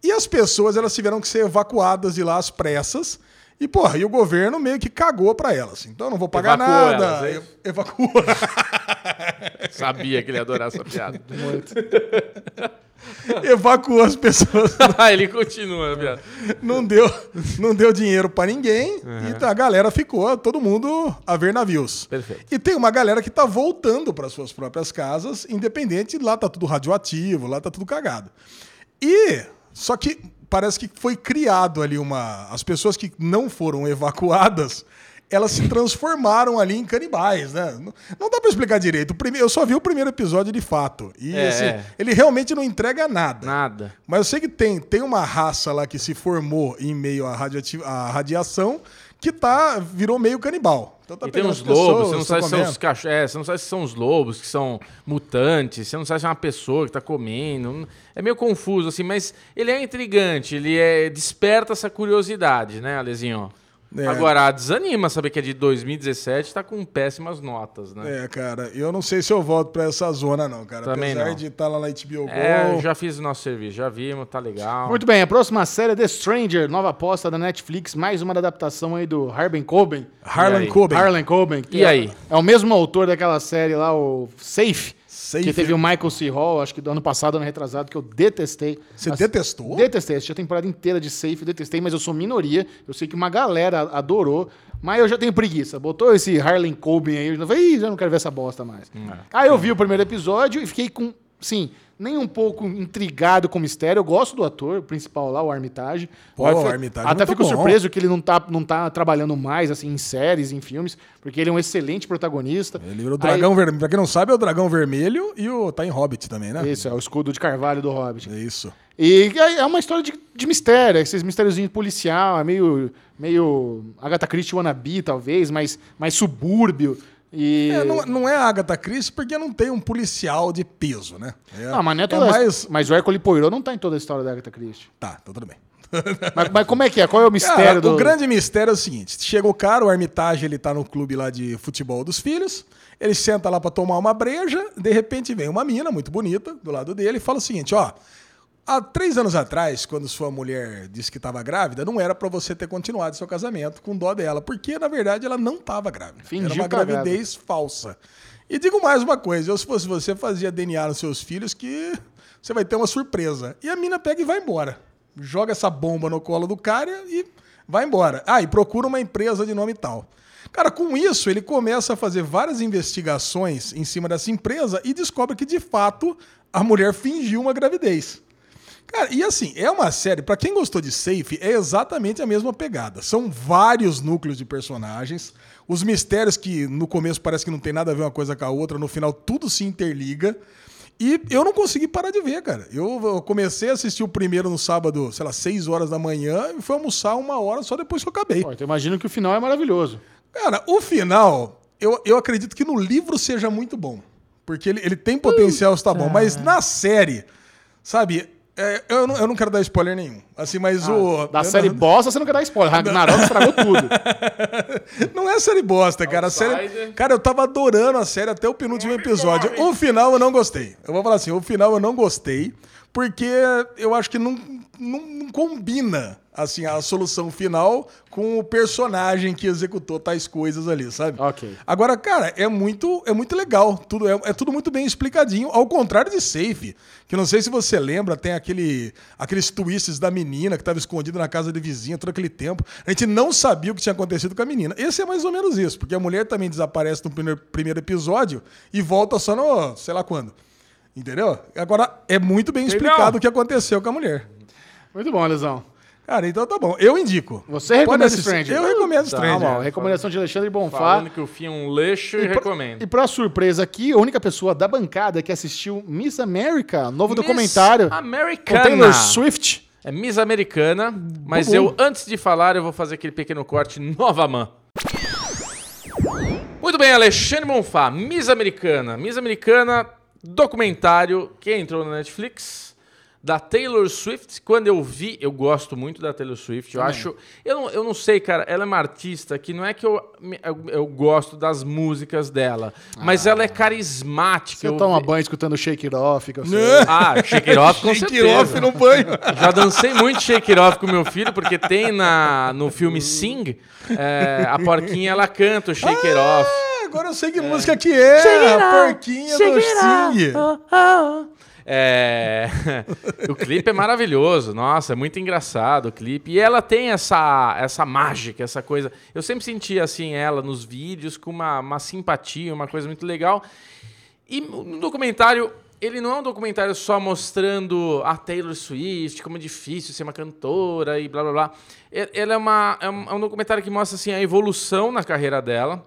E as pessoas, elas tiveram que ser evacuadas de lá às pressas, e porra, e o governo meio que cagou pra elas. Então não vou pagar Evacuou nada. elas, é evacuou. Sabia que ele ia adorar essa piada. Evacuou as pessoas. Ah, ele continua, não deu, não deu dinheiro pra ninguém e a galera ficou, todo mundo a ver navios. Perfeito. E tem uma galera que tá voltando para suas próprias casas, independente, lá tá tudo radioativo, lá tá tudo cagado. E só que parece que foi criado ali uma as pessoas que não foram evacuadas elas se transformaram ali em canibais, né? Não, não dá pra explicar direito. O prime- Eu só vi o primeiro episódio de fato. E É. assim, ele realmente não entrega nada. Nada. Mas eu sei que tem, tem uma raça lá que se formou em meio à, à radiação que tá, virou meio canibal. Então tá E tem uns lobos, pessoas, você não tá sabe se são os cachorros. É, você não sabe se são os lobos que são mutantes, você não sabe se é uma pessoa que tá comendo. É meio confuso, assim, mas ele é intrigante, ele é, desperta essa curiosidade, né, Alezinho? É. Agora, desanima saber que é de 2017 tá com péssimas notas, né? É, cara, eu não sei se eu volto pra essa zona, não, cara. Também Apesar não. de estar lá na HBO Go. É, eu já fiz o nosso serviço, já vimos, tá legal. Muito bem, a próxima série é The Stranger, nova aposta da Netflix, mais uma adaptação aí do Harlan Coben. Harlan? Coben. Harlan Coben. E é- aí? É o mesmo autor daquela série lá, o Safe. Safe. Que teve o Michael C. Hall, acho que do ano passado, ano retrasado, que eu detestei. Você As- detestou? Detestei. Assisti a temporada inteira de Safe, detestei, mas eu sou minoria. Eu sei que uma galera adorou, mas eu já tenho preguiça. Botou esse Harlan Coben aí, eu falei, Ih, já não quero ver essa bosta mais. É. Aí eu vi o primeiro episódio e fiquei com sim, nem um pouco intrigado com o mistério. Eu gosto do ator principal lá, o Armitage. Pô, Mas o Armitage é Até fico bom. surpreso que ele não tá, não tá trabalhando mais assim em séries, em filmes, porque ele é um excelente protagonista. Ele virou o dragão vermelho. Pra quem não sabe, é o dragão vermelho e o tá em Hobbit também, né? Aí, isso, é o escudo de carvalho do Hobbit. É isso. E é é uma história de, de mistério, esses mistériozinhos policial, é meio, meio Agatha Christie wannabe, talvez, mais, mais subúrbio. E... É, não, não é a Agatha Christie porque não tem um policial de peso, né? É, Não, mas não é toda mais... Mas o Hércules Poirot não tá em toda a história da Agatha Christie. Tá, então tudo bem. mas, mas como é que é? Qual é o mistério Cara, do... O grande mistério é o seguinte: chega o cara, o Armitage, ele tá no clube lá de futebol dos filhos. Ele senta lá pra tomar uma breja. De repente vem uma mina muito bonita do lado dele e fala o seguinte: ó. Há três anos atrás, quando sua mulher disse que estava grávida, não era pra você ter continuado seu casamento com dó dela, porque na verdade ela não estava grávida. Fingiu era uma gravidez falsa. E digo mais uma coisa: eu, se fosse você, fazia DNA nos seus filhos que você vai ter uma surpresa. E a mina pega e vai embora. Joga essa bomba no colo do cara e vai embora. Ah, e procura uma empresa de nome tal. Cara, com isso, ele começa a fazer várias investigações em cima dessa empresa e descobre que, de fato, a mulher fingiu uma gravidez. Cara, e assim, é uma série, pra quem gostou de Safe, é exatamente a mesma pegada. São vários núcleos de personagens, os mistérios que no começo parece que não tem nada a ver uma coisa com a outra, no final tudo se interliga. E eu não consegui parar de ver, cara. Eu eu comecei a assistir o primeiro no sábado, sei lá, 6 horas da manhã, e fui almoçar uma hora só depois que eu acabei. Pô, então eu imagino que o final é maravilhoso. Cara, o final, eu, eu acredito que no livro seja muito bom. Porque ele, ele tem potencial estar bom. Mas na série, sabe, é, eu, não, eu não quero dar spoiler nenhum. Assim, mas o. Ah, Da eu série não, bosta, você não quer dar spoiler. Ragnarok estragou tudo. não é série bosta, cara. A série, cara, eu tava adorando a série até o penúltimo episódio. O final eu não gostei. Eu vou falar assim, o final eu não gostei. Porque eu acho que não, não, não combina assim a solução final com o personagem que executou tais coisas ali, sabe? Ok. Agora, cara, é muito, é muito legal. Tudo, é, é tudo muito bem explicadinho. Ao contrário de Safe, que não sei se você lembra, tem aquele, aqueles twists da menina que estava escondida na casa de vizinha todo aquele tempo. A gente não sabia o que tinha acontecido com a menina. Esse é mais ou menos isso, porque a mulher também desaparece no primeiro, primeiro episódio e volta só no, sei lá quando. Entendeu? Agora, é muito bem Entendeu? explicado o que aconteceu com a mulher. Muito bom, Lesão. Cara, então tá bom. Eu indico. Você Pode recomenda. Stranger? Eu recomendo Tá Stranger. bom. Recomendação de Alexandre Bonfá. Falando que o fim é um lixo e, pra- recomendo. E pra surpresa aqui, a única pessoa da bancada que assistiu Miss America, novo Miss documentário com Americana. Taylor Swift. É Miss Americana, mas Bubu. eu, antes de falar, eu vou fazer aquele pequeno corte Nova Man. Muito bem, Alexandre Monfá, Miss Americana. Miss Americana, documentário que entrou na Netflix, da Taylor Swift. Quando eu vi, eu gosto muito da Taylor Swift. Eu acho. Eu não, eu não sei, cara, ela é uma artista que não é que eu, eu, eu gosto das músicas dela, mas ela é carismática. Você eu toma banho escutando Shake It Off, que eu sei. Ah, Shake It Off com Shake it certeza. off no banho. Já dancei muito Shake It Off com meu filho, porque tem na, no filme Sing, é, a porquinha ela canta o Shake It Off. Ah, agora eu sei que música que é. A porquinha do Sing. É, o clipe é maravilhoso, nossa, é muito engraçado o clipe. E ela tem essa, essa mágica, essa coisa. Eu sempre senti assim ela nos vídeos com uma, uma simpatia, uma coisa muito legal. E no documentário, ele não é um documentário só mostrando a Taylor Swift, como é difícil ser uma cantora e blá blá blá. Ele é, uma, é, um, é um documentário que mostra assim, a evolução na carreira dela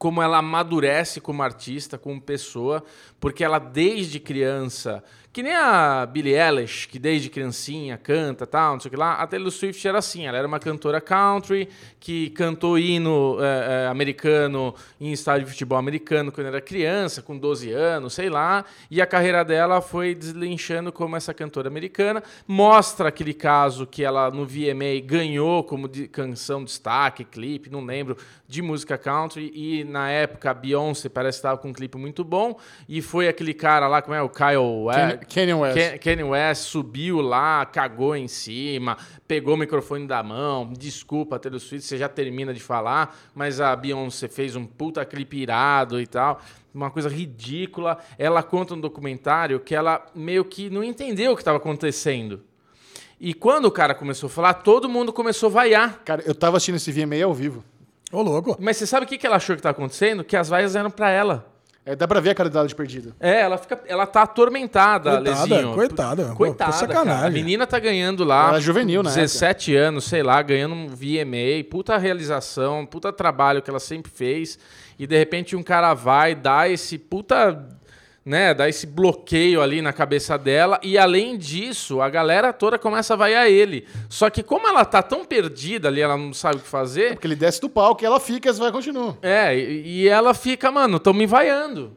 como ela amadurece como artista, como pessoa, porque ela desde criança, que nem a Billie Eilish, que desde criancinha canta, tal, não sei o que lá, a Taylor Swift era assim, ela era uma cantora country que cantou hino eh, eh, americano em estádio de futebol americano quando era criança, com 12 anos, sei lá, e a carreira dela foi deslinchando como essa cantora americana, mostra aquele caso que ela no VMA ganhou como de canção destaque, clipe, não lembro, de música country e na época a Beyoncé parece que estava com um clipe muito bom e foi aquele cara lá, como é? O Kyle Ken- Kanye West. Ken- Kanye West subiu lá, cagou em cima, pegou o microfone da mão, desculpa Taylor Swift, você já termina de falar, mas a Beyoncé fez um puta clipe irado e tal, uma coisa ridícula. Ela conta no documentário que ela meio que não entendeu o que estava acontecendo. E quando o cara começou a falar, todo mundo começou a vaiar. Cara, eu tava assistindo esse VMA ao vivo. Ô, louco. Mas você sabe o que que ela achou que estava acontecendo? Que as vaias eram para ela. É, dá pra ver a cara dela de perdida. É, ela fica. Ela tá atormentada, Coitada, Lezinho. coitada. Pô, Coitada. pô, sacanagem. cara. A menina tá ganhando lá. Ela é juvenil, né? 17 anos, sei lá, ganhando um VMA, puta realização, puta trabalho que ela sempre fez. E de repente um cara vai, dá esse puta. Né, dá esse bloqueio ali na cabeça dela e além disso, a galera toda começa a vaiar ele. Só que como ela tá tão perdida ali, ela não sabe o que fazer, Porque ele desce do palco e ela fica e vai continuar. é, e, e ela fica, mano, estão me vaiando,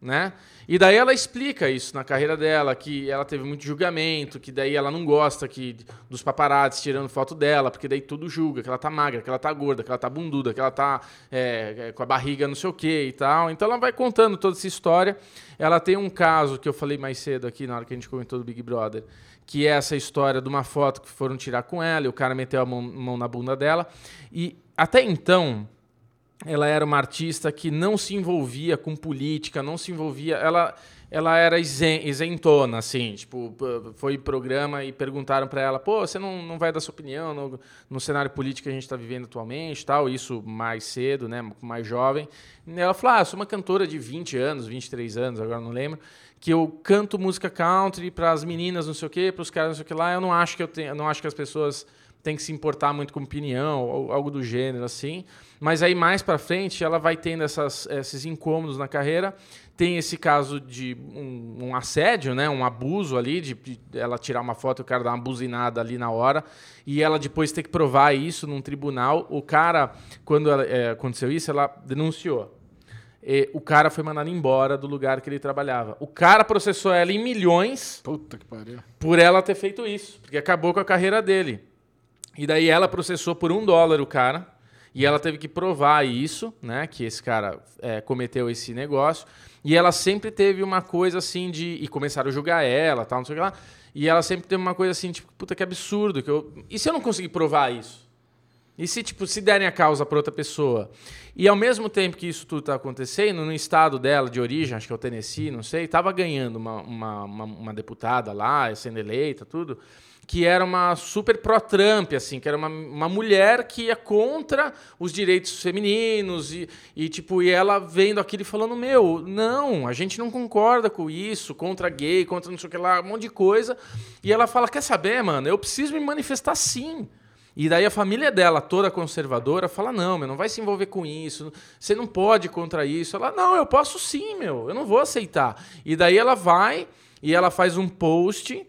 né? E daí ela explica isso na carreira dela, que ela teve muito julgamento, que daí ela não gosta que dos paparazzi tirando foto dela, porque daí tudo julga, que ela tá magra, que ela tá gorda, que ela tá bunduda, que ela tá é, é, com a barriga não sei o que e tal. Então ela vai contando toda essa história. Ela tem um caso que eu falei mais cedo aqui, na hora que a gente comentou do Big Brother, que é essa história de uma foto que foram tirar com ela, e o cara meteu a mão, mão na bunda dela. E até então, ela era uma artista que não se envolvia com política, não se envolvia. Ela, ela era isen- isentona, assim. Tipo, foi programa e perguntaram para ela: pô, você não, não vai dar sua opinião no, no cenário político que a gente está vivendo atualmente, tal? Isso mais cedo, né? Mais jovem. E ela falou: ah, sou uma cantora de 20 anos, 23 anos, agora não lembro. Que eu canto música country para as meninas, não sei o quê, para os caras, não sei o que lá. Eu não acho que eu tenho, não acho que as pessoas tem que se importar muito com opinião, ou algo do gênero assim. Mas aí mais para frente ela vai tendo essas, esses incômodos na carreira. Tem esse caso de um, um assédio, né, um abuso ali, de, de ela tirar uma foto e o cara dar uma buzinada ali na hora, e ela depois ter que provar isso num tribunal. O cara, quando ela, é, aconteceu isso, ela denunciou. E o cara foi mandado embora do lugar que ele trabalhava. O cara processou ela em milhões Puta que pariu. por ela ter feito isso, porque acabou com a carreira dele. E daí ela processou por um dólar o cara, e ela teve que provar isso, né, que esse cara é, cometeu esse negócio. E ela sempre teve uma coisa assim de. E começaram a julgar ela, tal, não sei o que lá. E ela sempre teve uma coisa assim, tipo, puta que absurdo. Que eu... E se eu não conseguir provar isso? E se, tipo, se derem a causa para outra pessoa? E ao mesmo tempo que isso tudo tá acontecendo, no estado dela de origem, acho que é o Tennessee, não sei, tava ganhando uma, uma, uma, uma deputada lá, sendo eleita, tudo, que era uma super pró-Trump, assim, que era uma, uma mulher que ia contra os direitos femininos e, e, tipo, e ela vendo aquilo e falando, meu, não, a gente não concorda com isso, contra gay, contra não sei o que lá, um monte de coisa. E ela fala, quer saber, mano, eu preciso me manifestar sim. E daí a família dela, toda conservadora, fala: não, meu, não vai se envolver com isso, você não pode contra isso. Ela, não, eu posso sim, meu, eu não vou aceitar. E daí ela vai e ela faz um post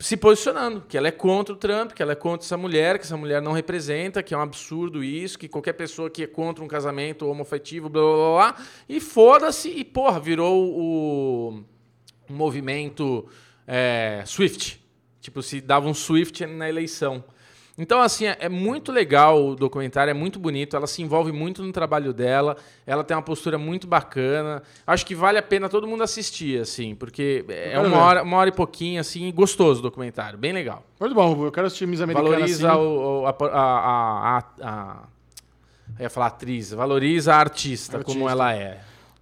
se posicionando, que ela é contra o Trump, que ela é contra essa mulher, que essa mulher não representa, que é um absurdo isso, que qualquer pessoa que é contra um casamento homoafetivo, blá blá blá, blá e foda-se, e porra, virou o, o movimento é, Swift. Tipo, se dava um Swift na eleição. Então, assim, é, é muito legal o documentário, é muito bonito, ela se envolve muito no trabalho dela, ela tem uma postura muito bacana. Acho que vale a pena todo mundo assistir, assim, porque é uma hora, uma hora e pouquinho, assim, gostoso o documentário, bem legal. Muito bom, eu quero assistir Miss Americana Valoriza assim. o, o- a, a, a, a, a- Eu ia falar atriz, valoriza a artista, Artista. como ela é.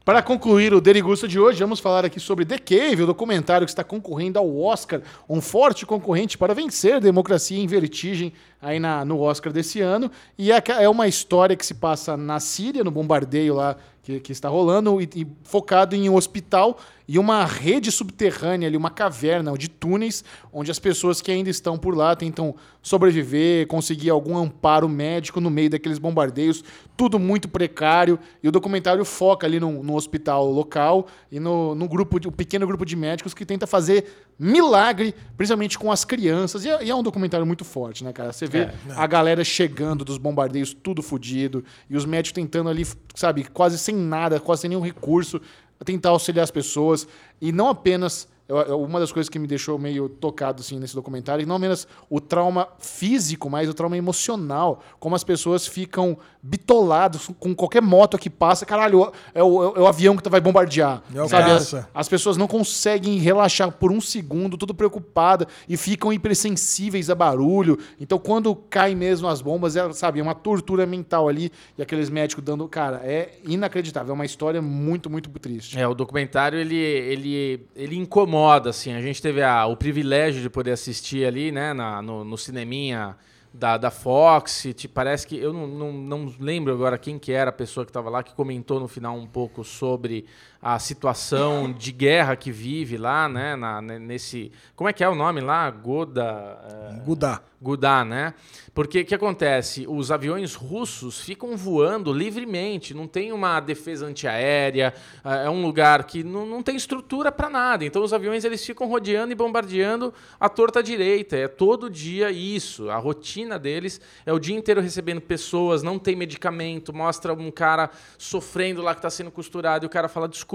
Para concluir o Derigusta de hoje, vamos falar aqui sobre The Cave, o documentário que está concorrendo ao Oscar, um forte concorrente para vencer Democracia em Vertigem aí na, no Oscar desse ano. E é, é uma história que se passa na Síria, no bombardeio lá que, que está rolando, e, e focado em um hospital e uma rede subterrânea ali, uma caverna de túneis, onde as pessoas que ainda estão por lá tentam sobreviver, conseguir algum amparo médico no meio daqueles bombardeios, tudo muito precário. E o documentário foca ali no, no hospital local e no, no grupo, de, um pequeno grupo de médicos que tenta fazer milagre, principalmente com as crianças. E é, e é um documentário muito forte, né, cara? Você vê É. a galera chegando dos bombardeios, tudo fodido, e os médicos tentando ali, sabe, quase sem nada, quase sem nenhum recurso, tentar auxiliar as pessoas. E não apenas. Eu- Uma das coisas que me deixou meio tocado assim, nesse documentário, não apenas o trauma físico, mas o trauma emocional. Como as pessoas ficam bitoladas com qualquer moto que passa. Caralho, é o, é o- é o avião que vai bombardear. É o sabe? As, as pessoas não conseguem relaxar por um segundo, tudo preocupada, e ficam hipersensíveis a barulho. Então, quando cai mesmo as bombas, é, sabe, é uma tortura mental ali, e aqueles médicos dando. Cara, é inacreditável. É uma história muito, muito triste. É, o documentário ele, ele, ele incomoda, assim. A gente teve a- o privilégio de poder assistir ali, né, na- no, no cineminha da, da Fox, te parece que eu não, não, não lembro agora quem que era a pessoa que estava lá que comentou no final um pouco sobre a situação de guerra que vive lá, né, na, nesse, como é que é o nome lá, Goda, é... Gudá. Gudá, né? Porque o que acontece? Os aviões russos ficam voando livremente, não tem uma defesa antiaérea, é, é um lugar que não, não tem estrutura para nada. Então os aviões eles ficam rodeando e bombardeando a torta direita. É todo dia isso. A rotina deles é o dia inteiro recebendo pessoas, não tem medicamento, mostra um cara sofrendo lá que está sendo costurado e o cara fala desculpa,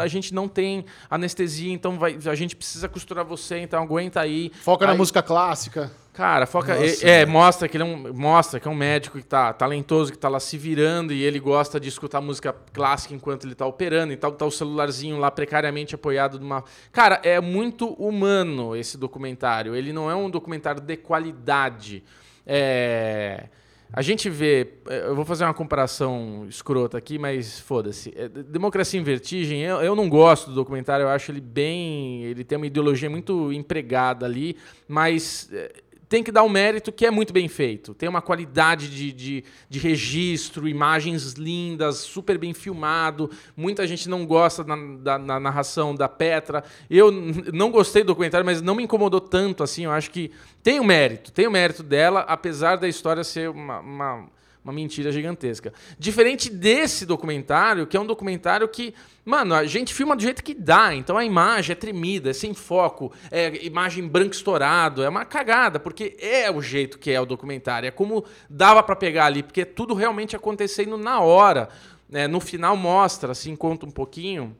a gente não tem anestesia, então vai, a gente precisa costurar você, então aguenta aí. Foca aí, na música clássica. Cara, foca. Nossa, é, é, mostra que ele é um. Mostra que é um médico que tá talentoso, que tá lá se virando e ele gosta de escutar música clássica enquanto ele tá operando e tal. Tá o celularzinho lá precariamente apoiado numa. Cara, é muito humano esse documentário. Ele não é um documentário de qualidade. É. A gente vê, eu vou fazer uma comparação escrota aqui, mas foda-se. É, Democracia em Vertigem, eu, eu não gosto do documentário, eu acho ele bem. Ele tem uma ideologia muito empregada ali, mas é, tem que dar um mérito que é muito bem feito. Tem uma qualidade de, de, de, registro, imagens lindas, super bem filmado. Muita gente não gosta da, da, da, narração da Petra. Eu não gostei do documentário, mas não me incomodou tanto assim. Eu acho que tem o um mérito, tem o um mérito dela, apesar da história ser uma, uma uma mentira gigantesca. Diferente desse documentário, que é um documentário que, mano, a gente filma do jeito que dá. Então a imagem é tremida, é sem foco, é imagem branco estourado, é uma cagada, porque é o jeito que é o documentário. É como dava para pegar ali, porque é tudo realmente acontecendo na hora. É, no final mostra, assim, conta um pouquinho.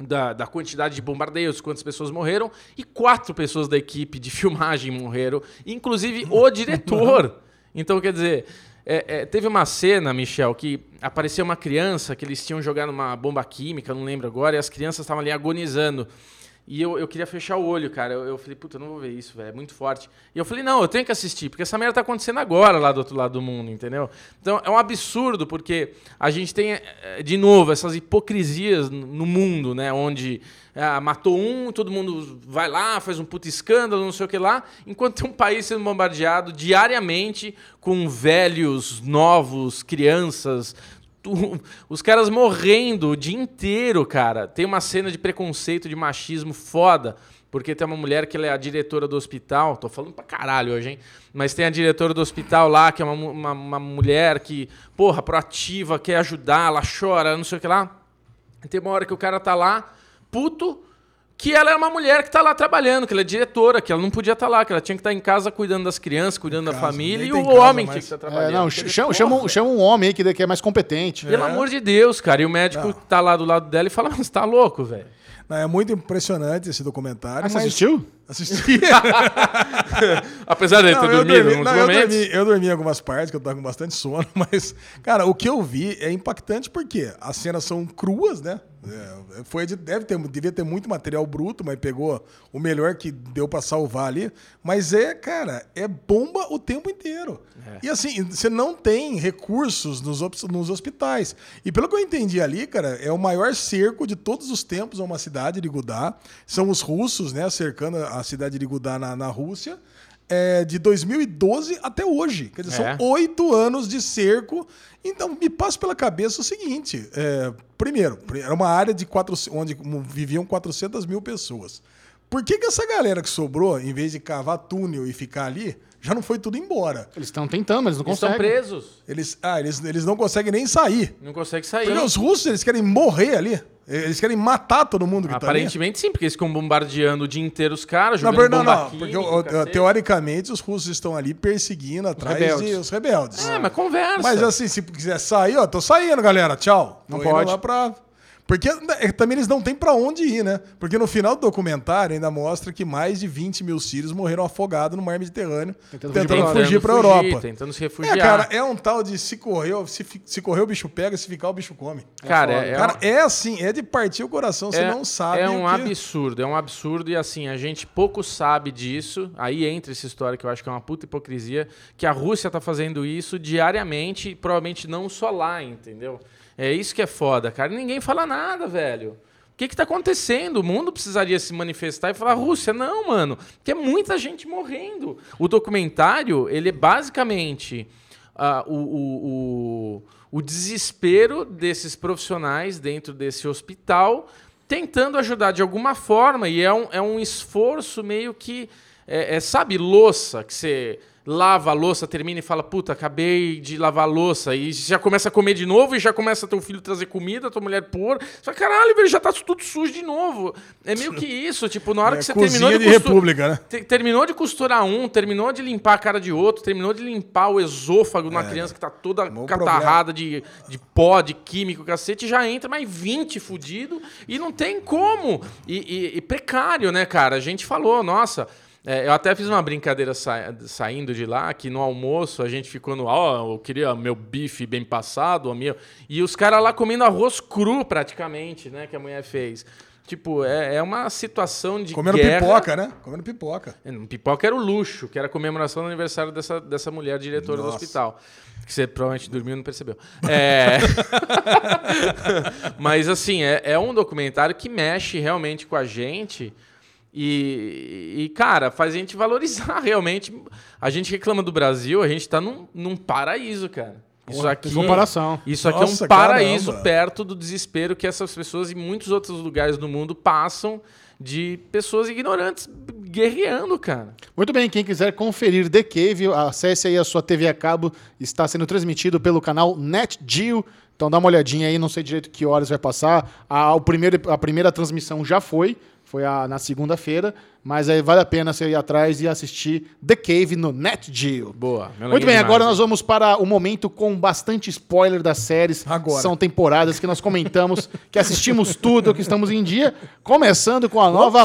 Da, da, quantidade de bombardeios, quantas pessoas morreram, e quatro pessoas da equipe de filmagem morreram, inclusive o diretor. Então, quer dizer, é, é, teve uma cena, Michel, que apareceu uma criança que eles tinham jogado uma bomba química, não lembro agora, e as crianças estavam ali agonizando. E eu, eu queria fechar o olho, cara. Eu, eu falei, puta, eu não vou ver isso, velho. É muito forte. E eu falei, não, eu tenho que assistir, porque essa merda tá acontecendo agora lá do outro lado do mundo, entendeu? Então é um absurdo, porque a gente tem, eh, de novo, essas hipocrisias no mundo, né? Onde ah, matou um, todo mundo vai lá, faz um puta escândalo, não sei o que lá, enquanto tem um país sendo bombardeado diariamente com velhos, novos, crianças, os caras morrendo o dia inteiro, cara. Tem uma cena de preconceito, de machismo foda. Porque tem uma mulher que é a diretora do hospital. Tô falando pra caralho hoje, hein? Mas tem a diretora do hospital lá, que é uma, uma, uma mulher que, porra, proativa, quer ajudar, ela chora, não sei o que lá. Tem uma hora que o cara tá lá, puto, que ela é uma mulher que está lá trabalhando, que ela é diretora, que ela não podia estar tá lá, que ela tinha que estar tá em casa cuidando das crianças, cuidando da família, e o casa, homem mas... tinha que estar tá trabalhando. É, não, chama, chama, chama, um homem aí que, que é mais competente. Pelo é. amor de Deus, cara. E o médico está lá do lado dela e fala, mas tá louco, velho. É muito impressionante esse documentário. Ah, mas... Você assistiu? Assisti. Apesar de ter dormido dormi, não, momentos. Eu dormi, eu dormi em algumas partes, que eu tava com bastante sono, mas, cara, o que eu vi é impactante porque as cenas são cruas, né? É, foi deve ter, devia ter muito material bruto, mas pegou o melhor que deu para salvar ali. Mas é, cara, é bomba o tempo inteiro. É. E assim, você não tem recursos nos, nos hospitais. E pelo que eu entendi ali, cara, é o maior cerco de todos os tempos a uma cidade de Gudá. São os russos, né, cercando a cidade de Gudá na, na Rússia. É, de 2012 até hoje. Quer dizer, é. são oito anos de cerco. Então, me passa pela cabeça o seguinte: é, primeiro, era uma área de quatro, onde viviam 400 mil pessoas. Por que, que essa galera que sobrou, em vez de cavar túnel e ficar ali, já não foi tudo embora? Eles estão tentando, mas não eles conseguem. Eles estão presos. Eles, ah, eles, eles não conseguem nem sair. Não conseguem sair. Porque os russos, eles querem morrer ali. Eles querem matar todo mundo que Aparentemente tá sim, porque eles ficam bombardeando o dia inteiro os caras, jogando não, não, não, porque teoricamente os russos estão ali perseguindo atrás rebeldes. de os rebeldes. É, mas conversa. Mas assim, se quiser sair, ó, tô saindo, galera, tchau. Não tô pode. lá pra porque é, também eles não têm para onde ir, né? Porque no final do documentário ainda mostra que mais de 20 mil sírios morreram afogados no mar Mediterrâneo, tentando, tentando fugir para a Europa. Tentando se refugiar. É, cara, é um tal de se correr, se, se correr o bicho pega, se ficar o bicho come. Cara, é, é, cara, é, é assim, é de partir o coração, você é, não sabe. É um que... absurdo, é um absurdo e assim, a gente pouco sabe disso. Aí entra essa história que eu acho que é uma puta hipocrisia, que a Rússia tá fazendo isso diariamente, provavelmente não só lá, entendeu? É isso que é foda, cara. Ninguém fala nada, velho. que que tá acontecendo? O mundo precisaria se manifestar e falar, Rússia, não, mano, que é muita gente morrendo. O documentário, ele é basicamente ah, o, o, o, o desespero desses profissionais dentro desse hospital tentando ajudar de alguma forma, e é um, é um esforço meio que. É, é, sabe, louça, que você lava a louça, termina e fala, puta, acabei de lavar a louça, e já começa a comer de novo, e já começa teu filho trazer comida, tua mulher pôr. Você fala, caralho, velho, já tá tudo sujo de novo. É meio que isso, tipo, na hora É que você terminou de, de república, né? te- terminou de costurar um, terminou de limpar a cara de outro, terminou de limpar o esôfago de uma criança que tá toda É. Catarrada de, de pó, de químico, cacete, já entra mais 20 fudido e não tem como. E, e- e precário, né, cara? A gente falou, nossa. É, eu até fiz uma brincadeira sa- saindo de lá, que no almoço a gente ficou no. Ó, eu queria meu bife bem passado, a minha. E os caras lá comendo arroz cru, praticamente, né, que a mulher fez. Tipo, é, é uma situação de. Comendo guerra. pipoca, né? Comendo pipoca. É, Pipoca era o luxo, que era a comemoração do aniversário dessa, dessa mulher diretora do Nossa. hospital. Que você provavelmente dormiu e não percebeu. É... Mas, assim, é, é um documentário que mexe realmente com a gente. E, e, cara, faz a gente valorizar realmente. A gente reclama do Brasil, a gente tá num, num paraíso, cara. Isso aqui, comparação. Isso aqui Nossa, é um paraíso caramba. perto do desespero que essas pessoas em muitos outros lugares do mundo passam de pessoas ignorantes guerreando, cara. Muito bem, quem quiser conferir The Cave, acesse aí a sua TV a cabo, está sendo transmitido pelo canal NetGeo. Então dá uma olhadinha aí, não sei direito que horas vai passar. A, o primeiro, a primeira transmissão já foi, foi a- na segunda-feira, mas aí vale a pena você ir atrás e assistir The Cave no NetGeo. Boa. Muito bem, agora nós vamos para o momento com bastante spoiler das séries. Agora. São temporadas que nós comentamos, que assistimos tudo, que estamos em dia. Começando com a nova.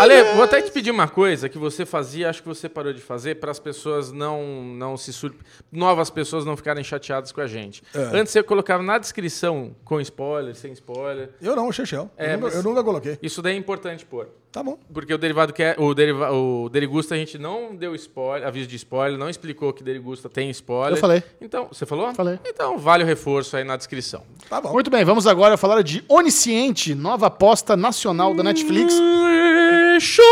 Ale, vou até te pedir uma coisa que você fazia, acho que você parou de fazer, para as pessoas não, não se sur... novas pessoas não ficarem chateadas com a gente. É. Antes você colocava na descrição com spoiler, sem spoiler. Eu não, Chechel. É, eu, nunca, eu nunca coloquei. Isso daí é importante pôr. Tá bom. Porque o derivado que é, o, deriva, o Derigusta a gente não deu spoiler, aviso de spoiler, não explicou que Derigusta tem spoiler. Eu falei. Então, você falou? Falei. Então, vale o reforço aí na descrição. Tá bom. Muito bem, vamos agora falar de Onisciente, nova aposta nacional da Netflix, Lixo!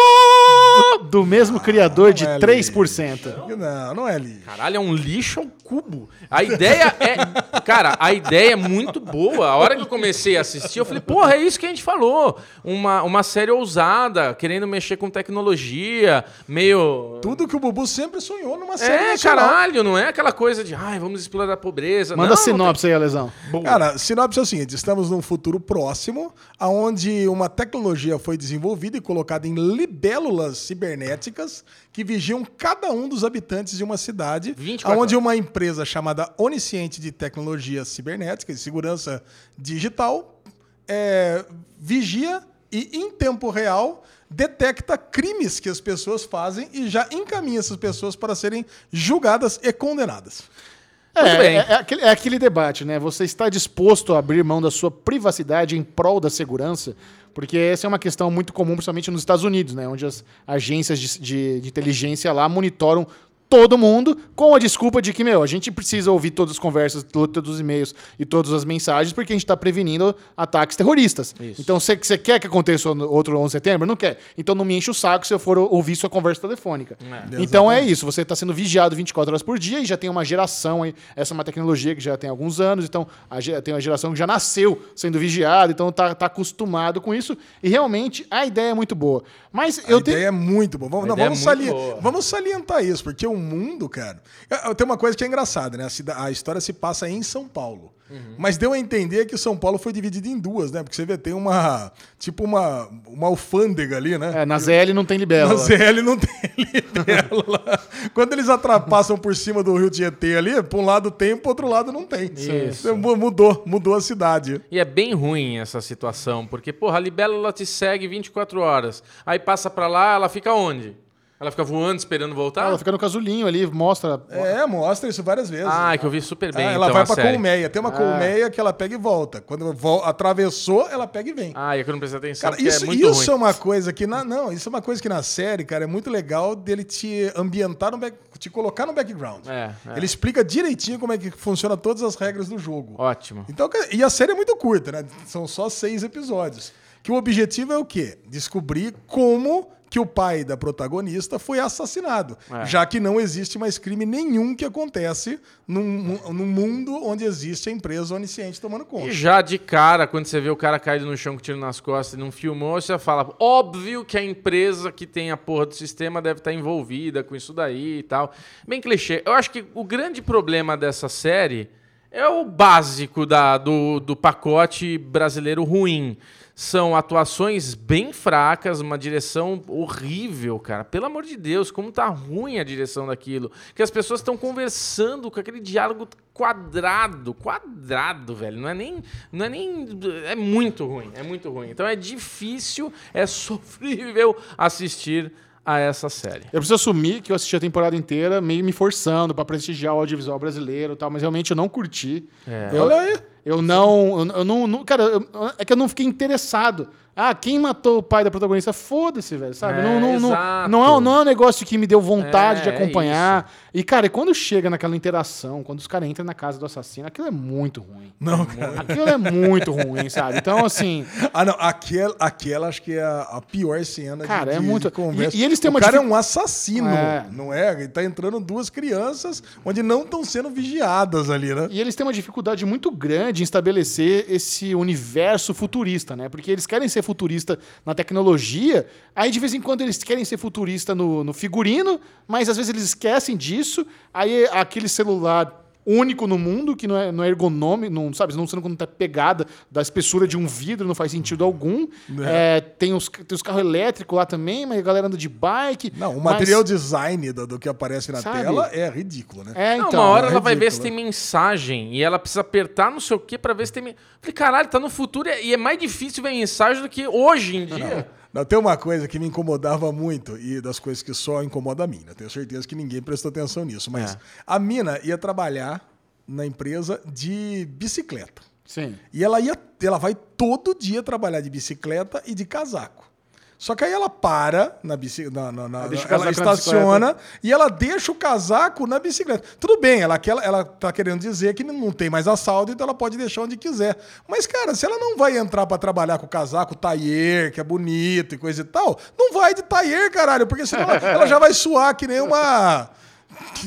do mesmo criador de não é 3%. Não, não é ali. Caralho, é um lixo ao cubo. A ideia é. Cara, a ideia é muito boa. A hora que eu comecei a assistir, eu falei, porra, é isso que a gente falou. Uma, uma série ousada, querendo mexer com tecnologia, meio. Tudo que o Bubu sempre sonhou numa série É, nacional. caralho, não é aquela coisa de, ai, vamos explorar a pobreza. Manda não, sinopse aí, Alesão. Não tem... Cara, sinopse é o seguinte: estamos num futuro próximo, onde uma tecnologia foi desenvolvida e colocada em libélulas cibernéticas que vigiam cada um dos habitantes de uma cidade, 24 onde uma empresa chamada Onisciente de Tecnologia Cibernética e Segurança Digital é, vigia e, em tempo real, detecta crimes que as pessoas fazem e já encaminha essas pessoas para serem julgadas e condenadas. É, bem. é, é aquele, é aquele debate, né? Você está disposto a abrir mão da sua privacidade em prol da segurança? Porque essa é uma questão muito comum, principalmente nos Estados Unidos, né? Onde as agências de, de- de inteligência lá monitoram todo mundo com a desculpa de que, meu, a gente precisa ouvir todas as conversas, to- todos os e-mails e todas as mensagens porque a gente está prevenindo ataques terroristas. Isso. Então, você quer que aconteça outro 11 de setembro? Não quer. Então, não me enche o saco se eu for ouvir sua conversa telefônica. É. Então, é isso. Você está sendo vigiado 24 horas por dia e já tem uma geração aí. Essa é uma tecnologia que já tem alguns anos. Então, a tem uma geração que já nasceu sendo vigiada. Então, tá, tá acostumado com isso. E, realmente, a ideia é muito boa. Mas eu a tenho... ideia é muito boa. Vamos, não, é vamos, muito sali- vamos salientar isso, porque o mundo, cara. é- é- Tem uma coisa que é engraçada, né? A, cida- a história se passa em São Paulo. Uhum. Mas deu a entender que São Paulo foi dividido em duas, né? Porque você vê, tem uma. Tipo uma, uma alfândega ali, né? É, na ZL não tem libelo. Na ZL não tem libélula. Quando eles atrapassam por cima do Rio Tietê ali, pra um lado tem, pro outro lado não tem. Isso. Mu- Mudou, mudou a cidade. E é bem ruim essa situação, porque, porra, a libélula te segue 24 horas. Aí passa pra lá, ela fica onde? Ela fica voando esperando voltar? Ela fica no casulinho ali, mostra. É, mostra isso várias vezes. Ah, é que eu vi super bem. Ah, ela então, vai a pra série. colmeia. Tem uma colmeia que ela pega e volta. Quando vo- atravessou, ela pega e vem. Ah, é que eu não prestei atenção. Cara, porque isso, é muito isso é ruim. uma coisa que na, não, isso é uma coisa que na série, cara, é muito legal dele te ambientar no back, te colocar no background. É, é. Ele explica direitinho como é que funciona todas as regras do jogo. Ótimo. Então, e a série é muito curta, né? São só seis episódios. Que o objetivo é o quê? Descobrir como que o pai da protagonista foi assassinado. É. Já que não existe mais crime nenhum que acontece num, num mundo onde existe a empresa onisciente tomando conta. E já de cara, quando você vê o cara caído no chão com tiro nas costas e não filmou, você fala, óbvio que a empresa que tem a porra do sistema deve estar envolvida com isso daí e tal. Bem clichê. Eu acho que o grande problema dessa série é o básico da, do, do pacote brasileiro ruim. São atuações bem fracas, uma direção horrível, cara. Pelo amor de Deus, como tá ruim a direção daquilo. Que as pessoas estão conversando com aquele diálogo quadrado, quadrado, velho. Não é nem, não é nem, é muito ruim, é muito ruim. Então é difícil, é sofrível assistir a essa série. Eu preciso assumir que eu assisti a temporada inteira meio me forçando pra prestigiar o audiovisual brasileiro e tal, mas realmente eu não curti. É. Eu, Olha aí. Eu não. Eu, eu não, não- Cara, eu- é que eu não fiquei interessado. Ah, quem matou o pai da protagonista? Foda-se, velho, sabe? É, não, não, não, não, é, não é um negócio que me deu vontade É, de é acompanhar. e, cara, quando chega naquela interação, quando os caras entram na casa do assassino, aquilo é muito ruim. Não, cara. Aquilo é muito ruim, sabe? Então, assim. Ah, não. Aquela, aquela acho que é a, pior cena de- Cara, é de, muito- de conversa. e- e eles têm o uma cara dific- é um assassino, É. não é? Ele tá entrando duas crianças onde não estão sendo vigiadas ali, né? E eles têm uma dificuldade muito grande em estabelecer esse universo futurista, né? Porque eles querem ser futurista na tecnologia, aí de vez em quando eles querem ser futurista no, no figurino, mas às vezes eles esquecem disso, aí aquele celular único no mundo, que não é, não é ergonômico, não, sabe, não, você não tá pegada da espessura de um vidro, não faz sentido algum. É, tem, os, tem os carros elétricos lá também, mas a galera anda de bike. Não, o mas- material design do, do que aparece na Sabe? tela é ridículo, né? É, Não, então. uma hora é ela vai ver se tem mensagem e ela precisa apertar não sei o que pra ver se tem. Falei, caralho, tá no futuro e é mais difícil ver mensagem do que hoje em dia. Não, tem uma coisa que me incomodava muito, e das coisas que só incomoda a mim, né? Tenho certeza que ninguém prestou atenção nisso, mas É. a mina ia trabalhar na empresa de bicicleta. Sim. E ela ia, ela vai todo dia trabalhar de bicicleta e de casaco. Só que aí ela para na bicicleta, na, na- ela na estaciona e ela deixa o casaco na bicicleta. Tudo bem, ela, quer- ela tá querendo dizer que não tem mais assalto, então ela pode deixar onde quiser. Mas, cara, se ela não vai entrar pra trabalhar com o casaco taier, que é bonito e coisa e tal, não vai de taier, caralho, porque senão ela, ela já vai suar que nem uma.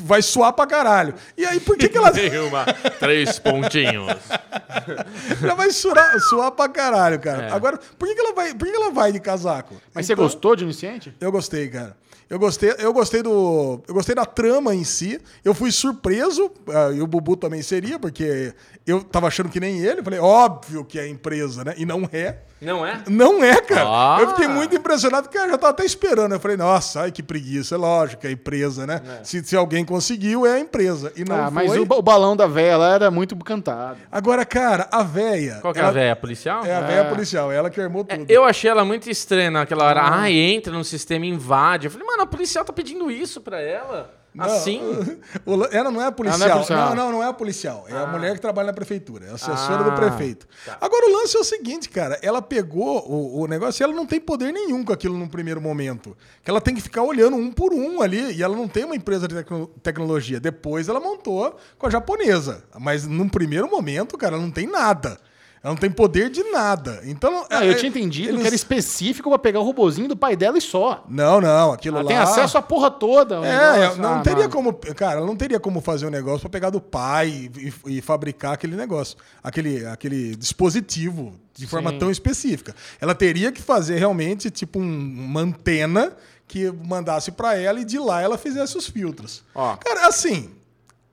Vai suar pra caralho. E aí, por que, que ela. Tem uma, três pontinhos. Ela vai suar, suar pra caralho, cara. É. Agora, por que, que ela vai, por que, que ela vai de casaco? Mas você Então, gostou de Iniciante? Eu gostei, cara. Eu gostei, eu gostei do, eu gostei da trama em si. Eu fui surpreso, ah, e o Bubu também seria, porque eu tava achando que nem ele. Falei, óbvio que é empresa, né? E não é. Não é? Não é, cara. Ah. Eu fiquei muito impressionado, porque eu já tava até esperando. Eu falei, nossa, ai que preguiça. É lógico, é a empresa, né? Se, se alguém conseguiu, é a empresa. E não ah, mas foi. o, ba- o balão da véia lá era muito cantado. Agora, cara, a véia. Qual que é a ela- véia? policial? É a véia policial, ela que armou tudo. Eu achei ela muito estranha naquela hora. Ai, entra no sistema e invade. Eu falei, mano, a policial tá pedindo isso pra ela? Não, Assim? o Lan- Ela não é a policial. Ela não é policial. Não, não, não é a policial. É a mulher que trabalha na prefeitura. É a assessora Ah, do prefeito. Agora, o lance é o seguinte, cara. Ela pegou o, o negócio e ela não tem poder nenhum com aquilo num primeiro momento. Que ela tem que ficar olhando um por um ali. E ela não tem uma empresa de tecno- tecnologia. Depois ela montou com a japonesa. Mas num primeiro momento, cara, ela não tem nada. Ela não tem poder de nada. Então. Ah, é- eu tinha entendido eles- que era específico pra pegar o robozinho do pai dela e só. Não, não. Aquilo Ela lá. tem acesso à porra toda. É, não Ah, teria mano. como, cara, ela não teria como fazer um negócio pra pegar do pai e, e- e fabricar aquele negócio, aquele, aquele dispositivo de forma Sim. tão específica. Ela teria que fazer realmente tipo um- uma antena que mandasse pra ela e de lá ela fizesse os filtros. Ó. Cara, assim,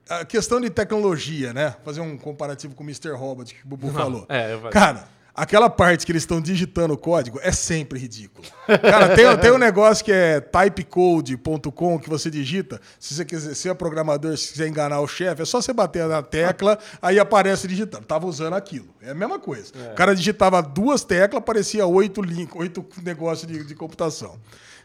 a questão de tecnologia, né? Fazer um comparativo com o Mr. Robot que o Bubu falou. é, eu. Cara, aquela parte que eles estão digitando o código é sempre ridículo. Cara, tem, tem um negócio que é typecode.com que você digita. Se você quiser ser programador, se quiser enganar o chefe, é só você bater na tecla, aí aparece digitando. Tava usando aquilo. É a mesma coisa. O cara digitava duas teclas, aparecia oito links, oito negócios de, de computação.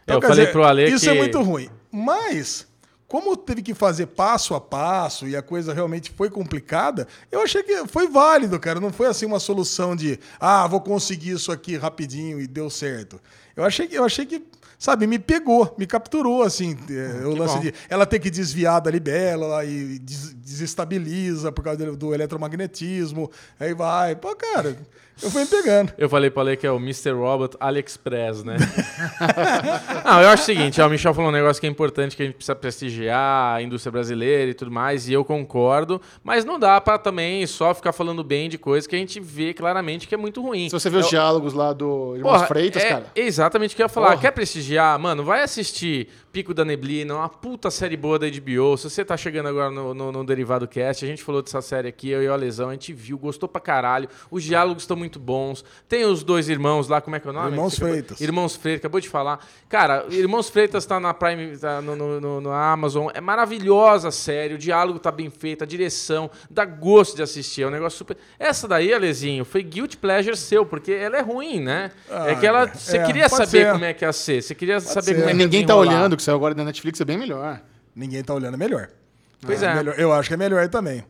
Eu quer falei pro Ale Isso que- é muito ruim. Mas, como teve que fazer passo a passo e a coisa realmente foi complicada, eu achei que foi válido, cara. Não foi assim uma solução de, ah, vou conseguir isso aqui rapidinho e deu certo. Eu achei que, eu achei que sabe, me pegou, me capturou, assim, é, o lance bom. de ela ter que desviar da libélula e des- desestabiliza por causa do, do eletromagnetismo, aí vai. Pô, cara, eu fui me pegando. Eu falei pra Ale que é o Mr. Robot AliExpress, né? Não, eu acho o seguinte, ó, o Michel falou um negócio que é importante, que a gente precisa prestigiar a indústria brasileira e tudo mais, e eu concordo, mas não dá pra também só ficar falando bem de coisa que a gente vê claramente que é muito ruim. Se você vê os Eu- diálogos lá do Irmãos Porra, Freitas, é cara. Exatamente o que eu ia falar. Porra. Quer prestigiar? Mano, vai assistir Pico da Neblina, uma puta série boa da HBO. Se você tá chegando agora no, no, no Derivado Cast, a gente falou dessa série aqui, eu e o Alesão, a gente viu, gostou pra caralho. Os diálogos estão muito bons. Tem os dois irmãos lá, como é que é o nome? Irmãos Você acabou- Freitas. Irmãos Freitas, acabou de falar. Cara, Irmãos Freitas tá na Prime, tá no, no, no- no Amazon. É maravilhosa a série, o diálogo tá bem feito, a direção, dá gosto de assistir. É um negócio super. Essa daí, Alezinho, foi guilt pleasure seu, porque ela é ruim, né? é Ah, que ela. Você é, queria pode saber ser. como é que ia ser. Você queria saber ser. como é que ia Ninguém tá olhando, que saiu agora da Netflix, é bem melhor. Ninguém tá olhando, é melhor. Pois é. melhor- Eu acho que é melhor também.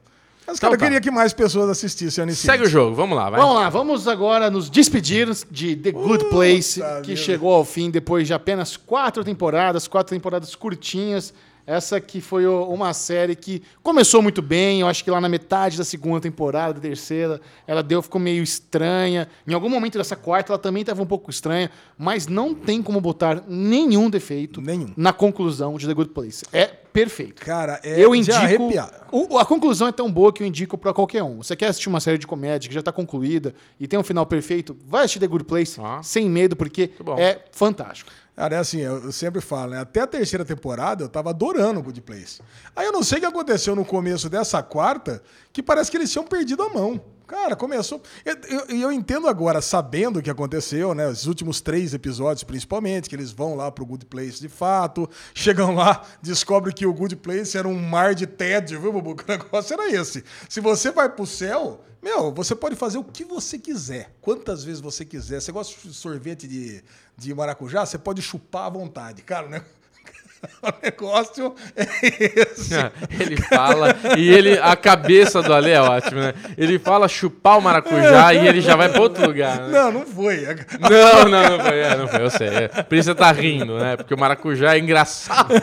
Mas, Então cara, eu tá. queria que mais pessoas assistissem a. Segue o jogo, vamos lá, vai. Vamos lá, vamos agora nos despedir de The Good Place, Puta que vida. chegou ao fim depois de apenas quatro temporadas, quatro temporadas curtinhas. Essa que foi uma série que começou muito bem, eu acho que lá na metade da segunda temporada, da terceira, ela deu, ficou meio estranha. Em algum momento dessa quarta ela também estava um pouco estranha, mas não tem como botar nenhum defeito Nenhum. na conclusão de The Good Place. É perfeito. Cara, é eu de indico. arrepiar. o- a conclusão é tão boa que eu indico pra qualquer um. Você quer assistir uma série de comédia que já tá concluída e tem um final perfeito? Vai assistir The Good Place Ah. sem medo, porque é fantástico. Cara, é assim, eu sempre falo, né? Até a terceira temporada eu tava adorando o Good Place. Aí eu não sei o que aconteceu no começo dessa quarta, que parece que eles tinham perdido a mão. Cara, começou. E eu, eu- eu entendo agora, sabendo o que aconteceu, né? Os últimos três episódios, principalmente, que eles vão lá pro Good Place de fato, chegam lá, descobrem que o Good Place era um mar de tédio, viu, Bubu? O negócio era esse. Se você vai pro céu, meu, você pode fazer o que você quiser, quantas vezes você quiser. Você gosta de sorvete de, de maracujá? Você pode chupar à vontade. Cara, né? O negócio é esse. Ele fala, e ele, a cabeça do Ale é ótima, né? Ele fala chupar o maracujá e ele já vai pra outro lugar. Né? Não, não foi. Não, não, não foi, é, não foi, eu sei. É. Por isso você tá rindo, né? Porque o maracujá é engraçado.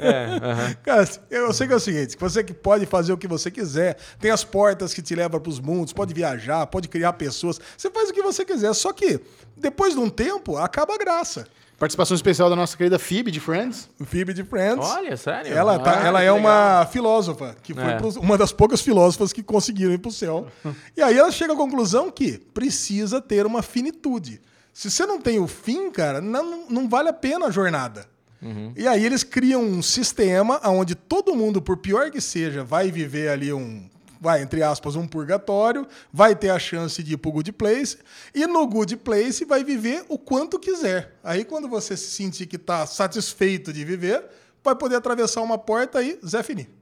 É, aham. Cara, eu sei que é o seguinte: você que pode fazer o que você quiser, tem as portas que te levam para os mundos, pode viajar, pode criar pessoas, você faz o que você quiser. Só que depois de um tempo acaba a graça. Participação especial da nossa querida Phoebe de Friends. O Phoebe de Friends. Olha, sério? Ela, tá, Ah, ela é legal. uma filósofa, que foi É. pros- uma das poucas filósofas que conseguiram ir pro céu. e aí ela chega à conclusão que precisa ter uma finitude. Se você não tem o fim, cara, não, não vale a pena a jornada. E aí eles criam um sistema onde todo mundo, por pior que seja, vai viver ali um, vai, entre aspas, um purgatório, vai ter a chance de ir pro Good Place, e no Good Place vai viver o quanto quiser. Aí quando você se sentir que tá satisfeito de viver, vai poder atravessar uma porta e Zé Fini.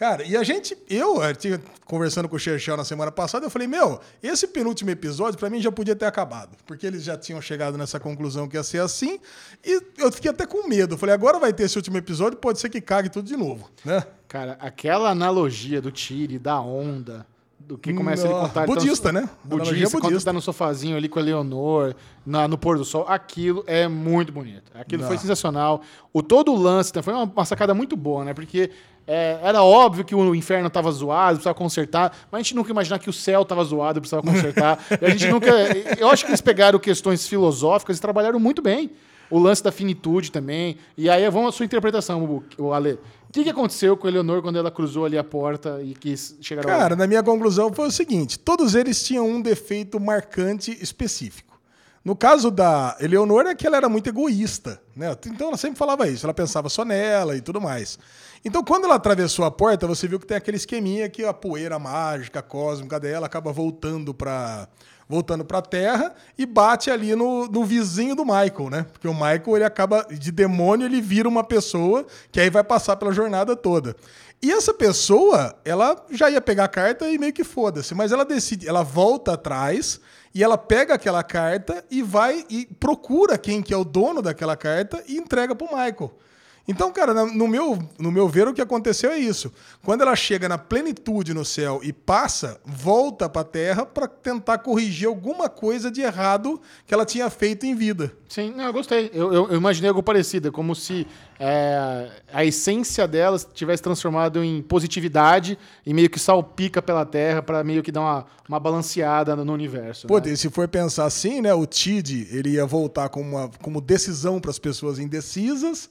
Cara, e a gente, eu, eu conversando com o Chechel na semana passada, eu falei, meu, esse penúltimo episódio pra mim já podia ter acabado, porque eles já tinham chegado nessa conclusão que ia ser assim, e eu fiquei até com medo. Eu falei, agora vai ter esse último episódio, pode ser que cague tudo de novo, né? Cara, aquela analogia do Tire, da onda, do que começa ele contar. ele tá no budista, so- né? Analogia Budista, quando budista. tá no sofazinho ali com a Leonor, na- no pôr do sol, aquilo é muito bonito. Aquilo foi Não. sensacional. O todo o lance né, foi uma, uma sacada muito boa, né? Porque é, era óbvio que o inferno tava zoado, precisava consertar, mas a gente nunca imaginar que o céu tava zoado, precisava consertar. a gente nunca. Eu acho que eles pegaram questões filosóficas e trabalharam muito bem. O lance da finitude também. E aí vamos à sua interpretação, o Ale. O que, que aconteceu com a Eleonor quando ela cruzou ali a porta e quis chegar ao Cara, na minha conclusão foi o seguinte: todos eles tinham um defeito marcante específico. No caso da Eleonora, é que ela era muito egoísta, né? Então ela sempre falava isso, ela pensava só nela e tudo mais. Então, quando ela atravessou a porta, você viu que tem aquele esqueminha que a poeira mágica, cósmica dela acaba voltando para voltando pra Terra e bate ali no, no vizinho do Michael, né? Porque o Michael, ele acaba, de demônio, ele vira uma pessoa que aí vai passar pela jornada toda. E essa pessoa, ela já ia pegar a carta e meio que foda-se, mas ela decide, ela volta atrás e ela pega aquela carta e vai e procura quem que é o dono daquela carta e entrega pro Michael. Então, cara, no meu, no meu ver, o que aconteceu é isso. Quando ela chega na plenitude no céu e passa, volta pra Terra pra tentar corrigir alguma coisa de errado que ela tinha feito em vida. Sim, não, eu gostei. Eu, eu- eu imaginei algo parecido, é como se é, a essência delas tivesse transformado em positividade e meio que salpica pela Terra pra meio que dar uma, uma balanceada no, no universo. Pô, né? e se for pensar assim, né, o Tid, ele ia voltar como, uma, como decisão para as pessoas indecisas.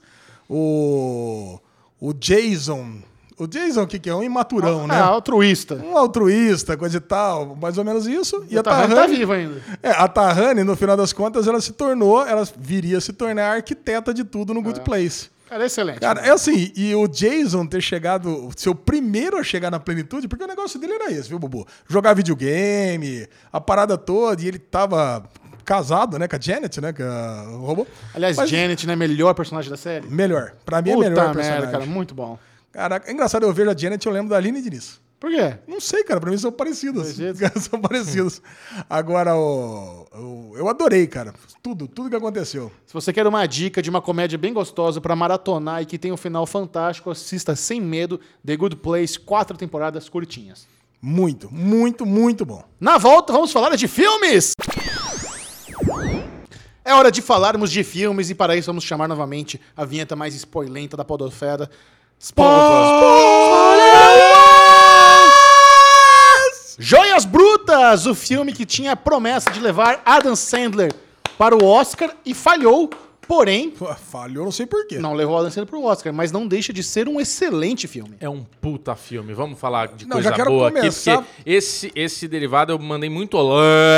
O, o Jason, o Jason, o que, que é? Um imaturão, Ah, né? altruísta. Um altruísta, coisa e tal, mais ou menos isso. E, a Tá, tá Tahani, vivo ainda. é, a Tahani, no final das contas, ela se tornou, ela viria se tornar a arquiteta de tudo no É. Good Place. Cara, excelente. Cara, é assim, e o Jason ter chegado, ser o primeiro a chegar na plenitude, porque o negócio dele era esse, viu, Bubu? Jogar videogame, a parada toda, e ele tava casado, né, com a Janet, né, é o robô. Aliás, Mas- Janet, né? Melhor personagem da série. Melhor. Pra mim é Puta melhor merda, personagem. cara. Muito bom. Caraca, é engraçado, eu vejo a Janet, eu lembro da Aline Diniz. Por quê? Não sei, cara, pra mim são parecidos. São parecidos. Agora, o, o- eu adorei, cara, tudo, tudo que aconteceu. Se você quer uma dica de uma comédia bem gostosa pra maratonar e que tem um final fantástico, assista sem medo The Good Place, quatro temporadas curtinhas. Muito, muito, muito bom. Na volta, vamos falar de filmes! É hora de falarmos de filmes e para isso vamos chamar novamente a vinheta mais spoilenta da podosfera. Joias Brutas, o filme que tinha a promessa de levar Adam Sandler para o Oscar e falhou, porém Falhou, não sei porquê. não levou Adam Sandler para o Oscar, mas não deixa de ser um excelente filme. É um puta filme. Vamos falar de Não, coisa já quero boa começar- aqui, porque esse, esse derivado eu mandei muito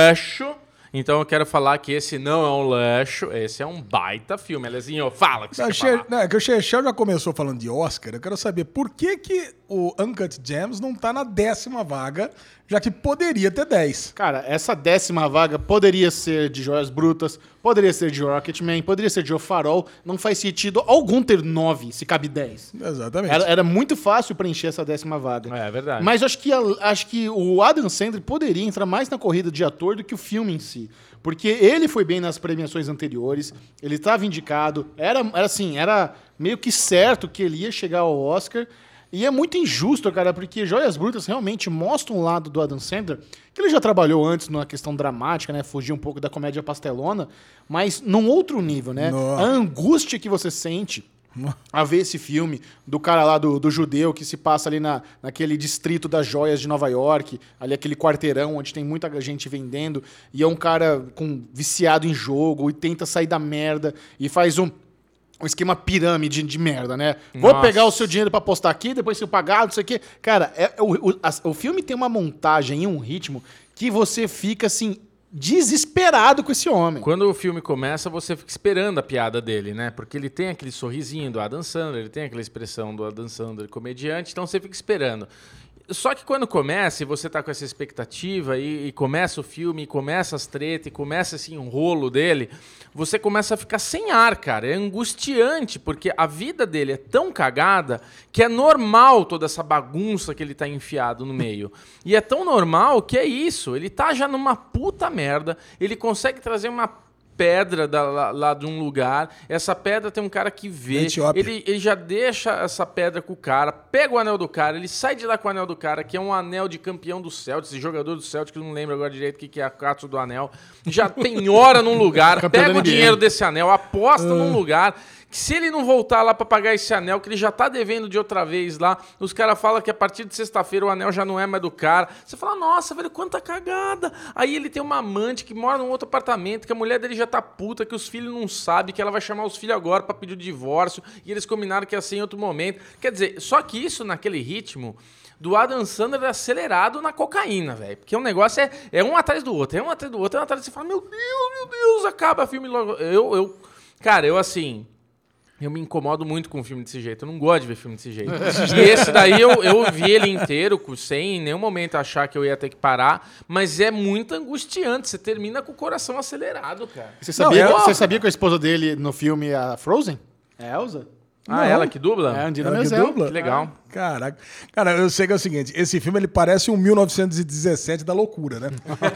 lixo. Então eu quero falar que esse não é um lixo, esse é um baita filme. Elezinho, fala que você Não, quer Che- não, é que o Chechel já começou falando de Oscar. Eu quero saber por que, que o Uncut Gems não tá na décima vaga, já que poderia ter 10. Cara, essa décima vaga poderia ser de Joias Brutas, poderia ser de Rocketman, poderia ser de O Farol. Não faz sentido algum ter nove, se cabe dez. Exatamente. Era, era muito fácil preencher essa décima vaga. É, é verdade. Mas eu acho que, a- acho que o Adam Sandler poderia entrar mais na corrida de ator do que o filme em si. Porque ele foi bem nas premiações anteriores, ele estava indicado, era, era assim, era meio que certo que ele ia chegar ao Oscar. E é muito injusto, cara, porque Joias Brutas realmente mostra um lado do Adam Sandler, que ele já trabalhou antes numa questão dramática, né? Fugir um pouco da comédia pastelona, mas num outro nível, né? Nossa. A angústia que você sente a ver esse filme do cara lá do, do judeu que se passa ali na, naquele distrito das joias de Nova York, ali aquele quarteirão onde tem muita gente vendendo, e é um cara com viciado em jogo e tenta sair da merda e faz um, um esquema pirâmide de merda, né? Vou Nossa. pegar o seu dinheiro pra apostar aqui, depois se eu pagar, não sei o quê. Cara, é, o, o, as- o filme tem uma montagem e um ritmo que você fica assim desesperado com esse homem. Quando o filme começa, você fica esperando a piada dele, né? Porque ele tem aquele sorrisinho do Adam Sandler, ele tem aquela expressão do Adam Sandler comediante, então você fica esperando. Só que quando começa e você tá com essa expectativa e, e começa o filme, começa as tretas, e começa assim um rolo dele, você começa a ficar sem ar, cara. É angustiante, porque a vida dele é tão cagada que é normal toda essa bagunça que ele tá enfiado no meio. E é tão normal que é isso. Ele tá já numa puta merda, ele consegue trazer uma pedra da- lá, lá de um lugar. Essa pedra tem um cara que vê. Ele, ele já deixa essa pedra com o cara, pega o anel do cara, ele sai de lá com o anel do cara, que é um anel de campeão do Celtics, esse jogador do eu não lembro agora direito o que, que é a cato do anel. Já penhora num lugar, pega o dinheiro desse anel, aposta num lugar. Se ele não voltar lá pra pagar esse anel, que ele já tá devendo de outra vez lá, os caras falam que a partir de sexta-feira o anel já não é mais do cara. Você fala, nossa, velho, quanta cagada. Aí ele tem uma amante que mora num outro apartamento, que a mulher dele já tá puta, que os filhos não sabem, que ela vai chamar os filhos agora pra pedir o divórcio, e eles combinaram que ia ser em outro momento. Quer dizer, só que isso naquele ritmo do Adam Sandler acelerado na cocaína, velho. Porque o negócio é, é um atrás do outro, é um atrás do outro, é um atrás do outro. Você fala, meu Deus, meu Deus, acaba o filme logo. Eu, eu, cara, eu assim. Eu me incomodo muito com filme desse jeito. Eu não gosto de ver filme desse jeito. e esse daí eu, eu vi ele inteiro, sem em nenhum momento achar que eu ia ter que parar. Mas é muito angustiante. Você termina com o coração acelerado, cara. Você sabia, Não, é- você sabia que a esposa dele no filme a Frozen? É a Elsa. Ah, Não. ela que dubla? É a Andina Ela que Menzel. dubla? Que legal. Caraca. Cara, eu sei que é o seguinte, esse filme ele parece um 1917 da loucura, né?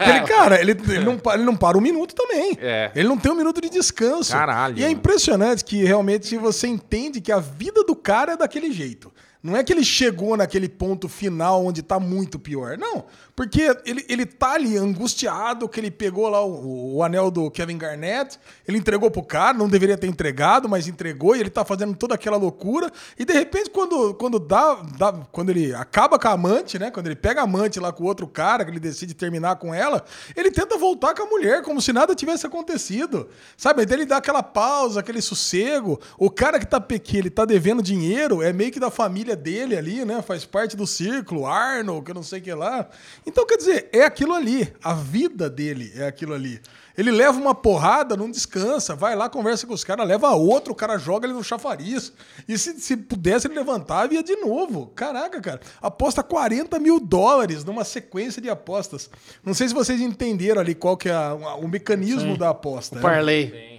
Ele, cara, ele, ele, não, ele não para um minuto também. É. Ele não tem um minuto de descanso. Caralho, E é impressionante que realmente você entende que a vida do cara é daquele jeito. Não é que ele chegou naquele ponto final onde tá muito pior. Não. Porque ele, ele tá ali angustiado, que ele pegou lá o, o anel do Kevin Garnett, ele entregou pro cara, não deveria ter entregado, mas entregou, e ele tá fazendo toda aquela loucura. E de repente, quando, quando dá, dá- Quando ele acaba com a amante, né? Quando ele pega a amante lá com o outro cara, que ele decide terminar com ela, ele tenta voltar com a mulher, como se nada tivesse acontecido. Sabe? Então ele dá aquela pausa, aquele sossego. O cara que tá que ele tá devendo dinheiro é meio que da família dele ali, né? Faz parte do círculo, Arnold, que eu não sei o que lá. Então, quer dizer, é aquilo ali. A vida dele é aquilo ali. Ele leva uma porrada, não descansa, vai lá, conversa com os caras, leva outro, o cara joga ele no chafariz. E se, se pudesse, ele levantava e ia de novo. Caraca, cara. Aposta 40 mil dólares numa sequência de apostas. Não sei se vocês entenderam ali qual que é a- o mecanismo da aposta. né? Parlay.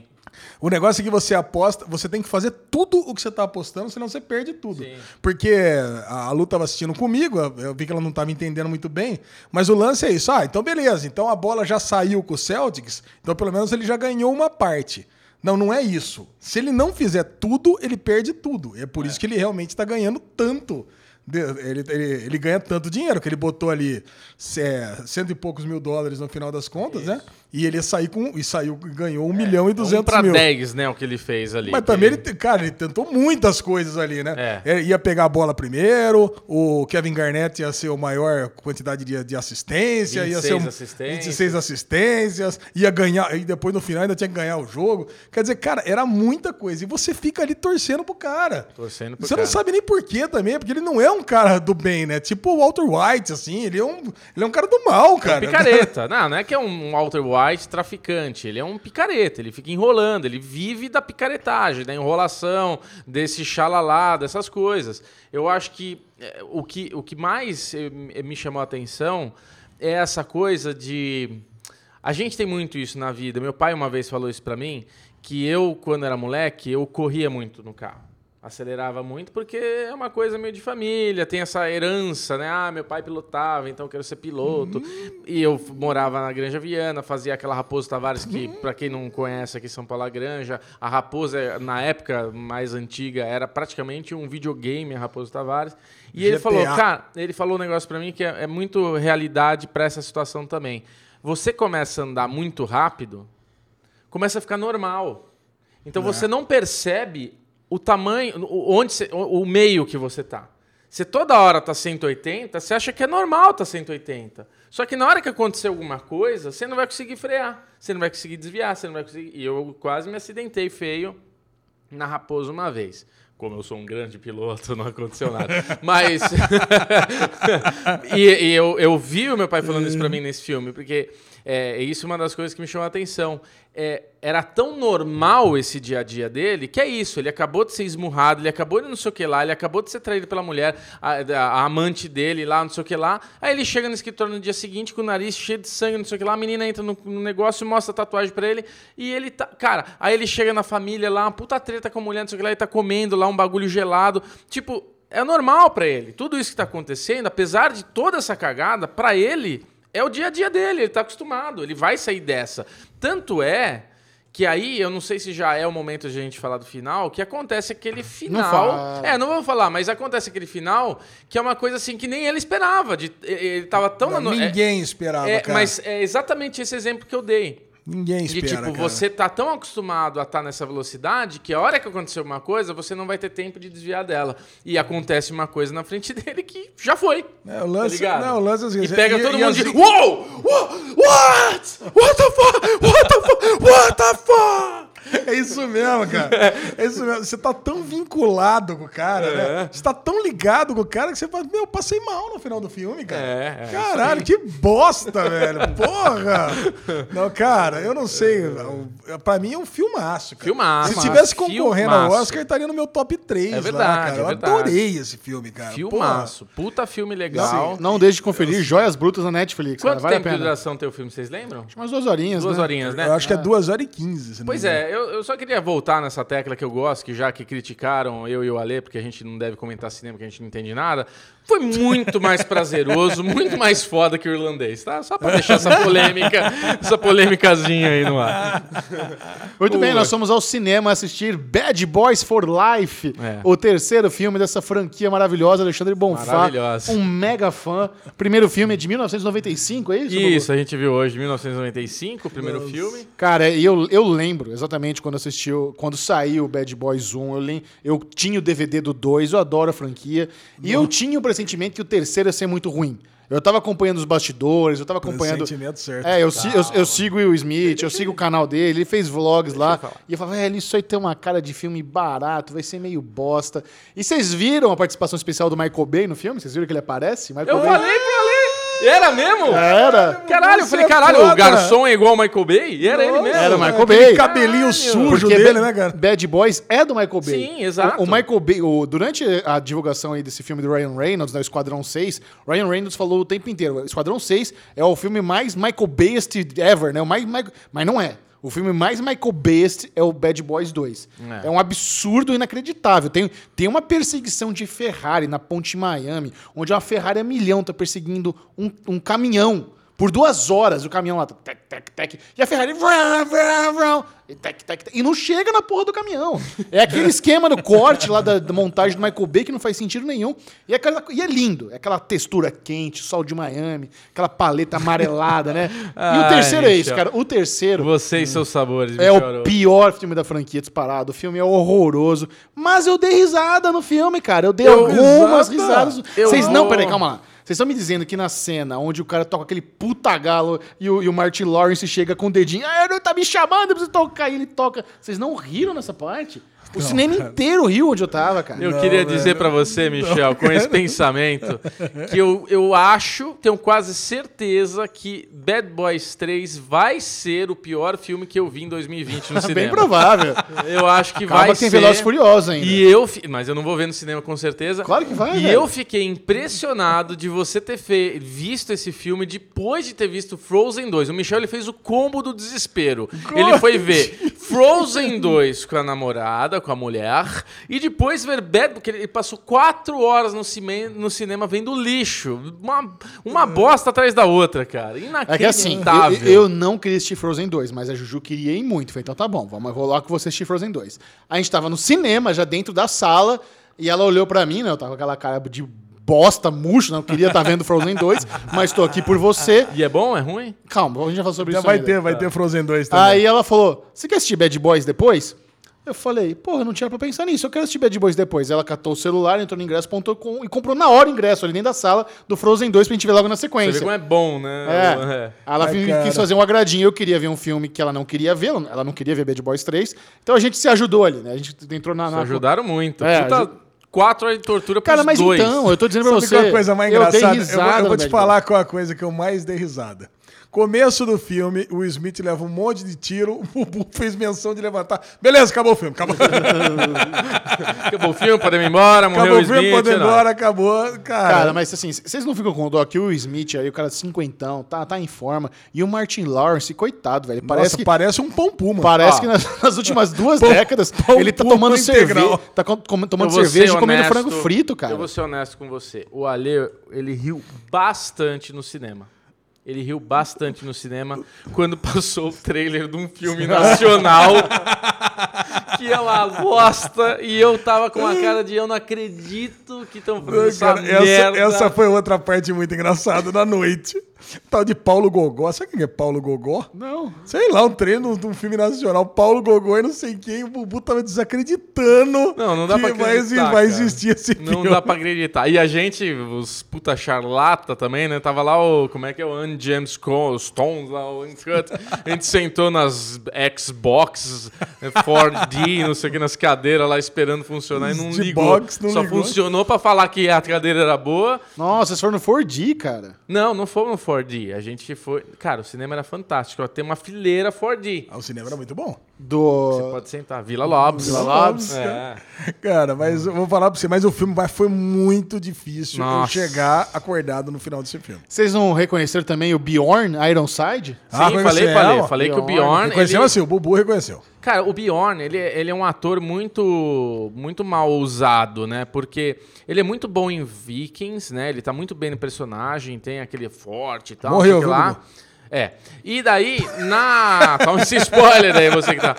O negócio é que você aposta, você tem que fazer tudo o que você tá apostando, senão você perde tudo. Sim. Porque a Lu tava assistindo comigo, eu vi que ela não tava entendendo muito bem, mas o lance é isso. Ah, então beleza, então a bola já saiu com o Celtics, então pelo menos ele já ganhou uma parte. Não, não é isso. Se ele não fizer tudo, ele perde tudo. É por isso que ele realmente está ganhando tanto. Ele, ele, ele ganha tanto dinheiro, que ele botou ali é, cento e poucos mil dólares no final das contas, né? E ele ia sair com. E saiu, ganhou um milhão e Um duzentos pra mil. 10, né, o que ele fez ali. Mas Que- também ele, cara, ele tentou muitas coisas ali, né? É. É, Ia pegar a bola primeiro, o Kevin Garnett ia ser o maior quantidade de, de assistência, ia ser 26 um, assistências. 26 assistências, ia ganhar, e depois no final ainda tinha que ganhar o jogo. Quer dizer, cara, era muita coisa. E você fica ali torcendo pro cara. Torcendo pro Você cara. não sabe nem por quê também, porque ele não é um cara do bem, né? Tipo o Walter White, assim, ele é um, ele é um cara do mal, cara. Picareta. Não, não é que é um Walter White traficante. Ele é um picareta. Ele fica enrolando. Ele vive da picaretagem, da enrolação, desse xalalá, dessas coisas. Eu acho que eh, o que, o que mais eh, me chamou a atenção é essa coisa de. A gente tem muito isso na vida. Meu pai uma vez falou isso pra mim, que eu, quando era moleque, eu corria muito no carro. Acelerava muito porque é uma coisa meio de família, tem essa herança, né? Ah, meu pai pilotava, então eu quero ser piloto. E eu morava na Granja Viana, fazia aquela Raposo Tavares, que, pra quem não conhece aqui em São Paulo, a Granja, a Raposa, na época mais antiga, era praticamente um videogame, a Raposo Tavares. E ele GTA. falou, cara, ele falou um negócio pra mim que é, é muito realidade pra essa situação também. Você começa a andar muito rápido, começa a ficar normal. Então você não percebe o tamanho, o- onde você- o, meio que você tá. Você toda hora tá 180, você acha que é normal tá 180. Só que na hora que acontecer alguma coisa, você não vai conseguir frear, você não vai conseguir desviar, você não vai conseguir. E eu quase me acidentei feio na Raposo uma vez. Como eu sou um grande piloto, não aconteceu nada. Mas. e e eu, eu vi o meu pai falando isso pra mim nesse filme, porque é, isso é uma das coisas que me chamou a atenção. É, era tão normal esse dia a dia dele que é isso. Ele acabou de ser esmurrado, ele acabou de não sei o que lá, ele acabou de ser traído pela mulher, a, a- amante dele lá, não sei o que lá. Aí ele chega no escritório no dia seguinte com o nariz cheio de sangue, não sei o que lá. A menina entra no, no negócio e mostra a tatuagem pra ele. E ele tá. Cara, aí ele chega na família lá, uma puta treta com a mulher, não sei o que lá, ele tá comendo lá um bagulho gelado. Tipo, é normal pra ele. Tudo isso que tá acontecendo, apesar de toda essa cagada, pra ele é o dia a dia dele, ele tá acostumado, ele vai sair dessa. Tanto é que aí, eu não sei se já é o momento de a gente falar do final, que acontece aquele final. fala. é, não vamos falar, mas acontece aquele final que é uma coisa assim que nem ele esperava. De, ele tava tão. Não, no- é- ninguém esperava, é, cara. Mas é exatamente esse exemplo que eu dei. Ninguém De espera, tipo, cara. você tá tão acostumado a estar nessa velocidade que a hora que acontecer uma coisa, você não vai ter tempo de desviar dela. E acontece uma coisa na frente dele que já foi. É, o lance- tá não, o lance é seguinte, E pega e- todo e mundo as- de. Uou! Uou! What? What the fuck? What the fuck? What the fuck? É isso mesmo, cara. É isso mesmo. Você tá tão vinculado com o cara, né? Você tá tão ligado com o cara que você fala, meu, eu passei mal no final do filme, cara. É, é, Caralho, que bosta, velho. Porra! Não, cara, eu não sei. Pra mim é um filmaço, cara. Filmaço. Se tivesse concorrendo ao. Oscar, estaria no meu top 3 É lá, verdade, cara. é Eu verdade. adorei esse filme, cara. Filmaço. Puta filme legal. Não deixe de conferir Joias Brutas na Netflix. Quanto cara, vale tempo a de duração tem o filme, vocês lembram? Umas duas horinhas, Duas né? horinhas, Porra. né? Eu acho que é 2 horas e 15. se não Pois é, eu, eu só queria voltar nessa tecla que eu gosto, que já que criticaram eu e o Ale, porque a gente não deve comentar cinema, que a gente não entende nada, foi muito mais prazeroso, muito mais foda que o irlandês, tá? Só pra deixar essa polêmica, essa polêmicazinha aí no ar. Muito bem, nós fomos ao cinema assistir Bad Boys for Life, É. o terceiro filme dessa franquia maravilhosa, Alexandre Bonfá, um mega fã. Primeiro filme é de 1995, é isso? Isso, a gente viu hoje, 1995, o primeiro filme. Cara, eu, eu lembro exatamente quando assisti, o- quando saiu o Bad Boys 1, eu, eu tinha o DVD do 2, eu adoro a franquia, e eu tinha o pressentimento que o terceiro ia ser muito ruim. Eu tava acompanhando os bastidores, eu tava acompanhando... Sentimento certo. É, eu, si- eu, eu sigo o Will Smith, eu sigo o canal dele, ele fez vlogs lá. E eu falava, velho, isso aí tem uma cara de filme barato, vai ser meio bosta. E vocês viram a participação especial do Michael Bay no filme? Vocês viram que ele aparece? Michael Eu Bay falei pro Ale! Era mesmo? Era. Caralho, eu falei, é caralho, foda. o garçom é igual ao Michael Bay? E era ele mesmo. Era o Michael Aquele Bay. cabelinho sujo Porque dele, né, cara? Bad Boys é do Michael Bay. Sim, exato. O, o Michael Bay, o- durante a divulgação aí desse filme do Ryan Reynolds, né, o Esquadrão 6, Ryan Reynolds falou o tempo inteiro, Esquadrão 6 é o filme mais Michael Bayest ever, né? O mais, Michael- mas não é. O filme mais Michael Bayest é o Bad Boys 2. É, É. um absurdo inacreditável. Tem, tem uma perseguição de Ferrari na ponte de Miami, onde uma Ferrari a milhão tá perseguindo um, um caminhão. Por duas horas o caminhão lá, tec, tec, tec, e a Ferrari vrá, vrá, e, tec, tec, tec, e não chega na porra do caminhão. É aquele esquema do corte lá da, da montagem do Michael Bay que não faz sentido nenhum. E é, aquela, e é lindo, é aquela textura quente, sol de Miami, aquela paleta amarelada, né? E o terceiro é isso, cara. O terceiro Você e seus sabores, é o pior filme da franquia disparado. O filme é horroroso. Mas eu dei risada no filme, cara. Eu dei Eu- algumas risada? risadas. Eu- Vocês não, peraí, calma lá. Vocês estão me dizendo que na cena onde o cara toca aquele puta galo e o, e o Martin Lawrence chega com o dedinho, ah, ele tá me chamando, eu preciso tocar, e ele toca. Vocês não riram nessa parte? O cinema inteiro riu onde eu tava, cara. Eu queria dizer pra você, Michel, com esse pensamento, que eu, eu acho, tenho quase certeza que Bad Boys 3 vai ser o pior filme que eu vi em 2020 no cinema. Bem provável. Eu acho que Calma vai que tem ser. Velozes Furiosos ainda. E eu, fi- mas eu não vou ver no cinema com certeza. Claro que vai, E velho. eu fiquei impressionado de você ter fe- visto esse filme depois de ter visto Frozen 2. O Michel ele fez o combo do desespero. Ele foi ver Frozen 2 com a namorada, com a mulher, e depois ver Bad, porque ele passou quatro horas no, cime- no cinema vendo lixo. Uma, uma bosta atrás da outra, cara. Inacreditável. É que assim, eu, eu não queria assistir Frozen 2, mas a Juju queria ir muito. Falei, então tá bom, vamos, lá que você assistir Frozen 2. A gente tava no cinema, já dentro da sala, e ela olhou pra mim, né? Eu tava com aquela cara de bosta, murcho, não queria estar vendo Frozen 2, mas tô aqui por você. E é bom? É ruim? Calma, a gente vai falar sobre Já isso vai ainda. ter, vai ter Frozen 2 também. Aí ela falou: Você quer assistir Bad Boys depois? Eu falei, porra, não tinha pra pensar nisso, eu quero assistir Bad Boys depois. Ela catou o celular, entrou no ingresso.com e comprou na hora o ingresso ali dentro da sala do Frozen 2 pra gente ver logo na Você sequência. vê como é bom, né? É. Ela Ai, quis fazer um agradinho, eu queria ver um filme que ela não queria ver, ela não queria ver Bad Boys 3. Então a gente se ajudou ali, né? A gente entrou na. Se na... ajudaram muito. É, Puta, aju- Quatro horas de tortura Cara, mas dois. então, eu tô dizendo pra Sabe você. qual é a coisa mais eu dei engraçada? Eu, eu no vou te falar qual é a coisa que eu mais dei risada. Começo do filme, o Smith leva um monte de tiro, o Bubu fez menção de levantar. Beleza, acabou o filme, acabou, Acabou o filme, podemos ir embora, morreu acabou o o filme, Smith. pode ir não. embora, acabou. Cara, Cara, mas assim, vocês não ficam com dó que o Smith aí, o cara cinquentão, tá, tá em forma. E o Martin Lawrence, coitado, velho. Parece nossa, que. parece um pão puma. Parece Ó. que nas, nas últimas duas décadas pão ele tá tomando cerveja. Tá com- com- Eu tomando cerveja ser e comendo honesto- frango frito, cara. Eu vou ser honesto com você. O Ale, ele riu bastante no cinema. Ele riu bastante no cinema quando passou o trailer de um filme nacional que é uma bosta e eu tava com uma cara de eu não acredito que estão fazendo essa Cara, essa, merda. essa foi outra parte muito engraçada da noite. Tal de Paulo Gogó. Sabe quem é Paulo Gogó? Não. Sei lá, um treino de um filme nacional. Paulo Gogó e não sei quem. O Bubu tava desacreditando. Não, não dá que pra vai, acreditar, vai cara. existir esse Não filme. dá pra acreditar. E a gente, os puta charlata também, né? Tava lá o. Como é que é o Andy James Co- Stones lá, o Uncut. A gente sentou nas Xbox 4D, não sei o que, nas cadeiras lá esperando funcionar e não ligou. box, não Só ligou. funcionou pra falar que a cadeira era boa. Nossa, vocês foram no 4D, cara. Não, não fomos no 4D. A gente foi. Cara, o cinema era fantástico. Tem uma fileira 4D. Ah, o cinema era muito bom. Do. Pode sentar. Vila Lobos. Vila Lobos, É. Cara, mas eu vou falar pra você, mas o filme foi muito difícil eu Nossa. chegar acordado no final desse filme. Vocês não reconheceram também o Bjorn Ironside? Sim, falei, conhecemos. falei, falei que o Bjorn, Bjorn. Reconheceu ele- assim, o Bubu reconheceu. Cara, o Bjorn, ele, é- ele é um ator muito muito mal usado, né? Porque ele é muito bom em Vikings, né? Ele tá muito bem no personagem, tem aquele forte e tal. Morreu, viu, lá. Bubu? É. E daí, na. Toma esse spoiler aí, você que tá.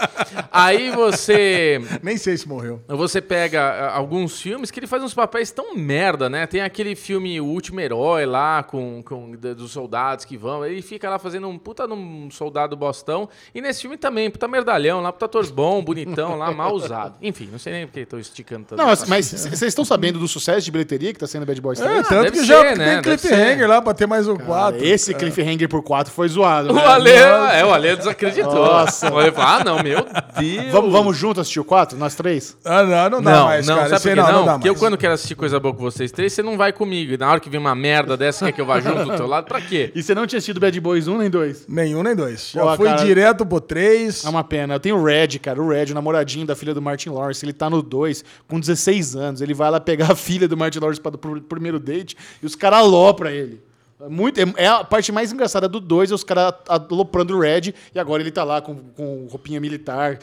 Aí você. Nem sei se morreu. Você pega ah, alguns filmes que ele faz uns papéis tão merda, né? Tem aquele filme O Último Herói lá, com, com dos soldados que vão. Ele fica lá fazendo um puta num soldado bostão. E nesse filme também, puta merdalhão lá, puta ator bom, bonitão lá, mal usado. Enfim, não sei nem porque tô esticando tanto. Não, mas- mas vocês estão sabendo do sucesso de bilheteria que tá sendo Bad Boys 3? É, tanto deve que já ser, né? tem cliffhanger lá pra ter mais um 4. Esse cliffhanger por 4 foi zoado. O né? Ale, é, o Ale desacreditou. Nossa. O Ale falou, ah, não, meu Deus. Vamos, vamos juntos assistir o 4? Nós três? Ah, não, não dá Não, mais, não, cara. sabe por aí que não? dá Porque eu mais. quando quero assistir coisa boa com vocês três, você não vai comigo. E na hora que vem uma merda dessa, quer que eu vá junto do teu lado, pra quê? E você não tinha assistido Bad Boys 1 nem 2? Nenhum nem dois. Já Pô, fui cara- direto pro 3. É uma pena. Eu tenho o Red, cara. O Red, o namoradinho da filha do Martin Lawrence. Ele tá no 2, com 16 anos. Ele vai lá pegar a filha do Martin Lawrence para o primeiro date e os caras alopram ele. Muito, é- é a parte mais engraçada do 2, é os caras aloprando o Red. E agora ele tá lá com, com roupinha militar,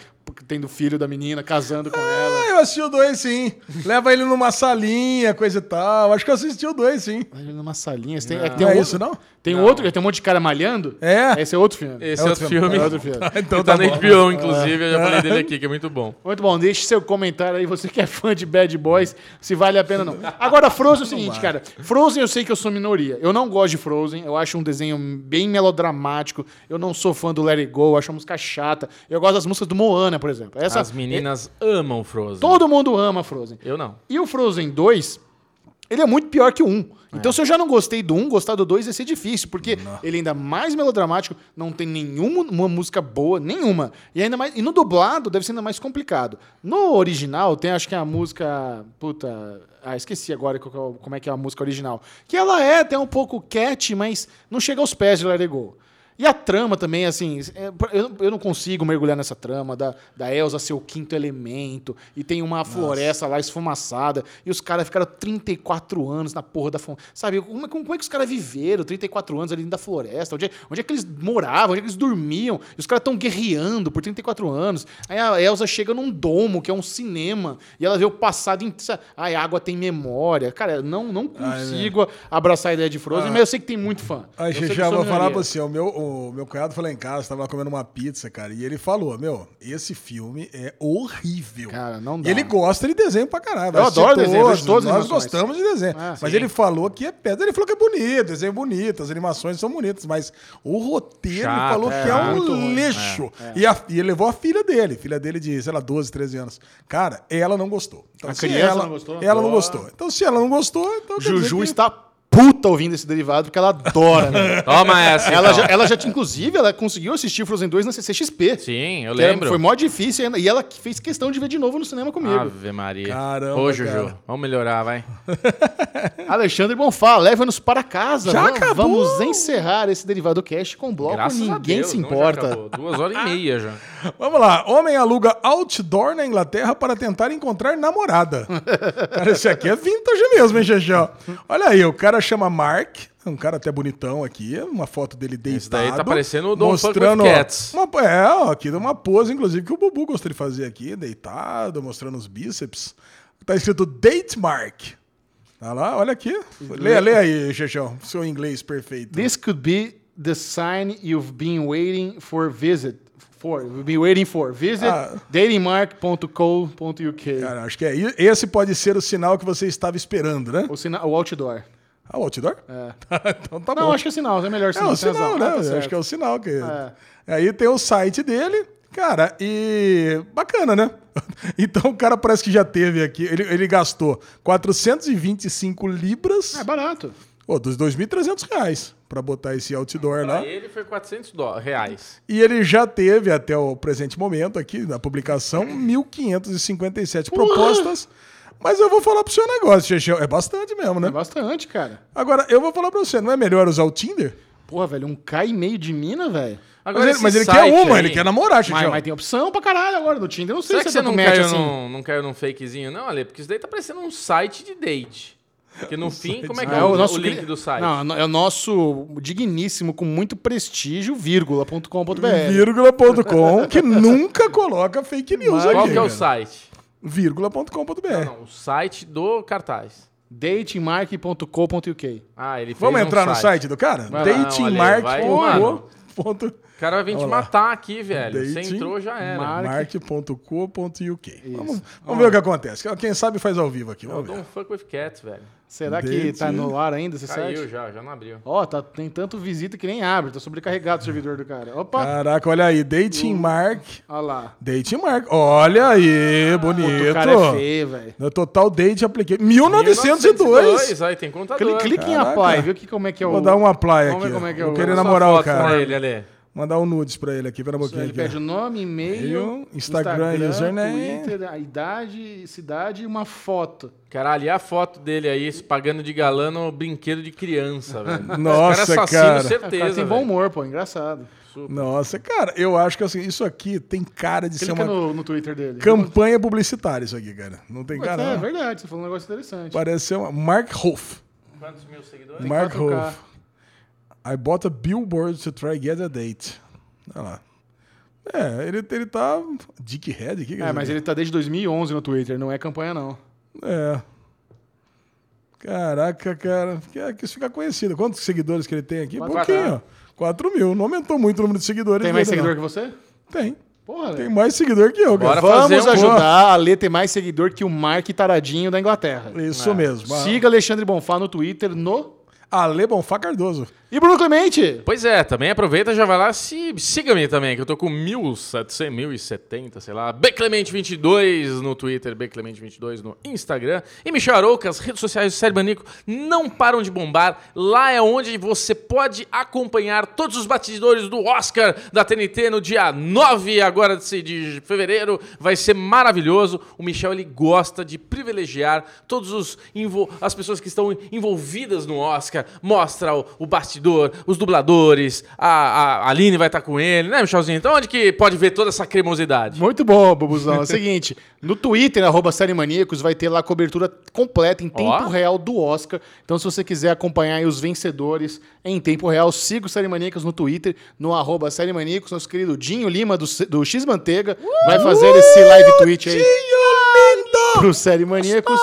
tendo filho da menina, casando com ela. Ah, eu assisti o 2, sim. Leva ele numa salinha, coisa e tal. Acho que eu assisti o 2, sim. Aí Numa salinha. Tem, é Não tem é um isso, outro, não? Tem um outro, tem um monte de cara malhando. É. Esse é outro filme. Esse É é outro outro filme. filme. É outro filme. Então tá tá na. HBO, inclusive, eu já falei dele aqui, que é muito bom. Muito bom, deixe seu comentário aí, você que é fã de Bad Boys, se vale a pena ou não. Agora, Frozen é o seguinte, cara. Frozen eu sei que eu sou minoria. Eu não gosto de Frozen, eu acho um desenho bem melodramático. Eu não sou fã do Let It Go, eu acho a música chata. Eu gosto das músicas do Moana, por exemplo. Essa, As meninas amam Frozen. Todo mundo ama Frozen. Eu não. E o Frozen 2, ele é muito pior que o 1. Então, se eu já não gostei do 1, gostar do 2 vai ser difícil, porque ele ainda é mais melodramático, não tem nenhuma uma música boa, nenhuma. E ainda mais. E no dublado deve ser ainda mais complicado. No original, tem acho que a música. Puta. Ah, esqueci agora é como é que é a música original. Que ela é até um pouco cat, mas não chega aos pés de It Go. E a trama também, assim, é, eu, eu não consigo mergulhar nessa trama da, da Elsa ser o quinto elemento, e tem uma floresta lá esfumaçada, e os caras ficaram 34 anos na porra da floresta. Sabe, como, é- como é que os caras viveram 34 anos ali dentro da floresta? Onde é, onde é que eles moravam? Onde é que eles dormiam? E os caras estão guerreando por 34 anos. Aí a Elsa chega num domo, que é um cinema, e ela vê o passado. Em, ai, a água tem memória. Cara, não, não consigo abraçar a ideia de Frozen, mas eu sei que tem muito fã. Aí Eu já vou falar pra você, o meu, o meu cunhado foi lá em casa, tava lá comendo uma pizza, cara, e ele falou, meu, esse filme é horrível. Cara, não E dá. ele gosta de desenho pra caralho. Eu adoro desenho, eu vejo todas as Nós animações. gostamos de desenho. Ah, mas sim. ele falou que é pedra, ele falou que é bonito, desenho bonito, as animações são bonitas, mas o roteiro ele Chato, falou é, que é muito um ruim. lixo. E, a- e ele levou a filha dele, filha dele de, sei lá, 12, 13 anos. Cara, ela não gostou. Então, A se criança ela, não gostou? Ela não Boa. gostou. Então, se ela não gostou, então. quer dizer Juju que- está puta ouvindo esse derivado porque ela adora. né? Toma essa. ela, então. já, ela já, tinha- inclusive, ela conseguiu assistir Frozen 2 na CCXP. Sim, eu lembro. Foi mó difícil ainda. E ela que fez questão de ver de novo no cinema comigo. Ave Maria. Caramba, Ô, Juju, cara. vamos melhorar, vai. Alexandre Bonfá, leva-nos para casa. Já Vamos- acabou? Vamos encerrar esse derivado cast com o bloco Graças a Ninguém Deus. se não, já importa. acabou. Duas horas e meia já. Vamos lá. Homem aluga outdoor na Inglaterra para tentar encontrar namorada. cara, esse aqui é vintage mesmo, hein, Xexão? Olha aí, o cara chama Mark. Um cara até bonitão aqui, uma foto dele deitado. Esse daí tá parecendo o Don't mostrando, Cats. Uma, é, ó, aqui uma pose, inclusive, que o Bubu gostaria de fazer aqui, deitado, mostrando os bíceps. Tá escrito Date Mark. Tá lá, olha aqui. Leia, leia aí, Xexão, seu inglês perfeito. This could be the sign you've been waiting for visit. For, you've been waiting for. Visit Ah. datingmark.co.uk. Cara, acho que é. Esse pode ser o sinal que você estava esperando, né? O, sina- o outdoor. Ah, o outdoor? É. então tá Não, bom. acho que é sinal, é melhor É sinal. o tem sinal, né? Ah, tá acho que é o sinal que. É. Aí tem o site dele, cara, e bacana, né? Então o cara parece que já teve aqui, ele, ele gastou 425 libras, É barato. Ou dos 2.300 reais, pra botar esse outdoor lá. Pra ele foi 400 dó- reais. E ele já teve, até o presente momento aqui na publicação, 1.557 propostas. Mas eu vou falar pro seu negócio, Chechão. É bastante mesmo, né? É bastante, cara. Agora, eu vou falar pra você, não é melhor usar o Tinder? Porra, velho, um K e meio de mina, velho. Mas ele, mas ele quer uma, aí- ele quer namorar, Mas, Chechão. mas tem opção pra caralho agora do Tinder. Eu não sei Será que se você é não tanto match caiu, assim. num, não caiu num fakezinho? Não, Ale, porque isso daí tá parecendo um site de date. Porque no fim, como é que é, é o, o nosso o link do site? Não, é o nosso digníssimo, com muito prestígio, vírgula.com.br. Vírgula.com, que nunca coloca fake news Mas aqui. Qual que é o site? Vírgula.com.br. Não, o site do cartaz. Datingmark.co.uk. Ah, ele fez Vamos um entrar no site do cara? Datingmark.co.uk. O cara vai vir te matar aqui, velho. Você Dating entrou, já era. Mar- Mark.co.uk. Vamos, vamos ver o que acontece. Quem sabe faz ao vivo aqui. Eu Vamos dou ver. um fuck with cats, velho. Será que Dating- tá no ar ainda esse Caiu site? já, já não abriu. Ó, tá, tem tanto visita que nem abre. Tá sobrecarregado o servidor do cara. Opa, Caraca, olha aí. Dating Mark. olha lá. Dating Mark. Olha aí, bonito. O cara é feio, velho. No Total Date Application. 1902. Aí tem contador. Clique, clique em Caraca. apply, viu que, como é que é o... Vou dar um apply Vamos aqui. ver como é que é Vou o- querer namorar o cara. Pra ele, Ale. Mandar um nudes pra ele aqui. Pera um pouquinho. Ele aqui. pede o nome, e-mail, E-mail, Instagram, username. Twitter, a idade, cidade e uma foto. Caralho, e a foto dele aí, se pagando de galã no brinquedo de criança, velho. Nossa, cara é assassino, cara. Certeza. cara tem bom humor, pô, engraçado. Nossa, cara, eu acho que assim, isso aqui tem cara de ser Clica uma no, no Twitter dele. campanha publicitária, isso aqui, cara. Não tem Mas cara. é não. verdade, você falou um negócio interessante. Parece ser uma. Mark Hoff. Quantos mil seguidores? Mark 4K. Hoff. I bought a billboard to try get a date. Olha lá. É, ele, ele tá. Dickhead aqui, É, mas ele tá desde 2011 no Twitter, não é campanha não. É. Caraca, cara. Quer que isso fica conhecido. Quantos seguidores que ele tem aqui? Quatro. Pouquinho, ó. 4 mil. Não aumentou muito o número de seguidores. Tem mais dele, seguidor não. que você? Tem. Porra, Tem mais seguidor que eu, cara. Bora fazer Vamos um- ajudar a Lê ter mais seguidor que o Mark Taradinho da Inglaterra. Isso mesmo. Siga Alexandre Bonfá no Twitter, no... Ale Bonfá Cardoso. E Bruno Clemente! Pois é, também aproveita já vai lá, se, siga-me também, que eu tô com 1.700, 1.070, sei lá, Beclemente22 no Twitter, Beclemente22 no Instagram. E Michel Arouca, as redes sociais do Série Manico não param de bombar. Lá é onde você pode acompanhar todos os batidores do Oscar da TNT no dia 9 agora de fevereiro. Vai ser maravilhoso. O Michel, ele gosta de privilegiar todos os as pessoas que estão envolvidas no Oscar. Mostra o, o bastidor, os dubladores, a, a, Aline vai estar com ele, né, Michelzinho? Então onde que pode ver toda essa cremosidade? Muito bom, Bubuzão. É o seguinte, no Twitter, arroba Série Maníacos, vai ter lá a cobertura completa em tempo Ó. real do Oscar. Então, se você quiser acompanhar aí os vencedores em tempo real, siga o Série Maníacos no Twitter, no arroba Série Maníacos. Nosso querido Dinho Lima, do, do X Manteiga, vai fazer esse live tweet aí pro Série Maníacos.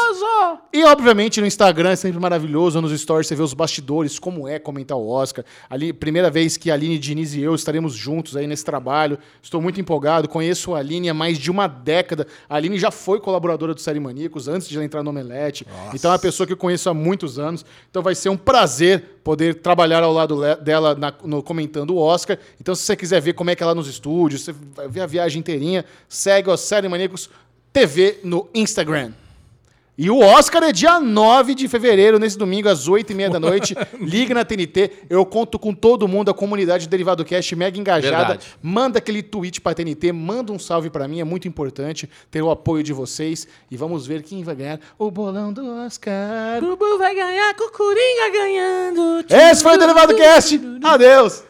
E, obviamente, no Instagram é sempre maravilhoso. Nos stories você vê os bastidores, como é comentar o Oscar. Ali, primeira vez que a Aline Diniz e eu estaremos juntos aí nesse trabalho. Estou muito empolgado. Conheço a Aline há mais de uma década. A Aline já foi colaboradora do Série Maníacos antes de ela entrar no Omelete. Então é uma pessoa que eu conheço há muitos anos. Então vai ser um prazer poder trabalhar ao lado dela na- no comentando o Oscar. Então, se você quiser ver como é que é lá nos estúdios, você vai ver a viagem inteirinha, segue o Série Maníacos TV no Instagram. E o Oscar é dia 9 de fevereiro, nesse domingo, às 8h30 da noite. Liga na TNT. Eu conto com todo mundo, a comunidade do Derivado Cast mega engajada. Verdade. Manda aquele tweet pra TNT, manda um salve pra mim, é muito importante ter o apoio de vocês. E vamos ver quem vai ganhar o bolão do Oscar. Bubu vai ganhar Coringa ganhando. Esse foi o Derivado Cast. Adeus.